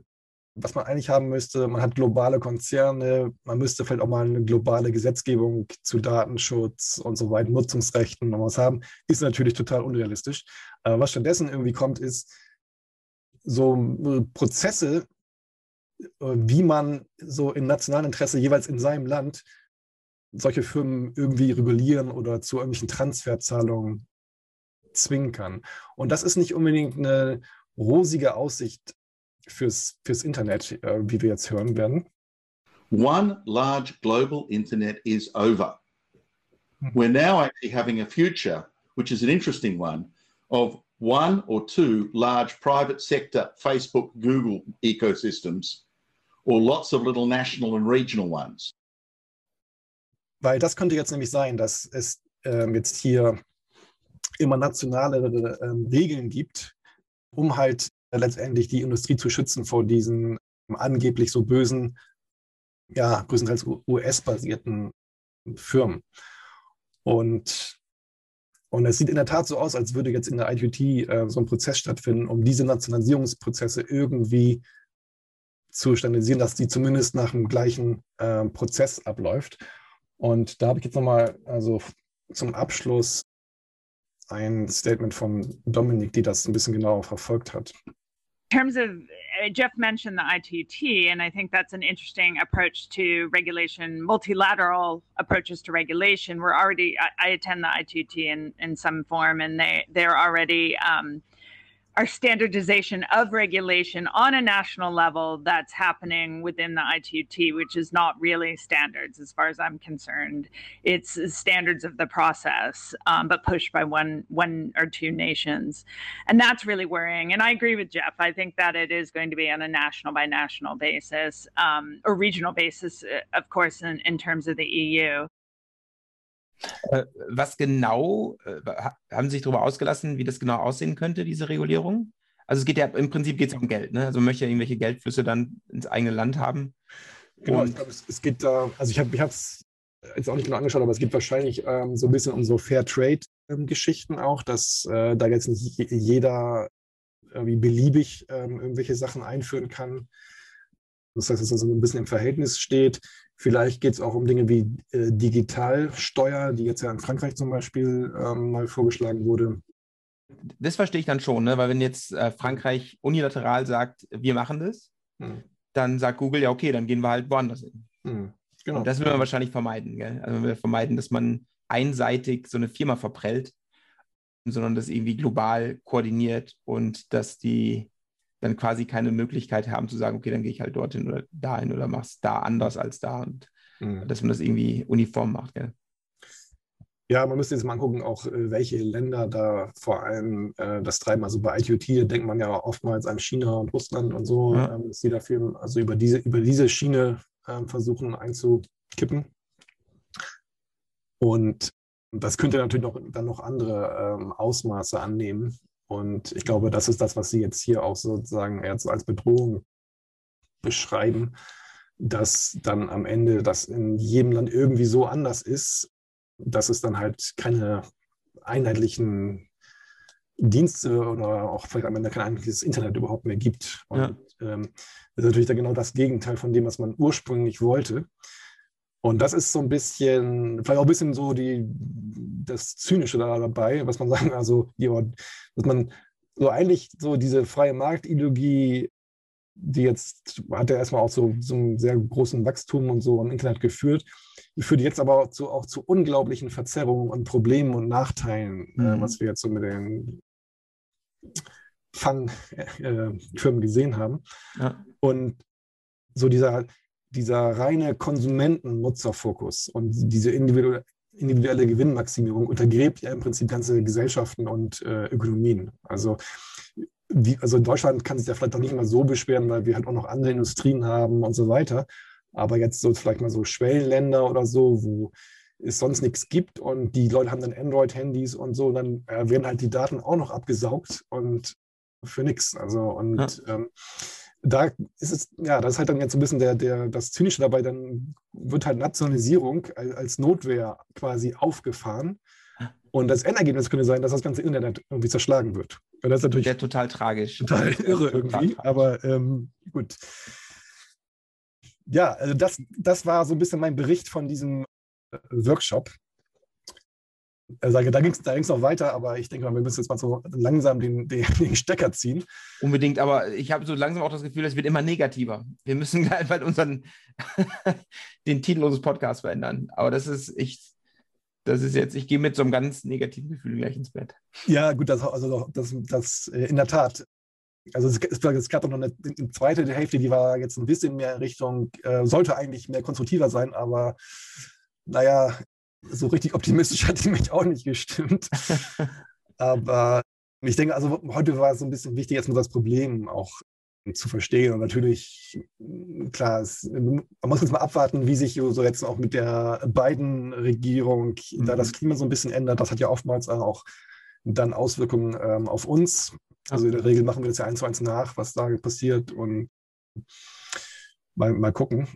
was man eigentlich haben müsste, man hat globale Konzerne, man müsste vielleicht auch mal eine globale Gesetzgebung zu Datenschutz und so weiter, Nutzungsrechten und was haben, ist natürlich total unrealistisch. Aber was stattdessen irgendwie kommt, ist so Prozesse, wie man so im nationalen Interesse jeweils in seinem Land solche Firmen irgendwie regulieren oder zu irgendwelchen Transferzahlungen zwingen kann. Und das ist nicht unbedingt eine rosige Aussicht fürs, fürs Internet, äh, wie wir jetzt hören werden. One large global internet is over. We're now actually having a future, which is an interesting one, of one or two large private sector Facebook, Google ecosystems or lots of little national and regional ones. Weil das könnte jetzt nämlich sein, dass es ähm, jetzt hier immer nationale ähm, Regeln gibt, um halt äh, letztendlich die Industrie zu schützen vor diesen ähm, angeblich so bösen, ja, größtenteils US-basierten Firmen. Und, und es sieht in der Tat so aus, als würde jetzt in der ITT äh, so ein Prozess stattfinden, um diese Nationalisierungsprozesse irgendwie zu standardisieren, dass die zumindest nach dem gleichen äh, Prozess abläuft. Und da habe ich jetzt nochmal also zum Abschluss ein Statement von Dominik, die das ein bisschen genauer verfolgt hat. In terms of uh, Jeff mentioned the ITT, and I think that's an interesting approach to regulation, multilateral approaches to regulation. We're already, I, I attend the ITT in, in some form, and they, they're already um, our standardization of regulation on a national level that's happening within the ITUT, which is not really standards as far as I'm concerned. It's standards of the process, um, but pushed by one one or two nations, and that's really worrying. And I agree with Jeff. I think that it is going to be on a national by national basis um, or regional basis, uh, of course, in, in terms of the EU. Äh, was genau, äh, haben Sie sich darüber ausgelassen, wie das genau aussehen könnte, diese Regulierung? Also es geht ja im Prinzip geht es um Geld, ne? Also man möchte ja irgendwelche Geldflüsse dann ins eigene Land haben. Genau, ich glaube, es, es, geht da, also ich habe es jetzt auch nicht genau angeschaut, aber es geht wahrscheinlich ähm, so ein bisschen um so Fair Trade-Geschichten ähm, auch, dass äh, da jetzt nicht jeder irgendwie beliebig ähm, irgendwelche Sachen einführen kann. Das heißt, dass es also ein bisschen im Verhältnis steht. Vielleicht geht es auch um Dinge wie äh, Digitalsteuer, die jetzt ja in Frankreich zum Beispiel ähm, mal vorgeschlagen wurde. Das verstehe ich dann schon, ne? weil wenn jetzt äh, Frankreich unilateral sagt, wir machen das, hm. dann sagt Google, ja okay, dann gehen wir halt woanders hin. Hm. Genau. Und das will man wahrscheinlich vermeiden. Gell? Also man will vermeiden, dass man einseitig so eine Firma verprellt, sondern das irgendwie global koordiniert und dass die dann quasi keine Möglichkeit haben zu sagen, okay, dann gehe ich halt dorthin oder dahin oder mach's da anders als da und mhm. dass man das irgendwie uniform macht. Gell? Ja, man müsste jetzt mal gucken, auch äh, welche Länder da vor allem äh, das treiben. Also bei IQT denkt man ja oftmals an China und Russland und so, ja. ähm, dass die dafür also über diese, über diese Schiene äh, versuchen einzukippen. Und das könnte natürlich noch, dann noch andere ähm, Ausmaße annehmen. Und ich glaube, das ist das, was Sie jetzt hier auch sozusagen jetzt als Bedrohung beschreiben, dass dann am Ende das in jedem Land irgendwie so anders ist, dass es dann halt keine einheitlichen Dienste oder auch vielleicht am Ende kein einheitliches Internet überhaupt mehr gibt. Und ja. ähm, das ist natürlich dann genau das Gegenteil von dem, was man ursprünglich wollte. Und das ist so ein bisschen, vielleicht auch ein bisschen so die, das Zynische da dabei, was man sagen, also, dass man so eigentlich so diese freie Marktideologie, die jetzt hat ja erstmal auch so, so einen sehr großen Wachstum und so im Internet geführt, die führt jetzt aber auch zu, auch zu unglaublichen Verzerrungen und Problemen und Nachteilen, äh, mhm. äh, was wir jetzt so mit den Fangfirmen äh, gesehen haben. Ja. Und so dieser, dieser reine Konsumenten-Nutzerfokus und diese individuelle, individuelle Gewinnmaximierung untergräbt ja im Prinzip ganze Gesellschaften und äh, Ökonomien. Also, wie, also in Deutschland kann sich ja vielleicht auch nicht immer so beschweren, weil wir halt auch noch andere Industrien haben und so weiter. Aber jetzt so vielleicht mal so Schwellenländer oder so, wo es sonst nichts gibt und die Leute haben dann Android-Handys und so, und dann äh, werden halt die Daten auch noch abgesaugt und für nichts. Also und ja. ähm, da ist es, ja, das ist halt dann jetzt so ein bisschen der, der, das Zynische dabei, dann wird halt Nationalisierung als Notwehr quasi aufgefahren. Und das Endergebnis könnte sein, dass das ganze Internet irgendwie zerschlagen wird. Und das ist natürlich ja, total tragisch. Total irre irgendwie. Aber ähm, gut. Ja, also das, das war so ein bisschen mein Bericht von diesem äh, Workshop sage, da ging es da noch weiter, aber ich denke mal, wir müssen jetzt mal so langsam den, den, den Stecker ziehen. Unbedingt, aber ich habe so langsam auch das Gefühl, es wird immer negativer. Wir müssen einfach unseren den Titel unseres Podcasts verändern. Aber das ist, ich, das ist jetzt, ich gehe mit so einem ganz negativen Gefühl gleich ins Bett. Ja, gut, das, also das, das äh, in der Tat. Also es, es gab noch eine, eine, zweite Hälfte, die war jetzt ein bisschen mehr in Richtung, äh, sollte eigentlich mehr konstruktiver sein, aber naja, so richtig optimistisch hat die mich auch nicht gestimmt. Aber ich denke, also heute war es so ein bisschen wichtig, jetzt mal das Problem auch zu verstehen. Und natürlich, klar, es, man muss jetzt mal abwarten, wie sich so jetzt auch mit der beiden Regierung mhm. da das mhm. Klima so ein bisschen ändert. Das hat ja oftmals auch dann Auswirkungen ähm, auf uns. Also in der Regel machen wir das ja eins zu eins nach, was da passiert und mal, mal gucken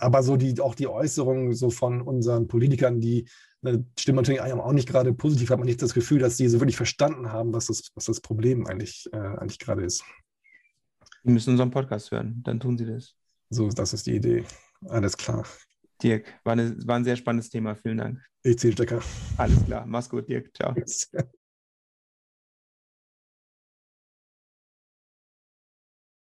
aber so die, auch die Äußerungen so von unseren Politikern, die ne, stimmen natürlich auch nicht gerade positiv, hat man nicht das Gefühl, dass die so wirklich verstanden haben, was das, was das Problem eigentlich, äh, eigentlich gerade ist. Die müssen unseren Podcast hören, dann tun sie das. So, das ist die Idee. Alles klar. Dirk, war, eine, war ein sehr spannendes Thema. Vielen Dank. Ich zähle Stecker. Alles klar. Mach's gut, Dirk. Ciao.